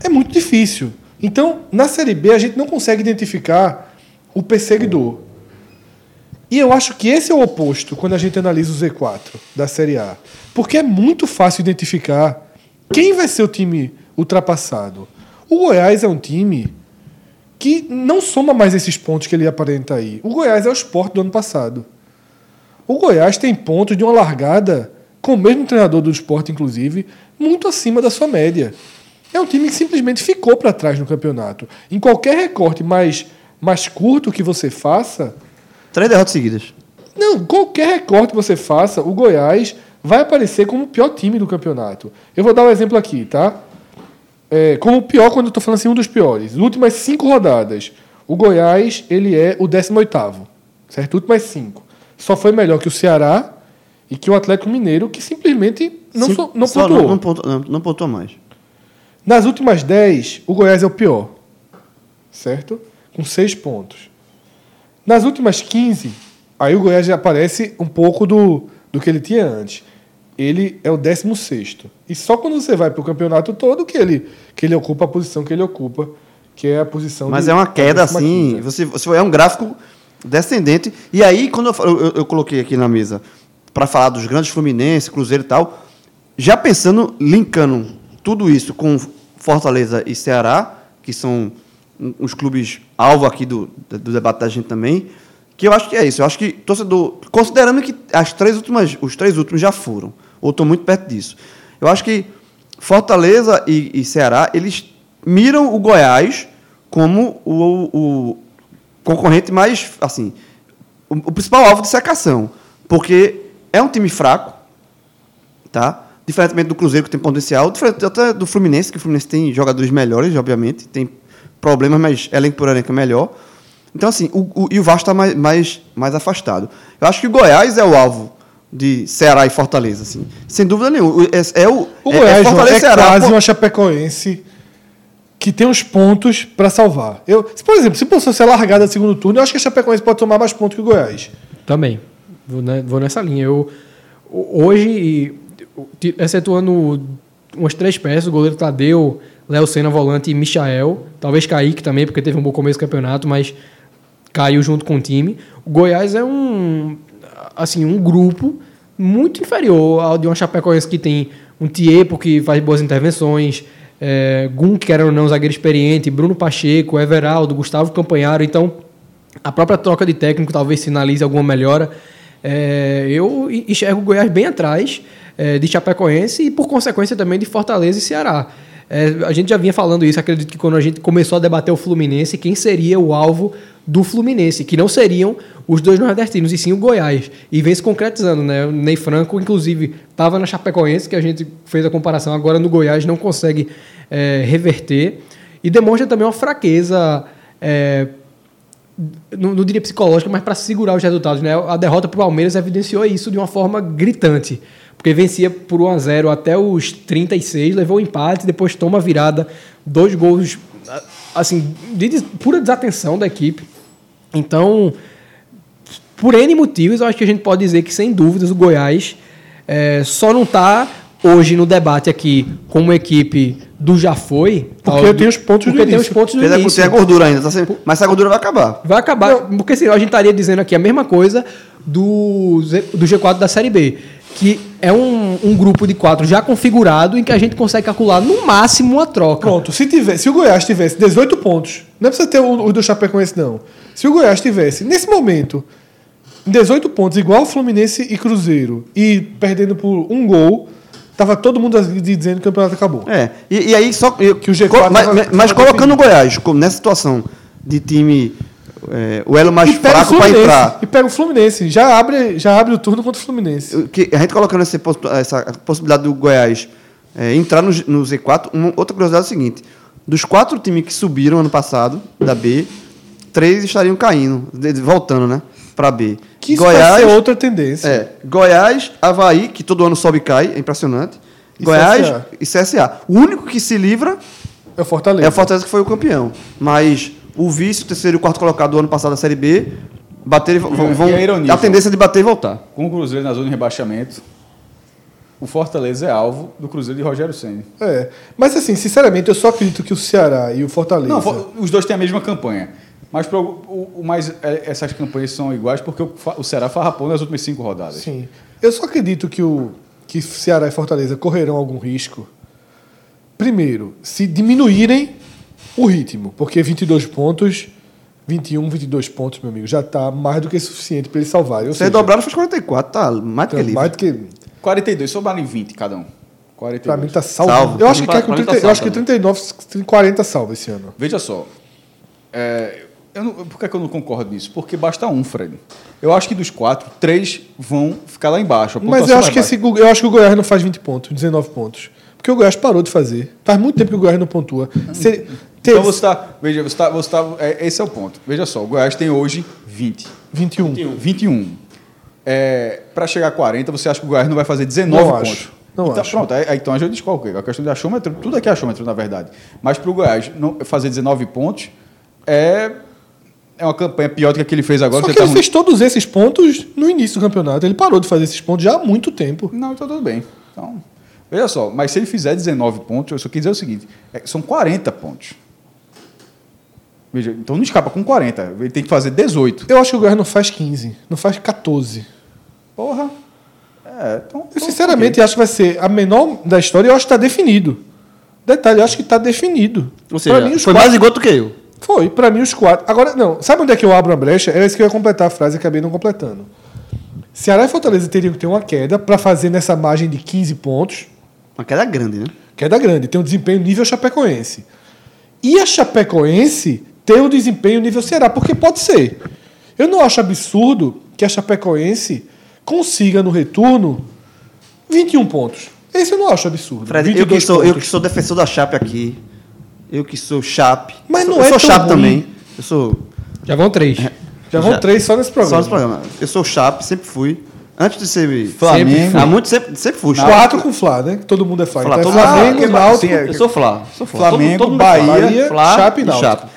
é muito difícil. Então, na Série B, a gente não consegue identificar o perseguidor. E eu acho que esse é o oposto quando a gente analisa o Z4 da Série A. Porque é muito fácil identificar quem vai ser o time ultrapassado. O Goiás é um time que não soma mais esses pontos que ele aparenta aí. O Goiás é o esporte do ano passado. O Goiás tem pontos de uma largada, com o mesmo treinador do esporte, inclusive, muito acima da sua média. É um time que simplesmente ficou para trás no campeonato. Em qualquer recorte mais, mais curto que você faça, Três derrotas seguidas. não, qualquer recorte que você faça, o Goiás vai aparecer como o pior time do campeonato. Eu vou dar um exemplo aqui, tá? É, como o pior, quando eu estou falando assim, um dos piores. Nas últimas cinco rodadas, o Goiás ele é o 18º, certo? Últimas cinco. Só foi melhor que o Ceará e que o Atlético Mineiro, que simplesmente não, Sim, so- não pontuou. Não, não, pontu- não, não pontuou mais. Nas últimas 10, o Goiás é o pior. Certo? Com 6 pontos. Nas últimas 15, aí o Goiás já aparece um pouco do, do que ele tinha antes. Ele é o 16. E só quando você vai para o campeonato todo que ele, que ele ocupa a posição que ele ocupa, que é a posição Mas de- é uma da queda 15ª. assim, você, você é um gráfico descendente. E aí, quando eu, eu, eu coloquei aqui na mesa para falar dos grandes Fluminense, Cruzeiro e tal, já pensando, linkando tudo isso com Fortaleza e Ceará, que são os clubes alvo aqui do, do debate da gente também, que eu acho que é isso. Eu acho que torcedor, considerando que as três últimas, os três últimos já foram, ou estão muito perto disso. Eu acho que Fortaleza e, e Ceará, eles miram o Goiás como o, o concorrente mais, assim, o, o principal alvo de secação, porque é um time fraco, tá? Diferentemente do Cruzeiro, que tem potencial, diferente até do Fluminense, que o Fluminense tem jogadores melhores, obviamente, tem problemas, mas elenco por elenco é melhor. Então, assim, o, o- e o Vasco está mais, mais, mais afastado. Eu acho que o Goiás é o alvo de Ceará e Fortaleza, assim. Sem dúvida nenhuma. É, é o, O é- é Goiás João, Fortaleza é e Ceará. quase pô. uma Chapecoense que tem os pontos para salvar. Eu, se, por exemplo, se fosse ser largada no segundo turno, eu acho que a Chapecoense pode tomar mais pontos que o Goiás. Também. Vou, ne- vou nessa linha. Eu, ho- hoje, excetuando umas três peças, o goleiro Tadeu, Léo Senna, volante e Michael. Talvez Kaique também, porque teve um bom começo do campeonato, mas caiu junto com o time. O Goiás é um, assim, um grupo muito inferior ao de uma Chapecoense que tem um Tiepo que faz boas intervenções, é, Gun, que era ou não zagueiro experiente, Bruno Pacheco, Everaldo, Gustavo Campanharo. Então, a própria troca de técnico talvez sinalize alguma melhora. É, eu en- enxergo o Goiás bem atrás é, de Chapecoense e, por consequência, também de Fortaleza e Ceará. É, a gente já vinha falando isso, acredito que quando a gente começou a debater o Fluminense, quem seria o alvo do Fluminense, que não seriam os dois nordestinos, e sim o Goiás. E vem se concretizando, né? O Ney Franco, inclusive, estava na Chapecoense, que a gente fez a comparação, agora no Goiás não consegue é, reverter. E demonstra também uma fraqueza é, não, não diria psicológica, mas para segurar os resultados. Né? A derrota para o Palmeiras evidenciou isso de uma forma gritante. Porque vencia por 1 a 0 até os 36, levou o empate, depois toma a virada, dois gols assim, de pura desatenção da equipe. Então, por N motivos, eu acho que a gente pode dizer que, sem dúvidas, o Goiás eh, só não está hoje no debate aqui como equipe do já foi. Porque tal, tem os pontos do porque tem início. os pontos do Tem a, início. tem a gordura ainda, tá sendo- mas essa gordura vai acabar. Vai acabar. Porque senão a gente estaria dizendo aqui a mesma coisa do, do G4 da Série B. Que é um, um grupo de quatro já configurado em que a gente consegue calcular no máximo uma troca. Pronto, se, tivesse, se o Goiás tivesse 18 pontos, não precisa ter o- os do Chapecoense, não. Se o Goiás tivesse, nesse momento, 18 pontos, igual o Fluminense e Cruzeiro, e perdendo por um gol, tava todo mundo dizendo que o campeonato acabou. É, e, e aí só. eu- Que o G4 co- mas, tava- mas- tava colocando o. Goiás como nessa situação de time. É, o elo mais fraco para entrar. E pega o Fluminense. Já abre, já abre o turno contra o Fluminense. que- a gente colocando essa, essa possibilidade do Goiás é, entrar no, no Z4, uma outra curiosidade é o seguinte: dos quatro times que subiram ano passado, da B, três estariam caindo, voltando, né? Para B. Que isso vai ser outra tendência. É, Goiás, Havaí, que todo ano sobe e cai, é impressionante. E Goiás CSA. e CSA. O único que se livra É o Fortaleza. é o Fortaleza que foi o campeão. Mas o vice, o terceiro e o quarto colocado do ano passado da Série B, bater e vão, E vão a ironia, a tendência de bater e voltar. Com o Cruzeiro na zona de rebaixamento, o Fortaleza é alvo do Cruzeiro de Rogério Senna. É. Mas assim, sinceramente, eu só acredito que o Ceará e o Fortaleza. Não, os dois têm a mesma campanha. Mas, pro, o, o mais, é, essas campanhas são iguais porque o, o Ceará farrapou nas últimas cinco rodadas. Sim. Eu só acredito que o que Ceará e Fortaleza correrão algum risco. Primeiro, se diminuírem o ritmo, porque 22 pontos, 21, 22 pontos, meu amigo, já está mais do que suficiente para eles salvarem. Ou Você seja, dobraram fez 44, tá mais do que então, livre. mais do que 42, sobraram em 20 cada um. 42. para mim tá salvo. Salvo. Eu acho que Pra- pra mim tá 30, eu acho que salvo 39, 40 salva esse ano. Veja só. é, eu não- por que, que eu não concordo nisso? Porque basta um, Fred. Eu acho que dos quatro, três vão ficar lá embaixo. Mas eu acho que esse eu acho que o Goiás não faz 20 pontos, 19 pontos. Porque o Goiás parou de fazer. Faz muito tempo que o Goiás não pontua. Se ele- Então você está. Veja, você tá, você tá, é, esse é o ponto. Veja só, o Goiás tem hoje 20. 21. 21. É, para chegar a 40, você acha que o Goiás não vai fazer 19 Não pontos? acho. Não então, acho. Pronto, aí, então a gente desqualquer. A questão de achômetro, tudo aqui é achômetro, na verdade. Mas para o Goiás não, fazer 19 pontos é, é uma campanha pior do que a que ele fez agora. Só você que tá ele ruim. fez todos esses pontos no início do campeonato. Ele parou de fazer esses pontos já há muito tempo. Não, então tudo bem. Então, veja só, mas se ele fizer 19 pontos, eu só quis dizer o seguinte: é, são 40 pontos. Veja, então não escapa com 40. Ele tem que fazer 18. Eu acho que o Goiás não faz 15, não faz 14. Porra. É, então. Eu então, sinceramente acho que vai ser a menor da história. Eu acho que está definido. Detalhe, eu acho que está definido. Ou seja, mim, foi quatro- mais igual do que eu. Foi, pra mim os quatro. Agora, não, sabe onde é que eu abro a brecha? Era isso que eu ia completar a frase e acabei não completando. Ceará e Fortaleza teriam que ter uma queda pra fazer nessa margem de 15 pontos. Uma queda grande, né? Queda grande, tem um desempenho nível Chapecoense. E a Chapecoense tem um desempenho nível Ceará, porque pode ser. Eu não acho absurdo que a Chapecoense consiga no retorno 21 pontos. Esse eu não acho absurdo. Fred, eu que, 22 sou, eu que sou defensor da Chape aqui. Eu que sou Chape. Mas não eu é sou tão Chape ruim. também. Eu sou. Já vão três. Já vão Já- três só nesse Só programa. nesse programa. Eu sou Chape, sempre fui. Antes de ser. Flamengo. Há muito sempre, sempre fui. Chape. Quatro com Flá, né? Todo mundo é Flá. Flá, Então é todo Flamengo, Ah, Náutico, é- Eu sou Flá. Sou Flá. Flamengo, Todo é Flá. Bahia, Flá Chape e e Náutico.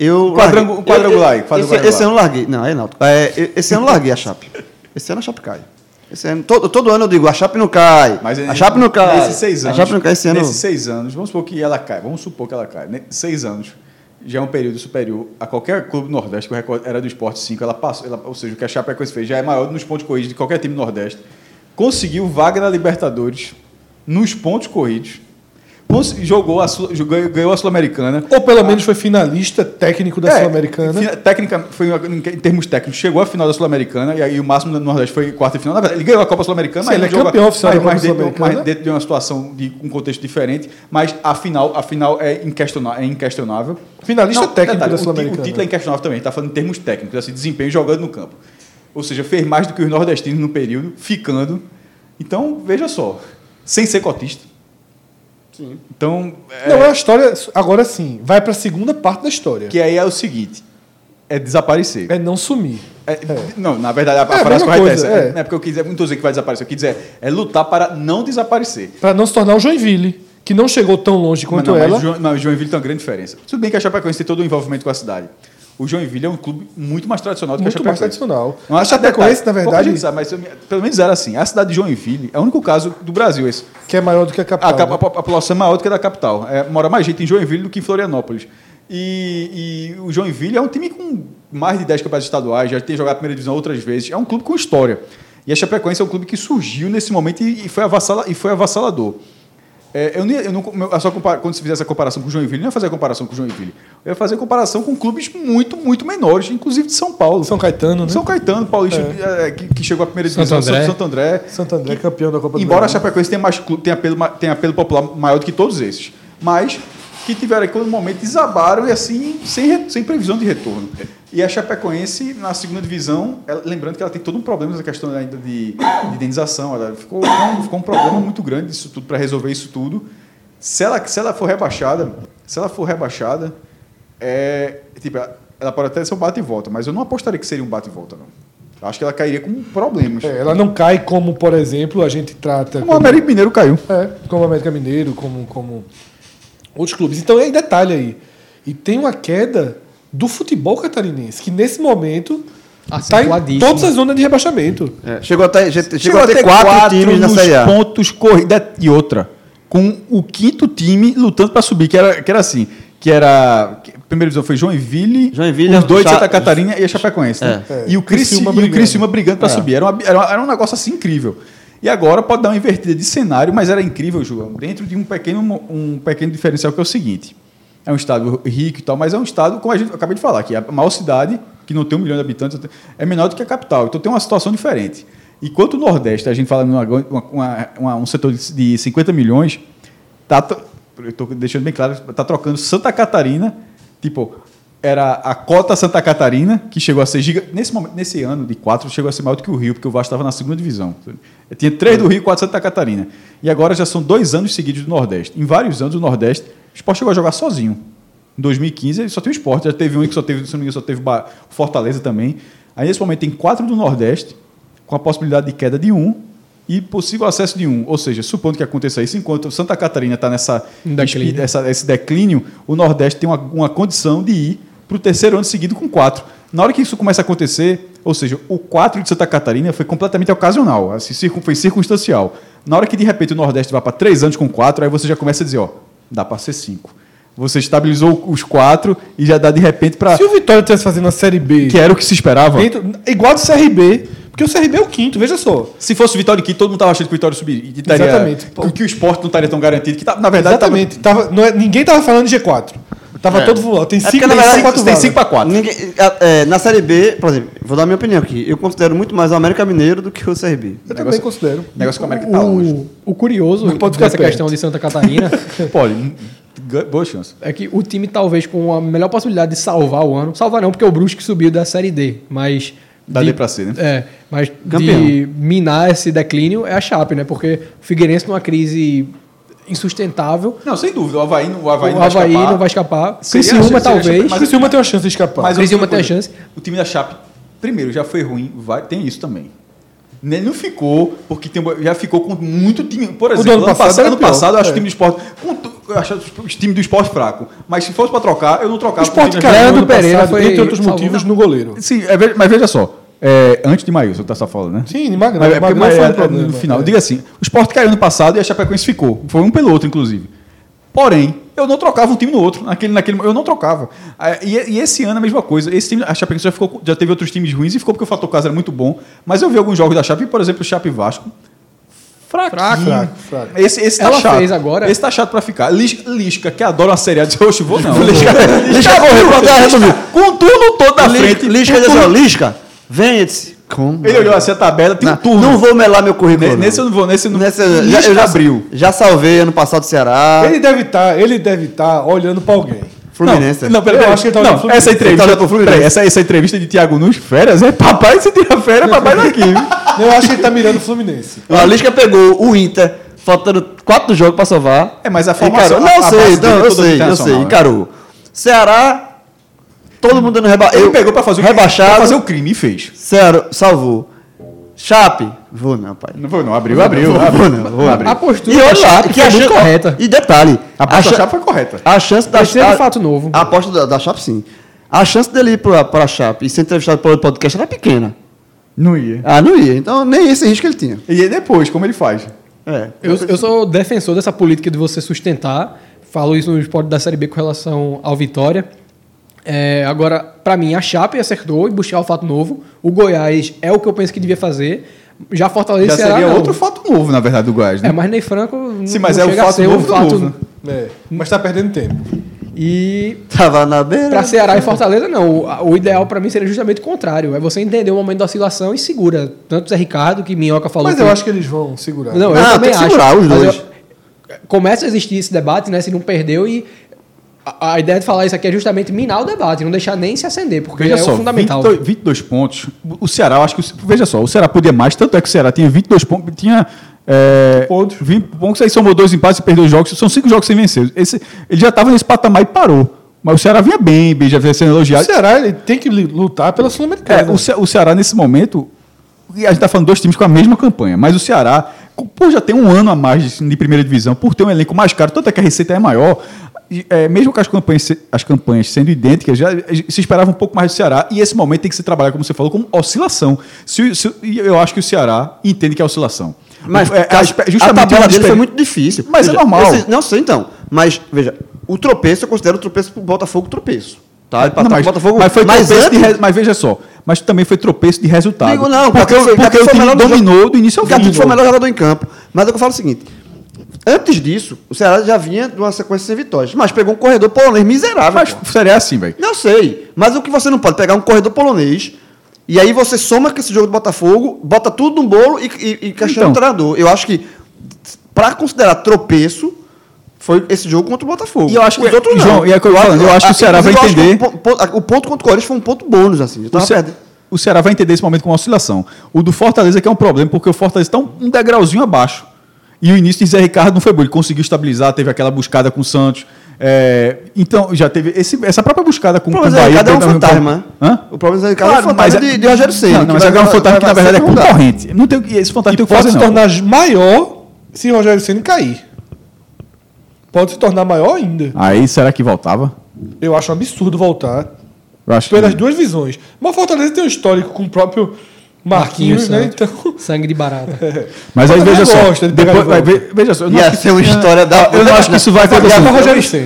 Chape. Eu Quadrangu- quadrangular eu- eu- quadrangular. Esse, esse ano eu larguei. Não, é Náutico. É, esse ano larguei a Chape. Esse ano a Chape cai. Esse ano, todo, todo ano eu digo, a Chape não cai. Mas a Chape não cai. Nesses seis anos. A Chape não cai esse ano. Nesses seis anos, vamos supor que ela cai. Vamos supor que ela cai. Seis anos já é um período superior a qualquer clube do Nordeste, que o recorde era do Esporte 5. Ela passou, ela- ou seja, o que a Chapecoense fez já é maior nos pontos corridos de qualquer time do Nordeste. Conseguiu vaga na Libertadores nos pontos corridos. Jogou a, Sul- ganhou, a Sul-Americana. Ou pelo menos foi finalista técnico da É, Sul-Americana. Técnica, foi, em termos técnicos, chegou à final da Sul-Americana e aí o máximo do Nordeste foi quarta e final. Na verdade, ele ganhou a Copa Sul-Americana, mas ele é jogou- campeão oficial mas, da mas dentro, mas dentro de uma situação, de um contexto diferente. Mas a final, a final é, inquestiona- é inquestionável. Finalista técnico da o ti- Sul-Americana. O título é inquestionável também, está falando em termos técnicos, assim, desempenho jogando no campo. Ou seja, fez mais do que os nordestinos no período, ficando. Então, veja só, sem ser cotista. Então, é- Não, é a história. Agora sim, vai pra segunda parte da história. que aí é o seguinte: é desaparecer. É não sumir. É, Não, na verdade, a, a É a frase correta coisa, é essa. é. Não é porque eu quis dizer, não estou dizendo que vai desaparecer, eu quis dizer, é lutar para não desaparecer. Pra não se tornar o Joinville, que não chegou tão longe Mas, quanto não, ela. mas, mas Joinville tem uma grande diferença. Tudo bem que a Chapecoense tem todo o envolvimento com a cidade. O Joinville é um clube muito mais tradicional do Muito que a mais Chapecoense. tradicional. Não, A Chapecoense, na pouca verdade, gente sabe, mas eu pelo menos era assim. A cidade de Joinville é o único caso do Brasil esse. que é maior do que a A, capital. cap- né? a po- a população é maior do que a da capital. É, mora mais gente em Joinville do que em Florianópolis. E, e o Joinville é um time com mais de 10 campeonatos estaduais, já tem jogado a primeira divisão outras vezes. É um clube com história. E a Chapecoense é um clube que surgiu nesse momento e, e foi, avassala, e foi avassalador. É, eu não, ia- eu não, eu só compara- quando se fizesse a comparação com o Joinville, eu não ia fazer a comparação com o Joinville. Eu ia fazer a comparação com clubes muito, muito menores, inclusive de São Paulo. São Caetano, né? São Caetano, Paulista, é, que, que chegou à primeira Santo divisão, André. Santo André. Santo André, campeão da Copa do Embora a. Chapecoense tenha, mais, tenha, apelo, tenha apelo popular maior do que todos esses. Mas que tiveram aquele momento desabaram e assim, sem, re- sem previsão de retorno. E a Chapecoense, na segunda divisão, ela- lembrando que ela tem todo um problema nessa questão ainda de, de indenização. Ela ficou, ficou, um problema muito grande isso tudo para resolver isso tudo. Se ela, se ela for rebaixada, se ela for rebaixada, é, tipo, ela- ela pode até ser um bate e volta, mas eu não apostaria que seria um bate e volta, não. Acho que ela cairia com problemas. É, ela não cai como, por exemplo, a gente trata. Como o América Mineiro caiu. É, como o América Mineiro, como, como outros clubes. Então é detalhe aí. E tem uma queda do futebol catarinense, que nesse momento está em Acentuadíssimo. todas as zonas de rebaixamento. É, chegou até, já- chegou, a ter quatro, times na nos Série A. pontos corridos. E outra, com o quinto time lutando para subir, que era, que era assim, que era... primeira divisão foi Joinville, Joinville, os dois de Cha- Santa Catarina e a Chapecoense. Né? É. E o Criciúma, Criciúma e o brigando. Criciúma brigando para É. subir. Era, uma- era, uma- era um negócio assim incrível. E agora pode dar uma invertida de cenário, mas era incrível, João, dentro de um pequeno, um pequeno diferencial que é o seguinte. É um estado rico e tal, mas é um estado, como a gente acabei de falar, que é a maior cidade, que não tem um milhão de habitantes, é menor do que a capital. Então tem uma situação diferente. Enquanto o Nordeste, a gente fala numa, uma- uma- um setor de de 50 milhões, tá, estou deixando bem claro, está trocando Santa Catarina, tipo, era a cota Santa Catarina, que chegou a ser giga, nesse, momento, nesse ano de quatro, chegou a ser maior do que o Rio, porque o Vasco estava na segunda divisão. Tinha três do Rio e quatro Santa Catarina. E agora já são dois anos seguidos do Nordeste. Em vários anos, o Nordeste, o Sport chegou a jogar sozinho. Em 2015, ele só tem o Sport, já teve um que só teve, se não me engano, só teve Ba- Fortaleza também. Aí, nesse momento, tem quatro do Nordeste, com a possibilidade de queda de um e possível acesso de um. Ou seja, supondo que aconteça isso, enquanto Santa Catarina está nessa declínio. essa- esse declínio, o Nordeste tem uma, uma condição de ir para o terceiro ano seguido com quatro. Na hora que isso começa a acontecer, ou seja, o quatro de Santa Catarina foi completamente ocasional, assim, foi circunstancial. Na hora que de repente o Nordeste vai para três anos com quatro, aí você já começa a dizer, ó, dá para ser cinco. Você estabilizou os quatro e já dá de repente para Se o Vitória estivesse fazendo a Série B que era o que se esperava. dentro, igual do CRB, porque o CRB é o quinto, veja só. Se fosse o Vitória aqui, todo mundo estava achando que o Vitória subiria. estaria- Exatamente. Que, o esporte não estaria tão garantido. Que tá- na verdade, tava- Exatamente. Tava, não é, ninguém estava falando de G4. Tava É. todo voando. Tem É cinco, porque, na tem verdade, cinco, quatro tem vagas. 5 para 4. Ninguém, é, é, na Série B, por exemplo, vou dar a minha opinião aqui. Eu considero muito mais o América Mineiro do que o CRB. Eu também considero. negócio que o América tá longe. O, curioso Não pode ficar dessa perto. questão de Santa Catarina Pode. Boa chance. é que o time talvez com a melhor possibilidade de salvar o ano, salvar não, porque o Brusque subiu da Série D, mas Da de- D pra C, né? É, mas Campeão. de minar esse declínio é a Chape, né? Porque o Figueirense numa crise insustentável, Não, sem dúvida. O Havaí, não- o Havaí, o não vai Avaí escapar. não vai escapar. Seria- Criciúma seria- talvez. mas- Mas Criciúma tem uma chance de escapar. Mas Criciúma tem a chance. O time da Chape, primeiro, já foi ruim, vai, tem isso também. Ele não ficou, porque tem, já ficou com muito time. Por exemplo, do ano ano passado passado, ano passado eu acho É. o time do esporte. com Eu acho os times do esporte fraco. Mas se fosse pra trocar, eu não trocava. O esporte o time caiu ano Pereira passado, foi entre outros motivos, no goleiro. Sim, é mas veja só. É, antes de Maílson, tá só falando, né? Sim, de Magrão. Mas, é porque, Magrão foi é- um é problema. no final. É. Diga assim: o Sport caiu no passado e a Chapecoense ficou. Foi um pelo outro, inclusive. Porém, eu não trocava um time no outro. Naquele, naquele, eu não trocava. E, e esse ano a mesma coisa. Esse time, a Chapecoense já, ficou, já teve outros times ruins e ficou porque o fator casa era muito bom. Mas eu vi alguns jogos da Chape, por exemplo, o Chape e Vasco. Fraquinho. Fraco, fraco. Esse, esse tá Ela chato. fez agora- Esse tá chato pra ficar. Lis- Lisca, que adora uma série A, disse, oxe, vou não. Lisca, Lisca todo na Lisca, frente. Lisca com disse, ó, tudo- Lisca, vem. Eu disse, como? Ele olhou assim a tabela, tem um Não, turno. não vou melar meu currículo. Ne- não. Nesse eu não vou, nesse eu não. Nesse, Lisca já, eu já abriu. Já salvei ano passado o Ceará. Ele deve estar, ele deve estar olhando pra alguém. Fluminense. Não, não, peraí, Eu acho que ele tá olhando não, pro Fluminense. essa entrevista, Ele tá Fluminense. peraí, essa, essa entrevista de Thiago Nunes, férias, é papai, você tira férias, papai daqui. viu? Eu acho que ele tá mirando o Fluminense. O Lisca pegou o Inter, faltando quatro jogos pra salvar. É, mas a formação- Encarou. a- Não, a eu sei, dele não, é eu sei, eu sei. né? Encarou. Ceará, todo mundo dando reba... Ele eu- pegou pra fazer, o, rebaixado. pra fazer o crime e fez. Ceará, salvou. Chape, vou não, pai. Não foi não, abriu, abriu. Vou, abriu. vou não, vou A não. postura E da olha lá, Chape que foi a muito correta. E detalhe, A aposta da Chape foi correta. A chance da Terceiro a- fato novo. A aposta da, da Chape, sim. A chance dele ir pra, pra Chape e ser entrevistado pelo podcast era pequena. Não ia. Ah, não ia. Então nem esse risco ele tinha. E aí depois, como ele faz? É. Eu, eu sou defensor dessa política de você sustentar. Falo isso no esporte da Série B com relação ao Vitória. É, agora, para mim, a Chape acertou em buscar o fato novo. O Goiás é o que eu penso que devia fazer. Já Fortaleza Já e Ceará, seria não. outro fato novo, na verdade, do Goiás, né? É, mas Ney Franco não- Sim, mas não é o fato novo um do fato novo? É, mas tá perdendo tempo. E Tava na beira. para Ceará e Fortaleza, não. O, o ideal para mim seria justamente o contrário. É você entender o momento da oscilação e segura. Tanto o Zé Ricardo, que Minhoca falou Mas que- eu acho que eles vão segurar. Não, eu Ah, também tem que acho. segurar os dois. eu- começa a existir esse debate, né? Se não perdeu e a, a ideia de falar isso aqui é justamente minar o debate, não deixar nem se acender, porque Veja é só, o fundamental. 22, 22 pontos. O Ceará, eu acho que. o Veja só, o Ceará podia mais, tanto é que o Ceará tinha 22 pontos. Tinha. É, Pontos. 20 pontos, aí somou dois empates e perdeu os jogos. São cinco jogos sem vencer. Esse, ele já estava nesse patamar e parou. Mas o Ceará vinha bem, bem já vinha sendo O elogiado. Ceará ele tem que lutar pela É, Sul-Americana. o, Ce- o Ceará, nesse momento, e a gente está falando dois times com a mesma campanha, mas o Ceará, por já ter um ano a mais de, de primeira divisão, por ter um elenco mais caro, tanto é que a receita é maior, é, mesmo com as campanhas, as campanhas sendo idênticas, já se esperava um pouco mais do Ceará, e esse momento tem que se trabalhar, como você falou, como oscilação. Se, se- eu acho que o Ceará entende que é oscilação. Mas É, a, espe- a tabela dele foi muito difícil. Mas é normal. esse- não sei então. Mas, veja, o tropeço eu considero o tropeço pro Botafogo tropeço. Tá? Empatar Não, com mas, o Botafogo. mas foi mas tropeço de antes- re- mas veja só, mas também foi tropeço de resultado. Digo, não, porque, foi- porque Gattuso o time do dominou jogo. do início ao fim. Gattuso foi o melhor jogador em campo. Mas é o que eu falo o seguinte: antes disso, o Ceará já vinha de uma sequência sem vitórias. Mas pegou um corredor polonês miserável. Mas pô. seria assim, velho. Não sei. Mas o que você não pode pegar um corredor polonês. E aí você soma com esse jogo do Botafogo, bota tudo num bolo e, e, e questiona Então. o treinador. Eu acho que, para considerar tropeço, foi esse jogo contra o Botafogo. E eu acho que- Os outros não. João, e é o que eu falando, eu acho que o Ceará vai entender- O, ponto- o ponto contra o Corinthians foi um ponto bônus, assim. Eu O, tava Ce- perdendo. o Ceará vai entender esse momento com oscilação. O do Fortaleza que é um problema, porque o Fortaleza está um degrauzinho abaixo. E o início de Zé Ricardo não foi bom. Ele conseguiu estabilizar, teve aquela buscada com o Santos. É, então, já teve esse- essa própria buscada com, O com o problema é Bahia. que é um teve- fantasma. Hã? O problema é que é um fantasma mas de, de Rogério Senna. Não, não, mas agora é um vai- fantasma que na verdade é concorrente. Não tem, o que- esse fantasma E tem o que pode fazer, se não. tornar maior se o Rogério Ceni cair. Pode se tornar maior ainda. Aí, será que voltava? Eu acho um absurdo voltar. Eu acho Pelas que... duas visões. Mas o Fortaleza tem um histórico com o próprio Marquinhos, Marquinhos, né? Santos. Então. Sangue de barata. Mas aí, veja só. de depois- de vai veja só. eu não Ia acho que- ser uma história da. Eu não acho que isso vai acontecer. Vai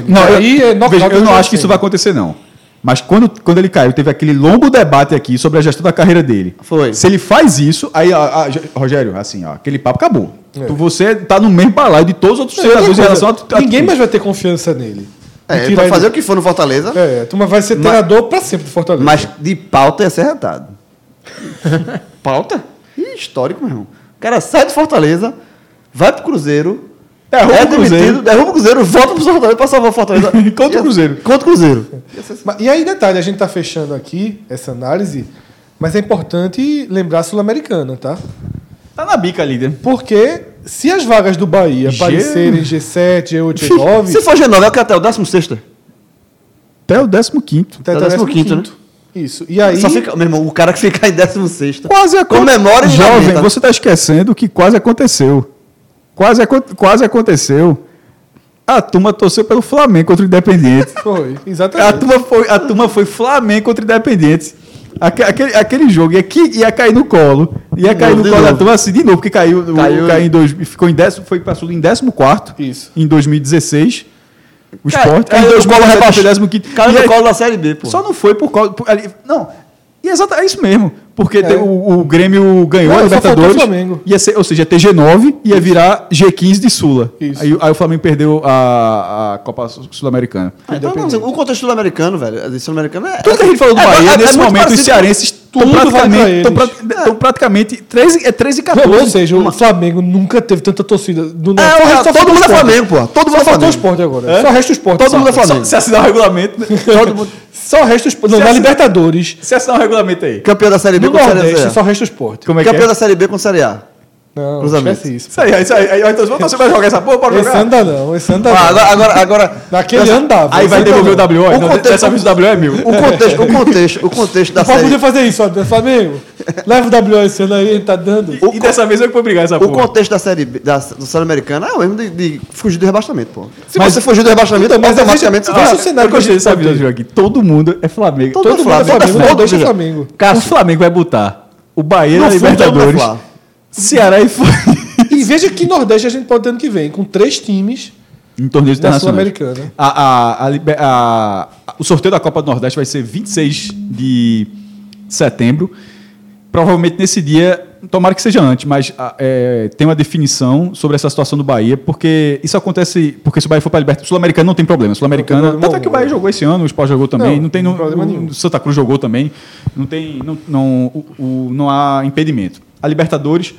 não. eu, é veja, não acho que isso vai acontecer, não. Mas quando, quando ele caiu, teve aquele longo debate aqui sobre a gestão da carreira dele. Foi. Se ele faz isso, aí, a- a- Rogério, assim, ó, aquele papo acabou. É. Tu, você tá no mesmo balaio de todos os outros treinadores em relação a. a Ninguém mais vai ter confiança nele. É, ele ele- fazer o que for no Fortaleza, É, turma vai ser treinador pra sempre do Fortaleza. mas de pauta ia ser retado. pauta? Ih, histórico, meu irmão. O cara sai do Fortaleza, vai pro Cruzeiro, Derruba é o Cruzeiro. demitido, derruba o Cruzeiro, volta pro Fortaleza pra salvar o Fortaleza. Contra o Cruzeiro. Contra o Cruzeiro. E aí, detalhe, a gente tá fechando aqui essa análise, mas é importante lembrar a Sul-Americana, tá? Tá na bica ali, né? Porque se as vagas do Bahia G- aparecerem G7, G8, G9, Se for G9, é o que até o 16 Até o 15. tá é o 15º, né? Isso. E aí, Só fica, meu irmão, o cara que fica em 16 Quase aconteceu. Comemora e Jovem, lamenta. você está esquecendo que quase aconteceu. Quase, quase aconteceu. A turma torceu pelo Flamengo contra o Independente. foi, A exatamente. turma foi, a turma foi Flamengo contra o Independente. Aque- Aquele, aquele jogo ia, ia cair no colo. Ia cair novo, no de colo da novo. turma assim de novo, porque caiu, o- Caiu- caiu em dois, ficou em décimo, foi para em 14 Isso. em 2016. O Cai- esporte. caiu no 2017 colo 15º. Caiu no colo da Série B, pô. Só não foi por causa. por- ali- não. E exato, é isso mesmo. Porque É. o, o Grêmio ganhou Não, a Libertadores. Ia ser, ou seja, ia ter G9 e ia virar G15 de Sula. Aí, aí o Flamengo perdeu a, a Copa Sul- Sul-Americana. Ah, então, o contexto sul-americano, velho. Sul-americano é. Tudo que a gente falou do é- Bahia, é- é nesse momento, os cearenses Tudo praticamente, eles. estão pra- estão praticamente 13, é 13 e 14. Ou seja, o Flamengo nunca teve tanta torcida. Do É, só o- resta- só todo mundo é. Flamengo, pô. Todo mundo Só é Flamengo. esporte agora. É? Só resta o esporte. Todo mundo é só. Flamengo. Só, se assinar o regulamento. Mundo- Só resta o esporte. Não, na Libertadores, se assinar o regulamento aí. Campeão da Série B no com Série A. só resta o esporte. Como é Campeão é? da Série B com Série A. Não, Cruzamento. esquece isso. Isso aí, isso aí. aí então, você vai jogar essa porra, pode Esse jogar. ano dá não, esse ano dá Ah, não. agora, agora, agora. Naquele Essa- ano dava. Aí esse vai devolver o. WO. O Não, contexto- dessa vez o WO é mil. O contexto, o contexto, o contexto da podia série. fazer isso, ó, Flamengo. Leva o WO esse ano aí, ele tá dando. E dessa vez eu que vou brigar essa O porra. contexto da série B, da, do Sul-Americano é o mesmo de, de fugir do rebaixamento, pô. Se Mas- você fugir do rebaixamento, Então, mas automaticamente veja- você vai. o cenário eu que a gostei dessa jogo aqui. Todo mundo é Flamengo. Todo Todo mundo é Flamengo, Flamengo, é não foda, deixa veja. Flamengo. o Flamengo vai botar o Bahia No na todo mundo é Libertadores. Ceará e Flamengo. E veja que Nordeste a gente pode ter ano que vem, com três times Em torneios internacionais. Sul-Americana. A, a- a o sorteio da Copa do Nordeste vai ser 26 de setembro. Provavelmente nesse dia, tomara que seja antes, mas a- é, tem uma definição sobre essa situação do Bahia, porque isso acontece. Porque se o Bahia for para a Libertadores, Sul-Americana não tem problema. Sul-Americana. Não tem problema Tanto é que o Bahia jogou esse ano, o Sport jogou também. Não, Não, tem não no, tem problema o- nenhum. o Santa Cruz jogou também. Não tem. Não, não, o- o- não há impedimento. A Libertadores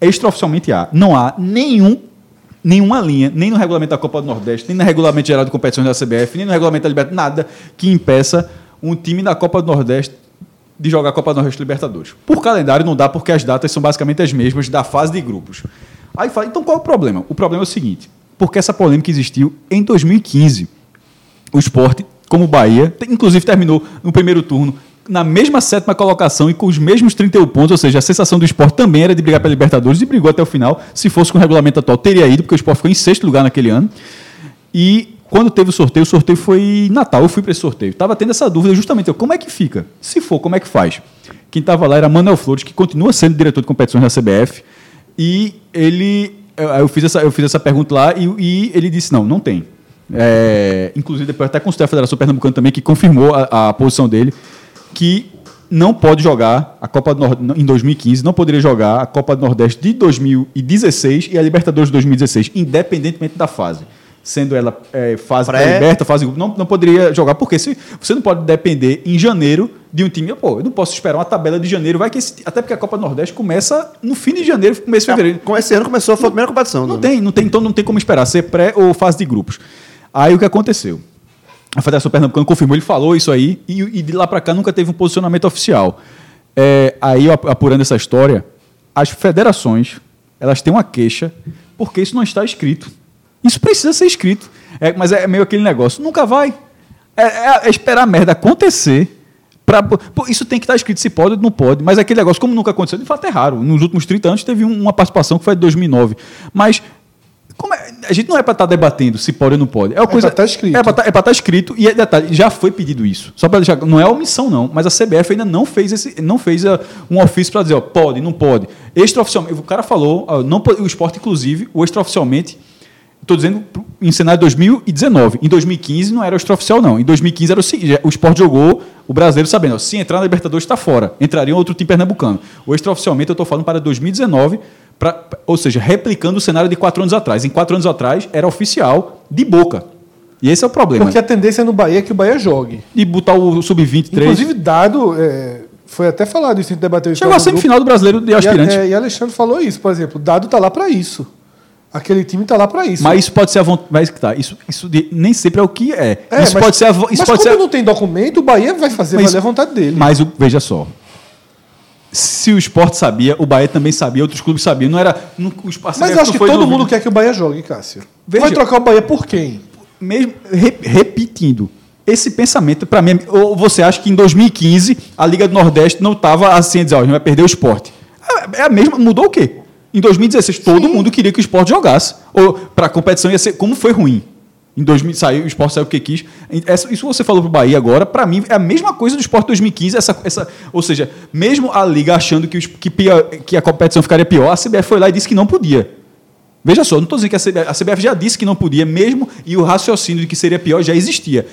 extraoficialmente há. Não há nenhum, nenhuma linha, nem no regulamento da Copa do Nordeste, nem no regulamento geral de competições da CBF, nem no regulamento da Libertadores, nada que impeça um time da Copa do Nordeste de jogar a Copa do Nordeste Libertadores. Por calendário não dá, porque as datas são basicamente as mesmas da fase de grupos. Aí fala, então qual é o problema? O problema é o seguinte, porque essa polêmica existiu em 2015 o esporte, como o Bahia, inclusive terminou no primeiro turno na mesma sétima colocação e com os mesmos 31 pontos, ou seja, a sensação do esporte também era de brigar pela Libertadores e brigou até o final. Se fosse com o regulamento atual, teria ido, porque o esporte ficou em sexto lugar naquele ano. E quando teve o sorteio, o sorteio foi Natal, eu fui para esse sorteio. Estava tendo essa dúvida justamente, eu, como é que fica? Se for, como é que faz? Quem estava lá era Manuel Flores, que continua sendo diretor de competições da CBF, e ele, eu, eu fiz, essa, eu fiz essa pergunta lá e, e ele disse, não, não tem. É, inclusive, depois até consultei a Federação Pernambucana também, que confirmou a, a posição dele, que não pode jogar a Copa do Nordeste em 2015, não poderia jogar a Copa do Nordeste de 2016 e a Libertadores de 2016, independentemente da fase. Sendo ela é, fase Pré- liberta, fase grupo, não, não poderia jogar, porque se, você não pode depender em janeiro de um time. Pô, eu não posso esperar uma tabela de janeiro, vai que esse- até porque a Copa do Nordeste começa no fim de janeiro, começo de fevereiro. Com esse ano começou, foi a primeira competição. Não né? tem, não tem, então não tem como esperar ser pré ou fase de grupos. Aí o que aconteceu? A Federação Pernambucana confirmou, ele falou isso aí, e, e de lá para cá nunca teve um posicionamento oficial. É, aí, apurando essa história, as federações elas têm uma queixa porque isso não está escrito. Isso precisa ser escrito. É, mas é meio aquele negócio, nunca vai. É, é- é esperar a merda acontecer. Pra, pô, isso tem que estar escrito se pode ou não pode. Mas aquele negócio, como nunca aconteceu, de fato é raro. Nos últimos 30 anos teve um- uma participação que foi de 2009. Mas é- a gente não é para estar debatendo se pode ou não pode. É, uma coisa, pra tá escrito. É para estar escrito. E é detalhe, já foi pedido isso. Só para deixar. Não é omissão, não. Mas a CBF ainda não fez, esse, não fez ah, um ofício para dizer, ó, pode, não pode. Extraoficialmente. O cara falou, ó, não, o esporte, inclusive, o extraoficialmente. Estou dizendo em cenário de 2019. Em 2015 não era o extraoficial, não. Em 2015 era o seguinte: o esporte jogou o brasileiro sabendo, ó, se entrar na Libertadores está fora. Entraria um outro time pernambucano. O extraoficialmente eu estou falando para 2019, pra, ou seja, replicando o cenário de quatro anos atrás. Em quatro anos atrás era oficial de boca. E esse é o problema. Porque a tendência no Bahia é que o Bahia jogue. De botar o sub-23. Inclusive, dado. é, foi até falado isso, a gente debateu isso. Chegou a semifinal do brasileiro de E, aspirante. é, e Alexandre falou isso, por exemplo. Dado tá lá pra isso. Aquele time tá lá pra isso. Mas isso pode ser a vontade. Tá. Isso, isso de- nem sempre é o que é. É, isso mas- pode ser a. vo- Isso mas pode como ser não tem documento, o Bahia vai fazer Mas- valer a vontade dele. Mas o- veja só. Se o esporte sabia, o Bahia também sabia, outros clubes sabiam. Não era. Não, os Mas acho que todo no- mundo quer que o Bahia jogue, Cássio. Veja. Vai trocar o Bahia por quem? mesmo re- repetindo esse pensamento para mim é- ou você acha que em 2015 a Liga do Nordeste não estava assim a dizer ó, a gente vai perder o esporte é, é a mesma mudou o quê em 2016 todo mundo queria que o esporte jogasse. Ou para a competição ia ser como foi ruim. Em 2000 saiu o esporte saiu o que quis. Essa- isso você falou pro Bahia agora para mim é a mesma coisa do esporte 2015 essa, essa ou seja mesmo a liga achando que, os- que, pior- que a competição ficaria pior a CBF foi lá e disse que não podia. Veja só, não estou dizendo que a CBF, a CBF já disse que não podia mesmo e o raciocínio de que seria pior já existia.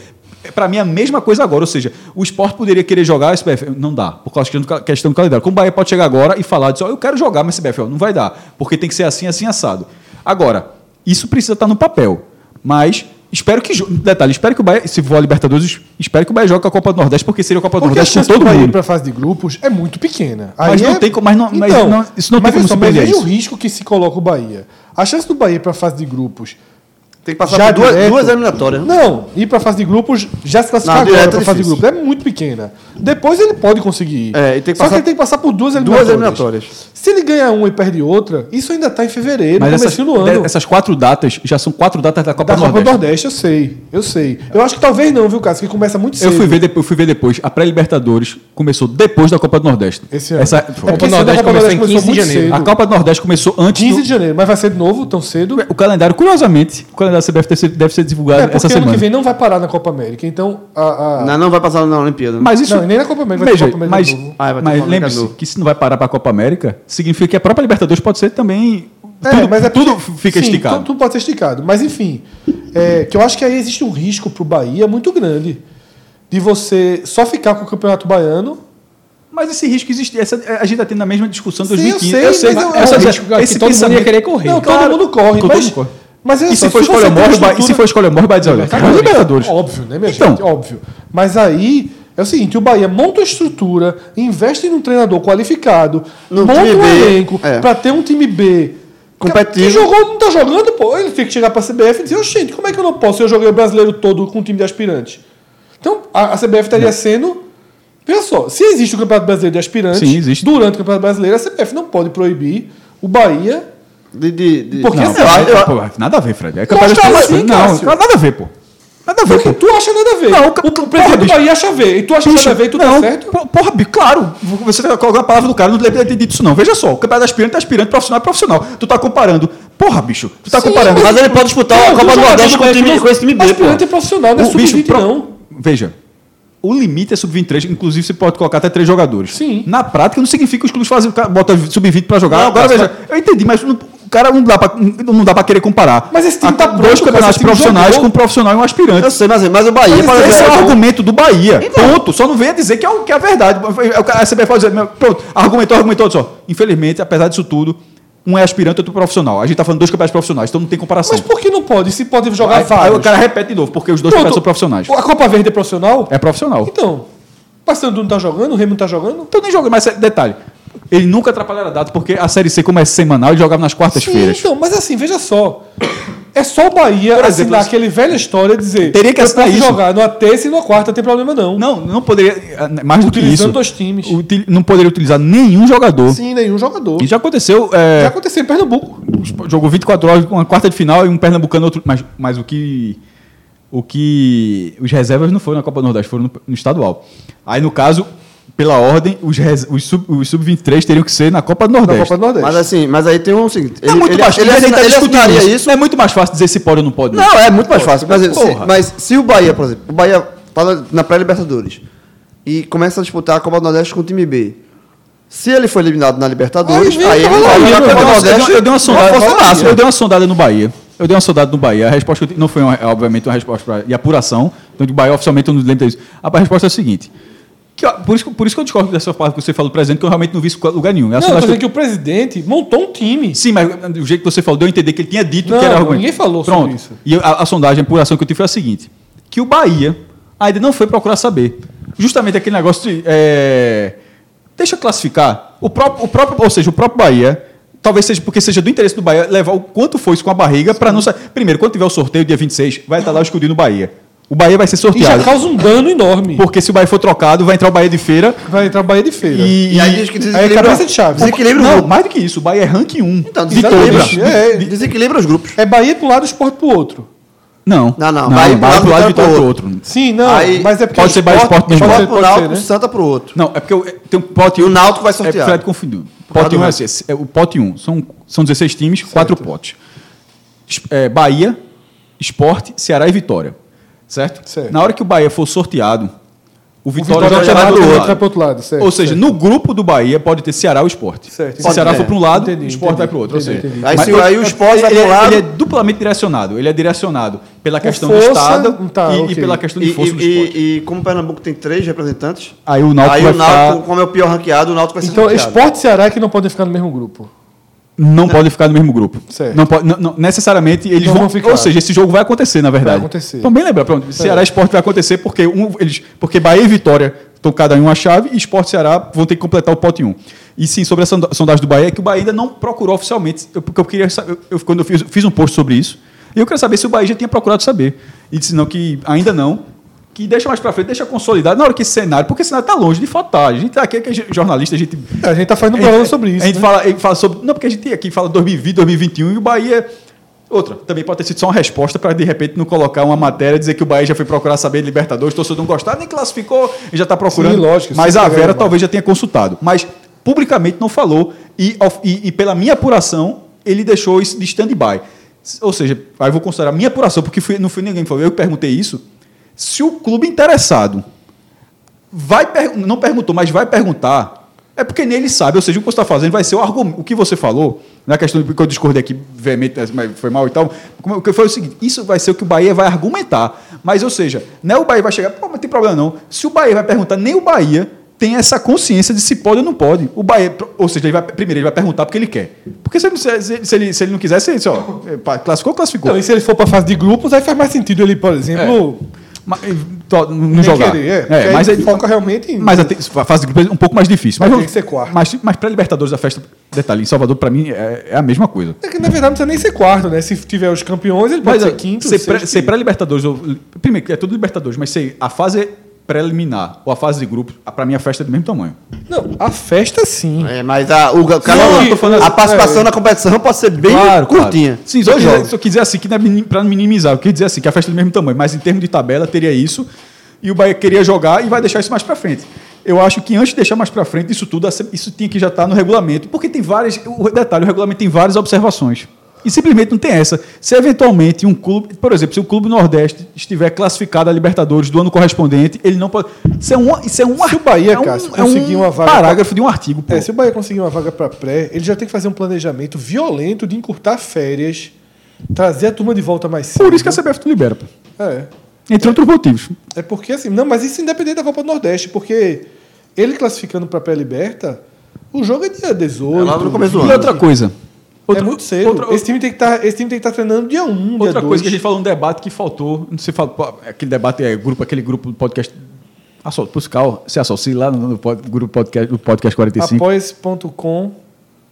Para mim é a mesma coisa agora, ou seja, o esporte poderia querer jogar, a CBF não dá, por causa da questão do calendário. Como o Bahia pode chegar agora e falar disso, ó, eu quero jogar, mas a CBF ó, não vai dar, porque tem que ser assim, assim, assado. Agora, isso precisa estar no papel, mas espero que, detalhe, espero que o Bahia, se for a Libertadores, espero que o Bahia jogue com a Copa do Nordeste, porque seria a Copa do Porque a Nordeste do todo mundo. para a fase de grupos é muito pequena. Mas Aí não é- tem como- mas não- mas não- isso não tem mas como veja só, mas veja o risco que se coloca o Bahia. A chance do Bahia para a fase de grupos Tem que passar já por duas, duas eliminatórias. Não, ir para a fase de grupos, já se classificar Não, agora para é a fase de grupos é muito pequena. Depois ele pode conseguir ir. É, e tem que Só passar- que ele tem que passar por duas Duas eliminatórias. eliminatórias. Se ele ganhar uma e perde outra, isso ainda está em fevereiro, Mas começo essas, do ano. essas quatro datas já são quatro datas da Copa da do Copa Nordeste. do Nordeste, eu sei. Eu sei. Eu acho que talvez não, viu, Cássio? Que começa muito cedo. Eu fui, ver depois, eu fui ver depois. A pré-Libertadores começou depois da Copa do Nordeste. Esse ano. Essa, É Copa do Nordeste Copa começou em Nordeste 15 de janeiro. cedo. a Copa do Nordeste começou antes 15 do, de janeiro, mas vai ser novo, tão cedo. O calendário, curiosamente, o calendário da CBF deve ser, divulgado É, porque essa ano semana. que vem não vai parar na Copa América. Então, a. a- Não, não vai passar na Olimpíada. né? Mas isso. Não, nem na Copa América vai ter Veja, Copa América mas, de. Ah, mas lembre-se de que se não vai parar para a Copa América, significa que a própria Libertadores pode ser também. É, tudo, mas é tudo porque- fica sim, esticado. Tudo, tudo pode ser esticado. Mas, enfim, é, que eu acho que aí existe um risco pro Bahia muito grande de você só ficar com o Campeonato Baiano. Mas esse risco existe. Essa, a gente está tendo a mesma discussão em Sim, eu 2015. sei, mas é um essa- risco que esse todo mundo ia pensamento- querer correr. Não, Claro, todo mundo corre. todo mas, mundo corre. Mas E só, se for escolha Bahia- e se for escolha morre, vai dizer, olha, Tá a Libertadores. Óbvio, né, minha Então. gente? Óbvio. Mas aí é o seguinte: o Bahia monta uma estrutura, investe num treinador qualificado, No monta time um B, elenco é. pra ter um time B. Competitivo. Que jogou, não tá jogando, pô. Ele fica que chegar pra CBF e dizer, "Ô, gente, como é que eu não posso? Eu joguei o brasileiro todo com um time de aspirante. Então, a, a CBF estaria sendo. Veja só, se existe o Campeonato Brasileiro de Aspirantes, Sim, durante o Campeonato Brasileiro, a CBF não pode proibir o Bahia. De, de, de- Porque Não, eu- nada a ver, Fred. É capaz de- assim, Não, Cássio? nada a ver, pô. Nada a ver, Porque pô. tu acha nada a ver. Não, o, o- o porra, presidente do bicho. Bahia acha ver. E tu acha nada a ver e tu tá não, certo? po- Porra, bi- claro. Você tá colocando a palavra do cara, não deve ter dito isso, não. Veja só, o campeonato aspirante é aspirante, profissional é profissional. Tu tá comparando. Porra, bicho, tu tá Sim, comparando. Mas ele pode disputar Não, a Copa do joga Nordeste no com, time, com esse time B, pô. Aspirante é profissional, não é O bicho, sub-20 pro- não. Veja, o limite é sub-23, inclusive você pode colocar até três jogadores. Sim. Na prática, não significa que os clubes fazem, botam sub-20 pra jogar. Não, Agora, veja, eu entendi, mas não- cara não dá pra, não dá pra querer comparar. Mas esse time A- tá Dois campeonatos mas profissionais jogou. com um profissional e um aspirante. Eu sei, mas, mas o Bahia, por Esse é o argumento do Bahia. Ponto. Só não venha dizer que é, o, que é a verdade. A CBF pode dizer, pronto, argumentou, argumentou só. Infelizmente, apesar disso tudo, um é aspirante e outro profissional. A gente tá falando dois campeonatos profissionais, então não tem comparação. Mas por que não pode? Se pode jogar Aí, aí vários. o cara repete de novo, porque os dois Pronto. campeonatos são profissionais. A Copa Verde é profissional? É profissional. Então, o Paysandu não tá jogando, o Remo não tá jogando? Então nem joga, mas é- detalhe. Ele nunca atrapalhava a data, porque a Série C, como é semanal, ele jogava nas quartas-feiras. então, mas assim, veja só. É só o Bahia Por exemplo, assinar aquele velha história e dizer Teria que assinar isso. jogar numa terça e numa quarta, não tem problema não. Não, não poderia. eh, Mais do que Utilizando isso. dois times. util- Não poderia utilizar nenhum jogador. Sim, nenhum jogador. E já aconteceu. eh, Já aconteceu em Pernambuco. jogou 24 horas com uma quarta de final e um pernambucano outro. Mas, mas o que. O que. Os reservas não foram na Copa do Nordeste, foram no, no estadual. Aí, no caso, pela ordem, os, res- os sub- os sub-23 teriam que ser na Copa do Na Nordeste. Copa do Nordeste. Mas assim, mas aí tem um seguinte. é muito mais ele, ele, assina- tá ele discutindo assinaria isso. isso. Não é muito mais fácil dizer se pode ou não pode. Não, é muito mais fácil. Mas, se, porra. mas se o Bahia, por exemplo, o Bahia tá na- na pré-Libertadores e começa a disputar a Copa do Nordeste com o time B. Se ele for eliminado na Libertadores, Aí aí, ele vai linha, jogar a Eu Copa dei do Nordeste. eu dei uma sondada, eu dei uma sondada no Bahia. Eu dei uma sondada no Bahia. A resposta que eu tive- não foi, uma- obviamente, uma resposta pra, de apuração. Então, de Bahia, oficialmente, eu não lembro disso. A resposta é a seguinte: Que, por, isso, que- por isso que eu discordo dessa parte que você falou do presidente, que eu realmente não vi isso em lugar nenhum. Não, eu tô sondagem dizendo que o presidente montou um time. Sim, mas do jeito que você falou, deu a entender que ele tinha dito Não, que era argumento. ninguém falou Pronto. sobre isso. E a, a sondagem, a apuração que eu tive foi a seguinte: que o Bahia ainda não foi procurar saber. Justamente aquele negócio de. é, deixa eu classificar. O próprio, o próprio, ou seja, o próprio Bahia. Talvez seja porque seja do interesse do Bahia levar o quanto foi isso com a barriga para não sair. Primeiro, quando tiver o sorteio, dia 26, vai estar lá o escudinho no Bahia. O Bahia vai ser E já sorteado. causa um dano enorme. Porque se o Bahia for trocado, vai entrar o Bahia de feira. Vai entrar Bahia de feira. E, E aí diz que Aí é desequilibra, cabeça de chave. desequilibra o Não, mais do que isso. O Bahia é ranking 1 Então, de desequilibra, todos. É, desequilibra os grupos. É Bahia para um lado e esporte para o outro. Não. Não, não, Não, Bahia Bahia, pro pro lado, de Vitória pro pro outro. Sim, não. Aí- mas é porque Pode o ser Bahia Sport mesmo. Esporte Pode pro ser, Náutico, ser, né? Santa pro outro. Não, é porque eu, tem um pote E o Náutico vai sortear. É, Fred confundiu. Pote 1 do é, é o pote 1. São, são 16 times, quatro potes. Es- é, Bahia, Esporte, Ceará e Vitória. Certo? Certo. Na hora que o Bahia for sorteado, o O Vitória, Vitória já vai vai pro outro, outro. outro lado, certo. Ou seja, certo. no grupo do Bahia pode ter Ceará ou Esporte. Certo. Se o Ceará Pode, for é. para um lado, Entendi, o Esporte vai para o outro. entendi, ou seja, entendi. Aí mas- se- aí o Sport vai ele, pro é- lado- ele é duplamente direcionado. Ele é direcionado pela questão força, do Estado tá, e, e ok. pela questão de E, força do e- esporte. e- e como o Pernambuco tem três representantes, Aí o Náutico aí vai o Náutico, ficar... como é o pior ranqueado, o Náutico vai ser Então, esporte e Ceará é que não podem ficar no mesmo grupo. Não pode ficar no mesmo grupo. Certo. Não pode, não- não- necessariamente eles Não vão, vão ficar. Ou seja, esse jogo vai acontecer, na verdade. Vai acontecer. Então, bem lembrar, pronto. Ceará e Esporte vai acontecer porque, um, eles, porque Bahia e Vitória estão cada um uma chave e Esporte e Ceará vão ter que completar o pote 1. E sim, sobre a sonda- sondagem do Bahia, é que o Bahia ainda não procurou oficialmente. Eu, porque eu queria saber, eu, quando eu fiz, fiz um post sobre isso, e eu queria saber se o Bahia já tinha procurado saber. E disse não, que ainda não. Que deixa mais pra frente, deixa consolidado. Na hora que esse cenário, porque esse cenário tá longe de fatar. A gente tá aqui, que é jornalista, a gente É, a gente tá fazendo um programa sobre isso. a gente né? fala, a gente fala sobre. Não, porque a gente aqui fala 2020, 2021 e o Bahia. Outra, também pode ter sido só uma resposta para de repente não colocar uma matéria dizer que o Bahia já foi procurar saber de Libertadores, torcedor não gostar, nem classificou e já está procurando. Sim, lógico, Mas a é, Vera talvez já tenha consultado. Mas publicamente não falou e, e, e pela minha apuração ele deixou isso de stand-by. Ou seja, aí eu vou considerar a minha apuração, porque fui- não foi ninguém que falou, eu que perguntei isso. Se o clube interessado vai per- não perguntou, mas vai perguntar, é porque nele sabe, ou seja, o que você está fazendo vai ser o argumento. O que você falou, na questão de que eu discordei aqui veemente, mas foi mal e tal, como- o que foi o seguinte: isso vai ser o que o Bahia vai argumentar. Mas, ou seja, não é o Bahia vai chegar, pô, não tem problema não. Se o Bahia vai perguntar, nem o Bahia tem essa consciência de se pode ou não pode. O Bahia, ou seja, ele vai, primeiro ele vai perguntar porque ele quer. Porque se ele, se, ele, se ele não quiser, se ele, só, é, classificou, classificou. Não, e se ele for para fase de grupos, aí faz mais sentido ele, por exemplo, Mas, não jogar. querer. É, É, mas aí ele foca realmente em. Mas a a fase de grupo é um pouco mais difícil. Mas, ter que ser quarto. Mas, mas para Libertadores da festa, detalhe, em Salvador, para mim, é, é a mesma coisa. É que na verdade não precisa nem ser quarto, né? Se tiver os campeões, ele pode Mas ser é, quinto. ser, sexto, pré, ser pré-Libertadores, ou- primeiro, é tudo Libertadores, mas ser a fase preliminar ou a fase de grupo, para mim a festa é do mesmo tamanho. Não, a festa sim. É, mas a, o, eu falando a assim, participação é. na competição pode ser bem curtinha. Sim, só jogos. só quiser assim, que não é para minimizar, eu queria dizer assim, que a festa é do mesmo tamanho, mas em termos de tabela teria isso, e o Bahia queria jogar e vai deixar isso mais para frente. Eu acho que antes de deixar mais para frente isso tudo, isso tinha que já estar no regulamento, porque tem várias, o detalhe, o regulamento tem várias observações. E simplesmente não tem essa. Se eventualmente um clube, por exemplo, se o clube Nordeste estiver classificado a Libertadores do ano correspondente, ele não pode. Isso é um, isso é um, Se o Bahia, é um, Cássio, é um conseguir uma vaga parágrafo de um artigo. Pô. É, se o Bahia conseguir uma vaga para pré, ele já tem que fazer um planejamento violento de encurtar férias, trazer a turma de volta mais cedo. Por isso que a CBF não libera. Pô. É. Entre outros motivos. É porque assim, não, mas isso independente da Copa do Nordeste, porque ele classificando para pré-liberta, o jogo é dia 18. É logo no começo do E ano. outra coisa. Outra, é muito cedo. Outra, esse time tem que estar, esse time tem que estar treinando dia 1, dia outra 2. coisa que a gente falou um debate que faltou. Não sei, fala, aquele debate é grupo, aquele grupo do podcast. Associa, Puscal, se associa lá no, pod- grupo podcast, do podcast 45. apoia.com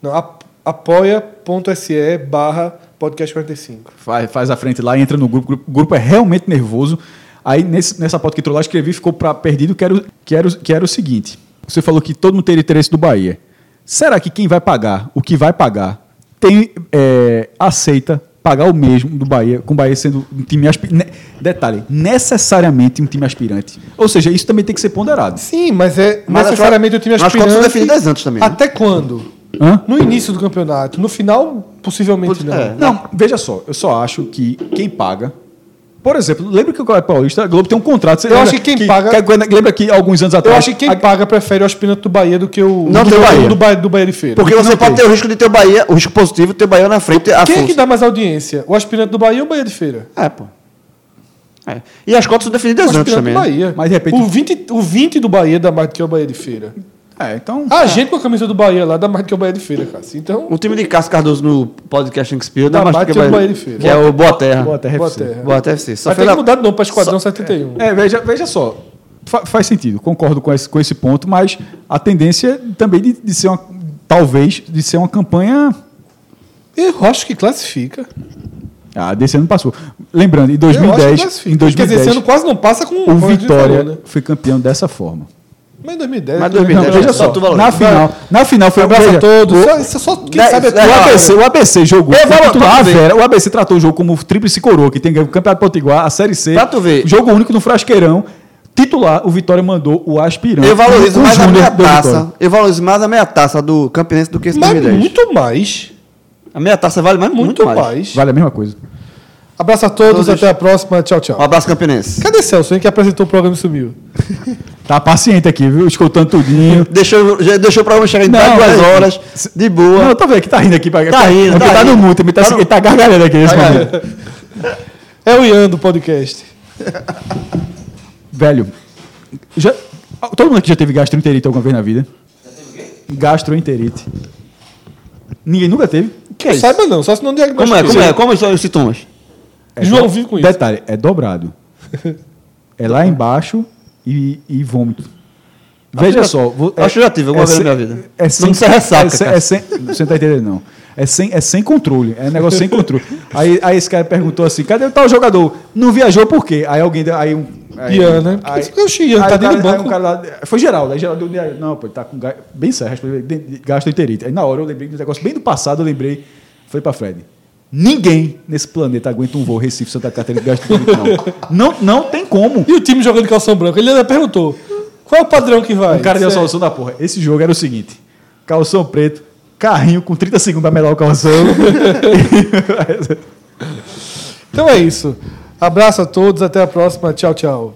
não, ap- apoia.se barra podcast 45. Faz, faz a frente lá, entra no grupo. O grupo, grupo é realmente nervoso. Aí nesse, nessa foto que entrou lá, escrevi ficou pra, perdido, que era, o- que, era, o- que era o seguinte. Você falou que todo mundo teria interesse do Bahia. Será que quem vai pagar, o que vai pagar, tem, é, aceita pagar o mesmo do Bahia, com o Bahia sendo um time aspirante? Detalhe, necessariamente um time aspirante. Ou seja, isso também tem que ser ponderado. Sim, mas é Mas necessariamente o time as contas são aspirante. definidas antes também, né? Até quando? Hã? No início do campeonato. No final, possivelmente Putz, não. é. Não, veja só, eu só acho que quem paga. Por exemplo, lembra que o Campeonato Paulista, a Globo tem um contrato. você Eu acho que quem paga- lembra que alguns anos Eu atrás. acho que quem a- paga prefere o aspirante do Bahia do que o Não do, tem Bahia. do, Bahia, do Bahia de Feira. Porque você pode tem. ter o risco de ter o Bahia, o risco positivo de ter o Bahia na frente. Quem é força. que dá mais audiência? O aspirante do Bahia ou o Bahia de Feira? É, pô. É. E as cotas são definidas antes também. do né? Bahia. Mas, de repente- O 20, o 20 do Bahia dá mais do que o Bahia de Feira. É, então. A gente com a camisa do Bahia lá dá mais do que o Bahia de Feira, cara. Então, O time de Cássio Cardoso no podcast Shakespeare dá Dá mais do que que o Bahia Bahia de Feira. Que é o Boa Terra. Boa Terra Boa FC. terra. Boa Terra FC. Só Vai ter que mudar de nome para Esquadrão 71. É, veja, veja só. Fa- faz sentido, concordo com esse, com esse ponto, mas a tendência também de, de ser uma. Talvez de ser uma campanha. Eu acho que classifica. Ah, desse ano passou. Lembrando, em Eu acho que 2010, classifica. em Quer dizer, 2010 esse ano quase não passa com o Vitória falou, né? foi campeão dessa forma. Mas em 2010. Mas né? 2010 Não, veja só, tu na final, na final foi Um abraço a todos. o- Só, isso é só quem Dez- sabe é O É, ABC, o ABC jogou. Titular pra tu ver. Vera. O ABC tratou o jogo como tríplice coroa, que tem o Campeonato Potiguar, a Série C. Pra tu ver. Jogo único no Frasqueirão. Titular, o Vitória mandou o aspirante. Eu valorizo mais a meia taça. Eu valorizo mais a meia taça do Campinense do que esse Mas 2010. muito mais. A meia taça vale mais, Muito, muito, mais. mais. Vale a mesma coisa. Abraço a todos, Todos. até a próxima. Tchau, tchau. Um abraço, Campinense. Cadê Celso, hein, que apresentou o programa e sumiu? Tá paciente aqui, viu? Escutando tudinho. Deixou, já deixou pra chegar em Não, duas mas- horas, de boa. Não, eu tô vendo que tá rindo aqui. Pra, Tá rindo, tá tá no rindo. mute, ele tá, Tá no- ele tá gargalhando aqui nesse Tá momento. É o Ian do podcast. Velho, já, todo mundo aqui já teve gastroenterite alguma vez na vida? Gastroenterite. Ninguém nunca teve? Que é isso? Saiba não, só se não Como é? Como é? Como são os sintomas? João vive com isso. Detalhe, é dobrado. É lá embaixo e, e vômito. Veja já- só. acho que já tive alguma vez sem- na minha vida. É sem, Não se ressaca, é cara. é sem- Você não tá entendendo, não. É sem, é sem controle. É um negócio sem controle. Aí, aí esse cara perguntou assim: cadê o tal jogador? Não viajou por quê? Aí alguém. Aí um, aí, Ian, né? Aí, aí tá cara- aí banco. um cara lá, foi Geraldo. Aí Geraldo deu. Não, pô, tá com. Bem sério, de- de- gastroenterite. Aí na hora eu lembrei do negócio bem do passado, eu lembrei. Falei pra Fred. Ninguém nesse planeta aguenta um voo Recife Santa Catarina de gastroenterite, não. não. Não tem como. E o time jogando de calção branco? Ele ainda perguntou: qual é o padrão que vai? O cara deu a Cê- solução da porra. Esse jogo era o seguinte: calção preto, carrinho com 30 segundos melar o calção. Então é isso. Abraço a todos, até a próxima. Tchau, tchau.